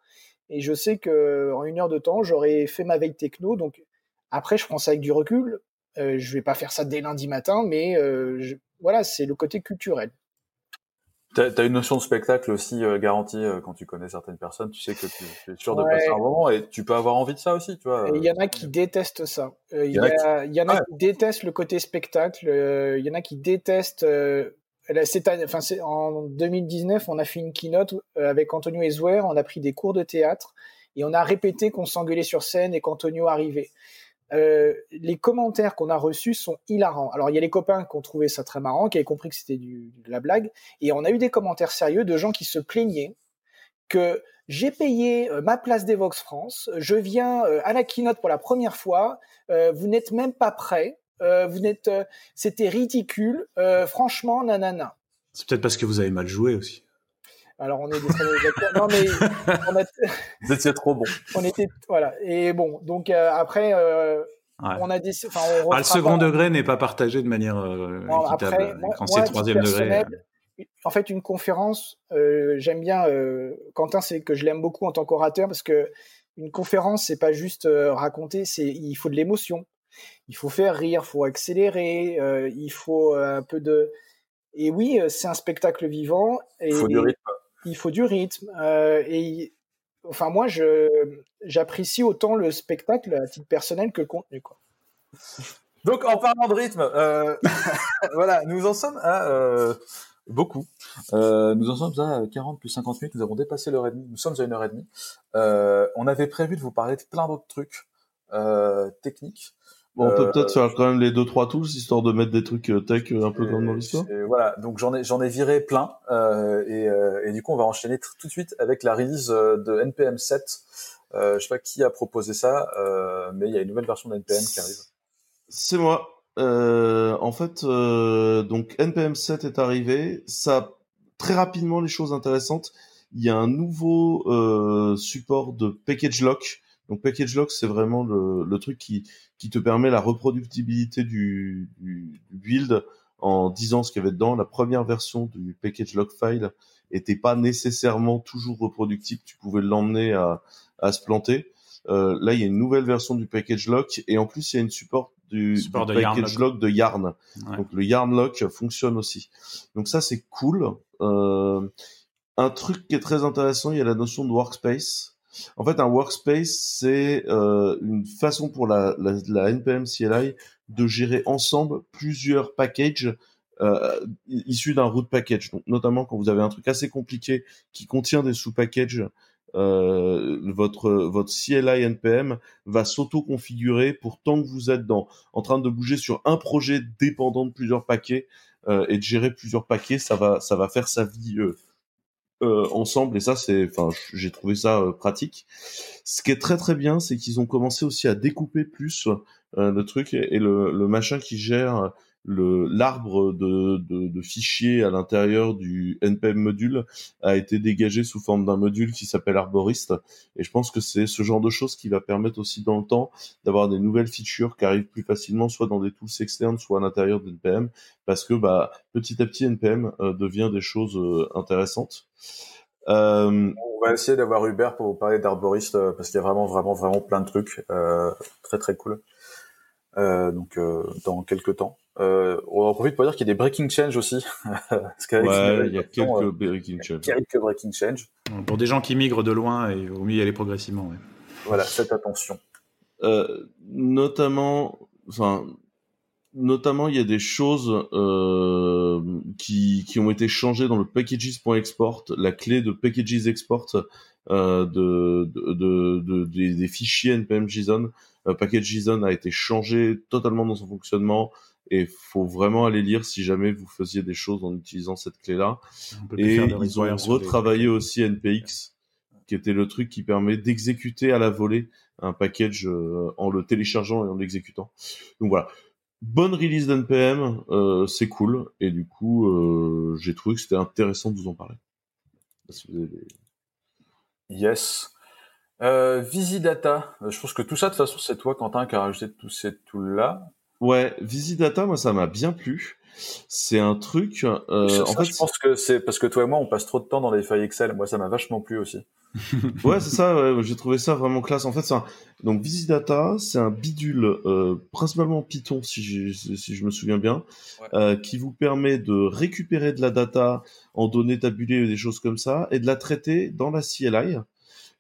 Et je sais que en une heure de temps, j'aurai fait ma veille techno. Donc après, je prends ça avec du recul. Euh, je vais pas faire ça dès lundi matin, mais voilà, c'est le côté culturel. T'as as une notion de spectacle aussi euh, garantie euh, quand tu connais certaines personnes. Tu sais que tu, es sûr de passer un moment et tu peux avoir envie de ça aussi, tu vois. Il y en a qui détestent ça. Il y, y, en a qui détestent le côté spectacle. Il y en a qui détestent. enfin, en 2019, on a fait une keynote avec Antonio Ezouer. On a pris des cours de théâtre et on a répété qu'on s'engueulait sur scène et qu'Antonio arrivait. Euh, les commentaires qu'on a reçus sont hilarants. Alors il y a les copains qui ont trouvé ça très marrant, qui avaient compris que c'était de la blague, et on a eu des commentaires sérieux de gens qui se plaignaient que j'ai payé euh, ma place d'Evox France, je viens euh, à la keynote pour la première fois, vous n'êtes même pas prêt, vous n'êtes, c'était ridicule, franchement, nanana. C'est peut-être parce que vous avez mal joué aussi. Alors on est des très Non mais on a... vous étiez trop bon. On était voilà et bon donc euh, après euh, on a dit enfin ah, le second degré n'est pas partagé de manière euh, équitable quand c'est troisième degré. En fait une conférence j'aime bien Quentin c'est que je l'aime beaucoup en tant qu'orateur parce que une conférence c'est pas juste raconter c'est il faut de l'émotion il faut faire rire il faut accélérer il faut un peu de et oui, c'est un spectacle vivant. Et, il faut du rythme il faut du rythme. Euh, et enfin, moi, j'apprécie autant le spectacle à titre personnel que le contenu. Donc, en parlant de rythme, euh, voilà, nous en sommes à euh, beaucoup. nous en sommes à 40 plus 50 minutes. Nous avons dépassé l'heure et demie. Nous sommes à une heure et demie. on avait prévu de vous parler de plein d'autres trucs techniques. Bon, on peut peut-être euh, faire quand même les deux trois tools histoire de mettre des trucs euh, tech euh, un peu comme dans l'histoire. Voilà, donc j'en ai j'en ai viré plein euh, et, et, du coup on va enchaîner tout de suite avec la release de npm 7. Euh, je sais pas qui a proposé ça, mais il y a une nouvelle version de npm qui arrive. C'est moi. en fait, donc npm 7 est arrivé. Ça très rapidement les choses intéressantes. Il y a un nouveau support de package lock. Donc package lock, c'est vraiment le, le, truc qui qui te permet la reproductibilité du, du, build en disant ce qu'il y avait dedans. La première version du package log file était pas nécessairement toujours reproductible. Tu pouvais l'emmener à, à se planter. Euh, là, il y a une nouvelle version du package lock et en plus, il y a une support du, package log de Yarn. Donc le Yarn lock fonctionne aussi. Donc ça, c'est cool. Euh, un truc qui est très intéressant, il y a la notion de workspace. En fait, un workspace, c'est euh, une façon pour la, la, NPM CLI de gérer ensemble plusieurs packages euh, issus d'un root package. Donc, notamment quand vous avez un truc assez compliqué qui contient des sous-packages, euh, votre votre CLI NPM va s'auto-configurer pour tant que vous êtes dans en train de bouger sur un projet dépendant de plusieurs paquets et de gérer plusieurs paquets, ça va ça va faire sa vie euh, ensemble et ça c'est enfin j'ai trouvé ça euh, pratique. Ce qui est très très bien c'est qu'ils ont commencé aussi à découper plus euh, le truc et, le, le, machin qui gère l'arbre de, de, de, fichiers à l'intérieur du npm module a été dégagé sous forme d'un module qui s'appelle arborist. Et je pense que c'est ce genre de choses qui va permettre aussi dans le temps d'avoir des nouvelles features qui arrivent plus facilement soit dans des tools externes soit à l'intérieur de npm parce que bah petit à petit npm euh, devient des choses euh, intéressantes. Euh, on va essayer d'avoir Hubert pour vous parler d'arborist parce qu'il y a vraiment vraiment vraiment plein de trucs très très cool. Donc dans quelques temps euh, on en profite pour dire qu'il y a des breaking change aussi. ouais, il y a quelques euh, breaking change. Quelques breaking change. Pour des gens qui migrent de loin, il vaut mieux y aller progressivement. Ouais. Voilà, faites attention. Euh, notamment, enfin, notamment, il y a des choses euh, qui, qui ont été changées dans le packages.export, la clé de packages export euh, de, de, de, de des, des, fichiers npm JSON. Euh, package JSON a été changé totalement dans son fonctionnement et faut vraiment aller lire si jamais vous faisiez des choses en utilisant cette clé-là. Et ils ont retravaillé aussi NPX, qui était le truc qui permet d'exécuter à la volée un package euh, en le téléchargeant et en l'exécutant. Donc voilà. Bonne release d'NPM, euh, c'est cool, et du coup, euh, j'ai trouvé que c'était intéressant de vous en parler. Yes. Euh, Visidata, je pense que tout ça, de toute façon, c'est toi, Quentin, qui a rajouté tous ces tools-là. Ouais, Visidata, moi ça m'a bien plu. C'est un truc. Euh, en fait, je pense que c'est parce que toi et moi on passe trop de temps dans les feuilles Excel. Moi ça m'a vachement plu aussi. ouais, c'est ça. Ouais, j'ai trouvé ça vraiment classe. En fait, un... donc Visidata, c'est un bidule euh, principalement Python si je, si je me souviens bien, euh, qui vous permet de récupérer de la data en données tabulées et des choses comme ça et de la traiter dans la CLI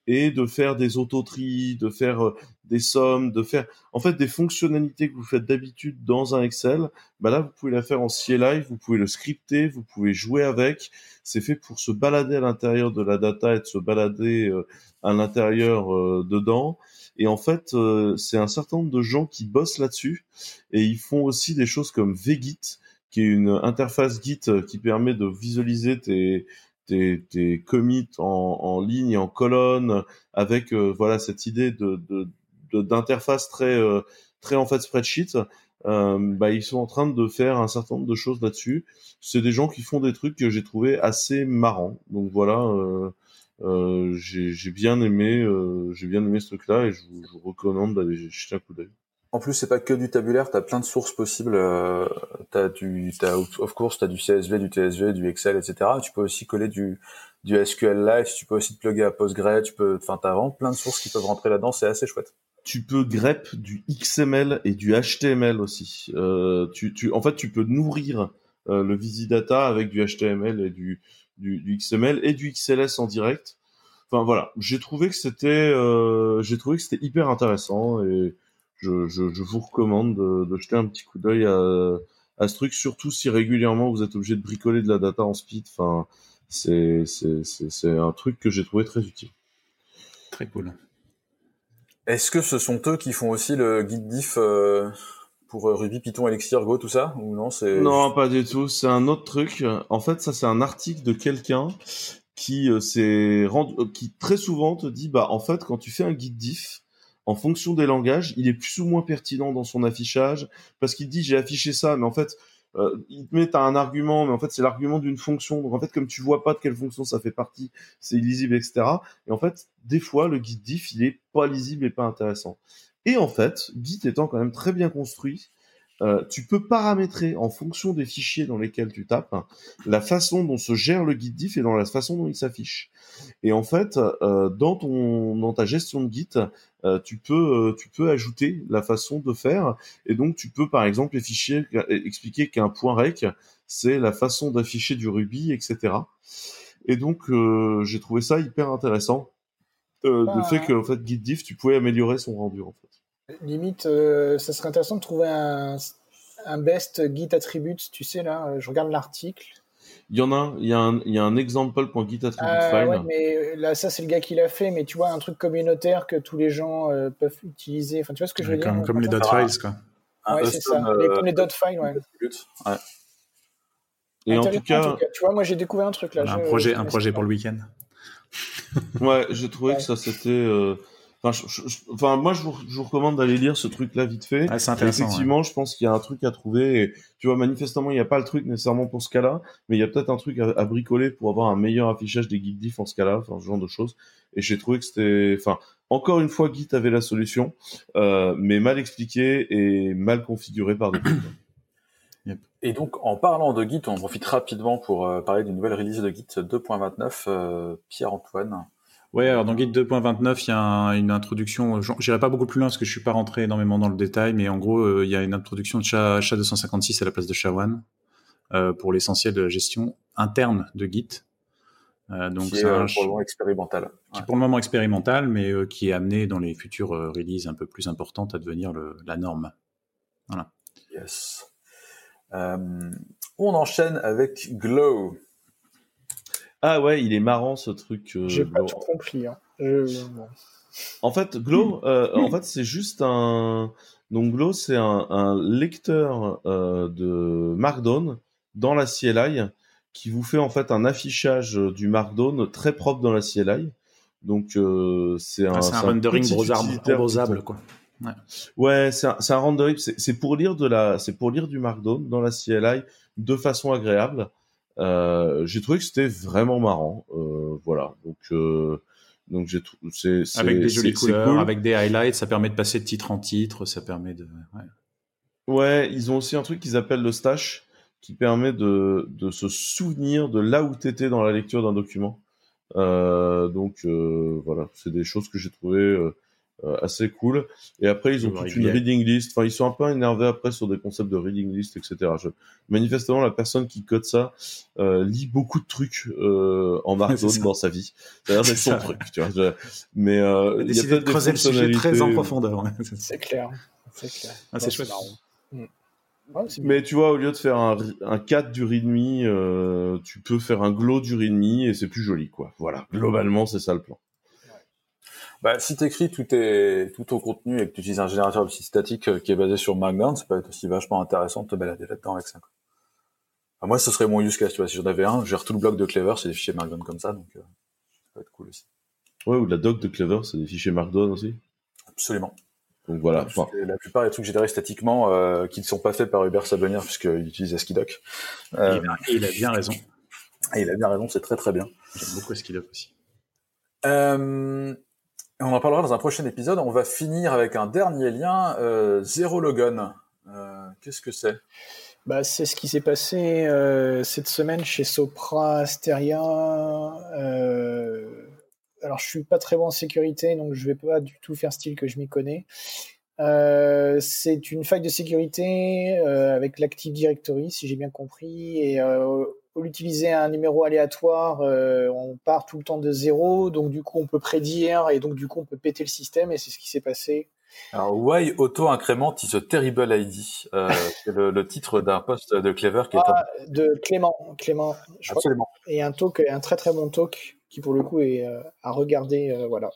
et de faire des autotries, de faire euh, des sommes, de faire en fait des fonctionnalités que vous faites d'habitude dans un Excel. Bah là, vous pouvez la faire en CLI, vous pouvez le scripter, vous pouvez jouer avec. C'est fait pour se balader à l'intérieur de la data et de se balader euh, à l'intérieur euh, dedans. Et en fait, c'est un certain nombre de gens qui bossent là-dessus et ils font aussi des choses comme VGit, qui est une interface Git qui permet de visualiser tes, tes, tes commits en, en, ligne, en colonne, avec euh, voilà cette idée de d'interface très euh, très en fait spreadsheet. Euh, bah, ils sont en train de faire un certain nombre de choses là-dessus. C'est des gens qui font des trucs que j'ai trouvé assez marrants. Donc voilà, euh, euh, j'ai bien aimé, j'ai bien aimé ce truc-là et je vous, je vous recommande d'aller jeter un coup d'œil. En plus, c'est pas que du tabulaire, tu as plein de sources possibles. Euh, as du, as, of course, tu as du CSV, du TSV, du Excel, etc. Tu peux aussi coller du, du SQLite, tu peux aussi te plugger à Postgre, tu peux, enfin, t'as vraiment plein de sources qui peuvent rentrer là-dedans, c'est assez chouette. Tu peux grep du XML et du HTML aussi. Euh, tu, tu, en fait, tu peux nourrir euh, le Visidata avec du HTML et du, du, du, XML et du XLS en direct. Enfin voilà, j'ai trouvé que c'était, euh, j'ai trouvé que c'était hyper intéressant et je, je, je, vous recommande de, de, jeter un petit coup d'œil à, à, ce truc, surtout si régulièrement vous êtes obligé de bricoler de la data en speed. Enfin, c'est un truc que j'ai trouvé très utile. Très cool. Est-ce que ce sont eux qui font aussi le guide diff euh, pour Ruby, Python, Elixir, Go, tout ça ou non c'est Non, pas du tout. C'est un autre truc. En fait, ça c'est un article de quelqu'un qui euh, s'est rendu, qui très souvent te dit bah en fait quand tu fais un guide diff, en fonction des langages, il est plus ou moins pertinent dans son affichage parce qu'il dit j'ai affiché ça, mais en fait, euh, il te met un argument, mais en fait c'est l'argument d'une fonction. Donc en fait, comme tu vois pas de quelle fonction ça fait partie, c'est illisible, etc. Et en fait, des fois, le guide diff, il est pas lisible et pas intéressant. Et en fait, Git étant quand même très bien construit, euh, tu peux paramétrer en fonction des fichiers dans lesquels tu tapes la façon dont se gère le guide diff et dans la façon dont il s'affiche. Et en fait, euh, dans ton dans ta gestion de Git, euh, tu peux euh, tu peux ajouter la façon de faire et donc tu peux par exemple les fichiers expliquer qu'un point rec c'est la façon d'afficher du Ruby, etc. Et donc j'ai trouvé ça hyper intéressant. Le bah, fait que en fait Git diff tu pouvais améliorer son rendu en fait. Limite, euh, ça serait intéressant de trouver un, un best Git attributes, tu sais, là, euh, je regarde l'article. Il y en a, il y a un, il y a un example.git attribute euh, file. Ouais, mais là, ça, c'est le gars qui l'a fait, mais tu vois, un truc communautaire que tous les gens euh, peuvent utiliser. Enfin, tu vois ce que je veux comme, dire Comme les dot files, quoi. Ouais, c'est ça. Les, comme les dot files, ouais. ouais. Et en tout, cas, en tout, cas, tu vois, moi, j'ai découvert un truc là. Un je, projet, je un projet pour le week-end. ouais, j'ai trouvé ouais. que ça, c'était. Enfin, je, je, enfin, moi, je vous, je vous recommande d'aller lire ce truc-là vite fait. Ah, c'est intéressant. Effectivement, ouais. je pense qu'il y a un truc à trouver. Et, tu vois, manifestement, il n'y a pas le truc nécessairement pour ce cas-là, mais il y a peut-être un truc à, à, bricoler pour avoir un meilleur affichage des guides diff en ce cas-là, enfin, ce genre de choses. Et j'ai trouvé que c'était, enfin, encore une fois, Git avait la solution, euh, mais mal expliqué et mal configuré par des Yep. Et donc, en parlant de Git, on profite rapidement pour euh, parler d'une nouvelle release de Git 2.29. Euh, Pierre-Antoine, Ouais, alors dans Git 2.29, il y a un, une introduction. J'irai pas beaucoup plus loin parce que je suis pas rentré énormément dans le détail, mais en gros, euh, il y a une introduction de SHA-256 à la place de SHA-1 euh, pour l'essentiel de la gestion interne de Git. Euh, donc c'est euh, pour le moment expérimental. Qui ouais. pour le moment expérimental, mais euh, qui est amené dans les futures releases un peu plus importantes à devenir le, la norme. Voilà. Yes. on enchaîne avec Glow. Ah ouais, il est marrant ce truc. Euh, J'ai pas tout compris. Hein. Je... Bon. En fait, Glow, euh, en fait, c'est juste un. Donc Glow, c'est un, un, lecteur euh, de Markdown dans la CLI qui vous fait en fait un affichage du Markdown très propre dans la CLI. Donc euh, c'est un, ah, un, un, rendering browsable, quoi. Ouais, ouais c'est un, un, rendering. C'est pour lire de la, c'est pour lire du Markdown dans la CLI de façon agréable. Euh, j'ai trouvé que c'était vraiment marrant. Euh, voilà. Donc, euh, donc j'ai c'est avec des jolies couleurs, cool. avec des highlights, ça permet de passer de titre en titre, ça permet de. Ouais, ouais ils ont aussi un truc qu'ils appellent le stash, qui permet de, de se souvenir de là où t'étais dans la lecture d'un document. Donc voilà, c'est des choses que j'ai trouvé assez cool. Et après, ils ont toute une reading list. Enfin, ils sont un peu énervés après sur des concepts de reading list, etc. Je... Manifestement, la personne qui code ça euh, lit beaucoup de trucs euh, en Markdown dans sa vie. Ça a l'air d'être son truc, tu vois. Mais euh, il y a peut-être des fonctionnalités... très en profondeur. c'est clair. C'est clair. Ah, c'est chouette. Mm. mais tu vois, au lieu de faire un, un 4 du readme, euh, tu peux faire un glow du readme et c'est plus joli, quoi. Voilà. Globalement, c'est ça le plan. Bah, si tu écris tout, tes, tout ton contenu et que tu utilises un générateur de site statique euh, qui est basé sur Markdown, ça peut être aussi vachement intéressant de te balader là-dedans avec ça. moi, ce serait mon use case, tu vois. Si j'en avais un, je gère tout le bloc de Clever, c'est des fichiers Markdown comme ça, donc euh, ça peut être cool aussi. Ouais, ou la doc de Clever, c'est des fichiers Markdown aussi Absolument. Donc voilà. la plupart des trucs générés statiquement euh, qui ne sont pas faits par Hubert Sablonnière puisqu'il utilise Askidoc. Euh, et, il a bien raison. Et il a bien raison, c'est très très bien. J'aime beaucoup Askidoc aussi. Euh, on en parlera dans un prochain épisode. On va finir avec un dernier lien, euh, Zero Logon. Euh, Qu'est-ce que c'est? Bah, C'est ce qui s'est passé euh, cette semaine chez Sopra Asteria. Euh, alors, je suis pas très bon en sécurité, donc je vais pas du tout faire style que je m'y connais. C'est une faille de sécurité avec l'Active Directory, si j'ai bien compris, et au utiliser un numéro aléatoire, euh, on part tout le temps de zéro, donc du coup on peut prédire et donc du coup on peut péter le système et c'est ce qui s'est passé. Alors Why Auto Increment is a Terrible ID euh, C'est le, titre d'un post de Clever qui est ah, de Clément, Clément. Je Absolument. Crois, et un talk, un très très bon talk qui pour le coup est euh, à regarder, euh, voilà.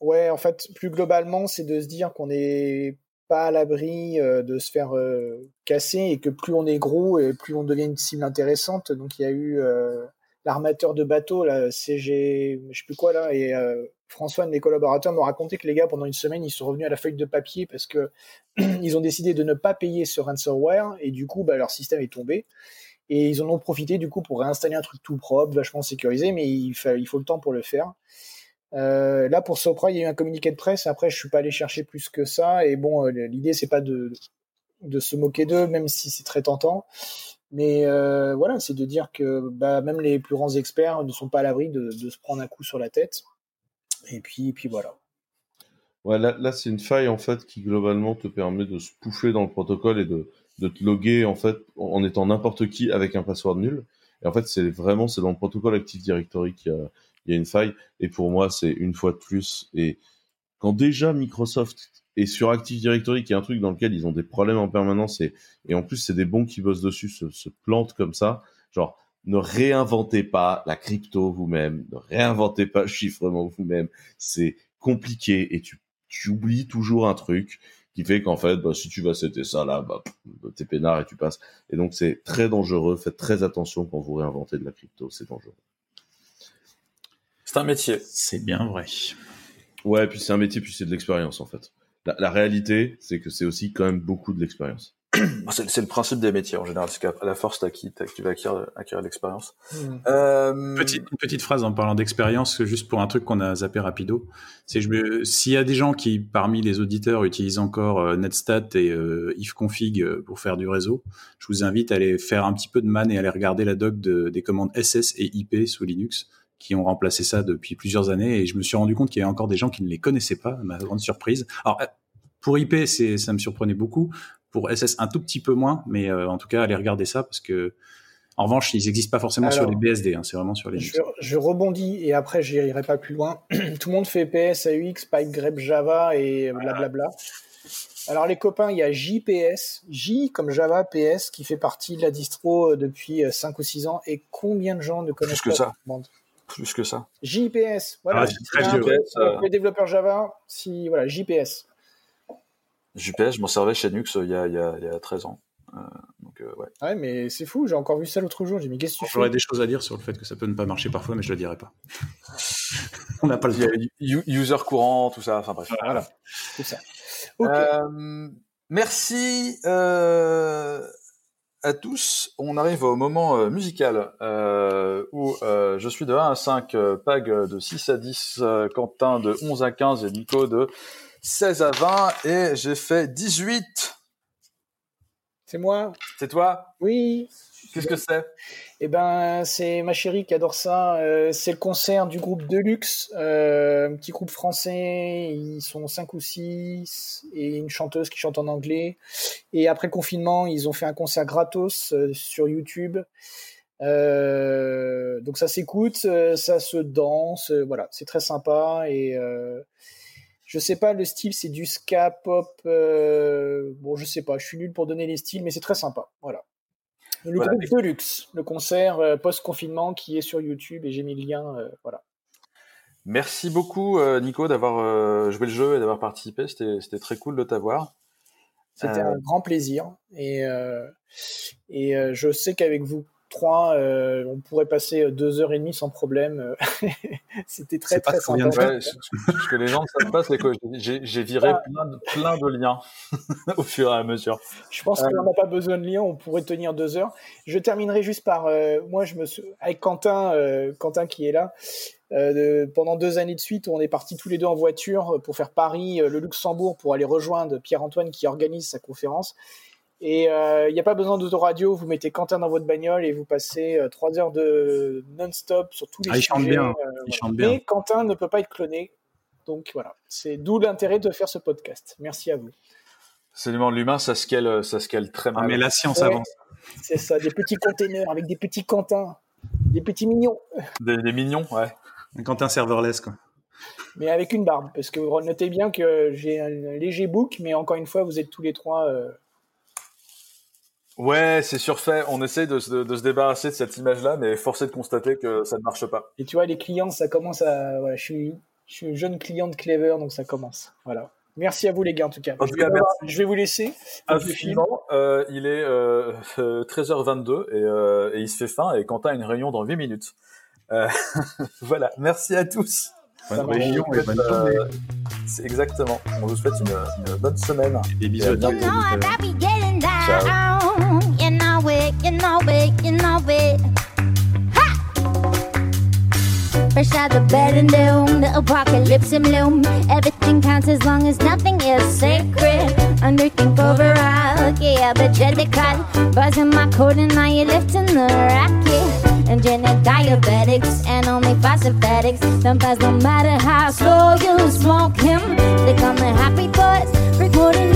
ouais, en fait, plus globalement, c'est de se dire qu'on est pas à l'abri euh, de se faire euh, casser et que plus on est gros et plus on devient une cible intéressante. Donc il y a eu euh, l'armateur de bateau, la CG, je sais plus quoi là, et François, un de mes collaborateurs, m'a raconté que les gars, pendant une semaine, ils sont revenus à la feuille de papier parce que ils ont décidé de ne pas payer ce ransomware et du coup, bah, leur système est tombé. Et ils en ont profité du coup pour réinstaller un truc tout propre, vachement sécurisé, mais il faut le temps pour le faire. Euh, là, pour Sopra, il y a eu un communiqué de presse. Après, je suis pas allé chercher plus que ça. Et bon, euh, l'idée, c'est pas de, de se moquer d'eux, même si c'est très tentant. Mais euh, voilà, c'est de dire que bah, même les plus grands experts ne sont pas à l'abri de, de, se prendre un coup sur la tête. Et puis, et puis voilà. Ouais, là, c'est une faille en fait qui globalement te permet de se pouffer dans le protocole et de, de te loguer en fait en étant n'importe qui avec un password nul. Et en fait, c'est vraiment c'est dans le protocole Active Directory qui a il y a une faille. Et pour moi, c'est une fois de plus. Et quand déjà Microsoft est sur Active Directory, qui est un truc dans lequel ils ont des problèmes en permanence, et, et en plus, c'est des bons qui bossent dessus, se, se plantent comme ça, genre, ne réinventez pas la crypto vous-même, ne réinventez pas le chiffrement vous-même. C'est compliqué et tu, tu oublies toujours un truc qui fait qu'en fait, bah, si tu vas c'était ça là, bah, t'es peinard et tu passes. Et donc c'est très dangereux. Faites très attention quand vous réinventez de la crypto, c'est dangereux. C'est un métier. C'est bien vrai. Ouais, puis c'est un métier, puis c'est de l'expérience en fait. La, réalité, c'est que c'est aussi quand même beaucoup de l'expérience. c'est le principe des métiers en général, c'est qu'à la force, tu vas acquérir, acquérir l'expérience. Hmm. Euh... Petite, une petite phrase en parlant d'expérience, juste pour un truc qu'on a zappé rapido. C'est s'il y a des gens qui, parmi les auditeurs, utilisent encore euh, Netstat et euh, ifconfig pour faire du réseau, je vous invite à aller faire un petit peu de man et aller regarder la doc de, des commandes SS et IP sous Linux qui ont remplacé ça depuis plusieurs années et je me suis rendu compte qu'il y avait encore des gens qui ne les connaissaient pas, ma grande surprise. Alors euh, pour IP, ça me surprenait beaucoup, pour SS un tout petit peu moins, mais euh, en tout cas allez regarder ça parce que en revanche, ils n'existent pas forcément sur les BSD, hein, c'est vraiment sur les. Je, je rebondis et après j'irai pas plus loin. Tout le monde fait PS, AUX, Pipe, grep, Java et blablabla. Alors les copains, il y a JPS, J comme Java, PS, qui fait partie de la distro euh, depuis 5 ou 6 ans. Et combien de gens ne connaissent que pas ça plus que ça. JPS, voilà. Ah, les développeurs Java, si, voilà, JPS. JPS, je m'en servais chez Nux euh, il y a, il y a, il y a 13 ans. Euh, donc, euh, ouais. ouais. mais c'est fou, j'ai encore vu ça l'autre jour. J'ai mis qu'est-ce que tu J'aurais des choses à dire sur le fait que ça peut ne pas marcher parfois, mais je le dirai pas. On n'a pas le temps. User courant, tout ça, enfin bref. Voilà, tout ça. Euh, merci. À tous. On arrive au moment euh, musical euh, où euh, je suis de 1 à 5, Pag de 6 à 10, Quentin de 11 à 15 et Nico de 16 à 20 et j'ai fait 18. C'est moi? C'est toi? Oui. Qu'est-ce que c'est? Eh ben, c'est ma chérie qui adore ça. Euh, c'est le concert du groupe Deluxe, euh, un petit groupe français. Ils sont cinq ou six et une chanteuse qui chante en anglais. Et après le confinement, ils ont fait un concert gratos euh, sur YouTube. Donc ça s'écoute, ça se danse, voilà, c'est très sympa et je sais pas le style, c'est du ska pop. bon, je sais pas, je suis nul pour donner les styles, mais c'est très sympa, voilà. Le Voilà. groupe Deluxe, le concert post-confinement qui est sur YouTube et j'ai mis le lien, voilà. Merci beaucoup, euh, Nico, d'avoir euh, joué le jeu et d'avoir participé. C'était très cool de t'avoir. C'était Euh, un grand plaisir et, euh, et euh, je sais qu'avec vous euh, on pourrait passer deux heures et demie sans problème. C'était très très sympa. Ouais, ce que les gens ne savent pas, c'est que j'ai viré Ah. plein de, plein de liens au fur et à mesure. Je pense Euh, qu'on n'a pas besoin de lien, on pourrait tenir deux heures. Je terminerai juste par, euh, moi, je me suis, avec Quentin, euh, Quentin qui est là, euh, de- pendant deux années de suite, on est partis tous les deux en voiture pour faire Paris, euh, le Luxembourg, pour aller rejoindre Pierre-Antoine qui organise sa conférence. Et euh, il n'y a pas besoin d'autoradio, vous mettez Quentin dans votre bagnole et vous passez euh, trois heures de non-stop sur tous les Ah, il sujets. chante bien, euh, il voilà. chante bien. Mais Quentin ne peut pas être cloné. Donc voilà, c'est d'où l'intérêt de faire ce podcast. Merci à vous. Absolument, l'humain, ça scale, ça scale très Ah, mal. mais la science Ouais. avance. C'est ça, des petits containers avec des petits Quentins, des petits mignons, Des, des mignons, ouais. Quentin serverless, quoi. mais avec une barbe. Parce que vous notez bien que j'ai un léger bouc, mais encore une fois, vous êtes tous les trois. euh, Ouais, c'est surfait. On essaye de, se- de- de se débarrasser de cette image-là, mais force est de constater que ça ne marche pas. Et tu vois, les clients, ça commence à. Voilà, je suis, je suis une jeune client de Clever, donc ça commence. Voilà. Merci à vous, les gars, en tout cas. En je, tout vais cas, devoir- je vais vous laisser. Infiniment, euh, il est euh, euh, 13h22 et, euh, et il se fait faim et Quentin a une réunion dans 8 minutes. Euh, voilà, merci à tous. Bonne réunion On et bonne journée. euh, c'est exactement. On vous souhaite une, une bonne semaine. Des bisous à et bientôt. know know it, you know it. Ha! Fresh out the bed and doom, the apocalypse in bloom. Everything counts as long as nothing is sacred. Underthink overall, yeah, but jellical. Buzzing my code and now you're lifting the rocket. And genetic diabetics and only phosphatics. Sometimes no matter how slow you smoke him, they come in happy thoughts, recording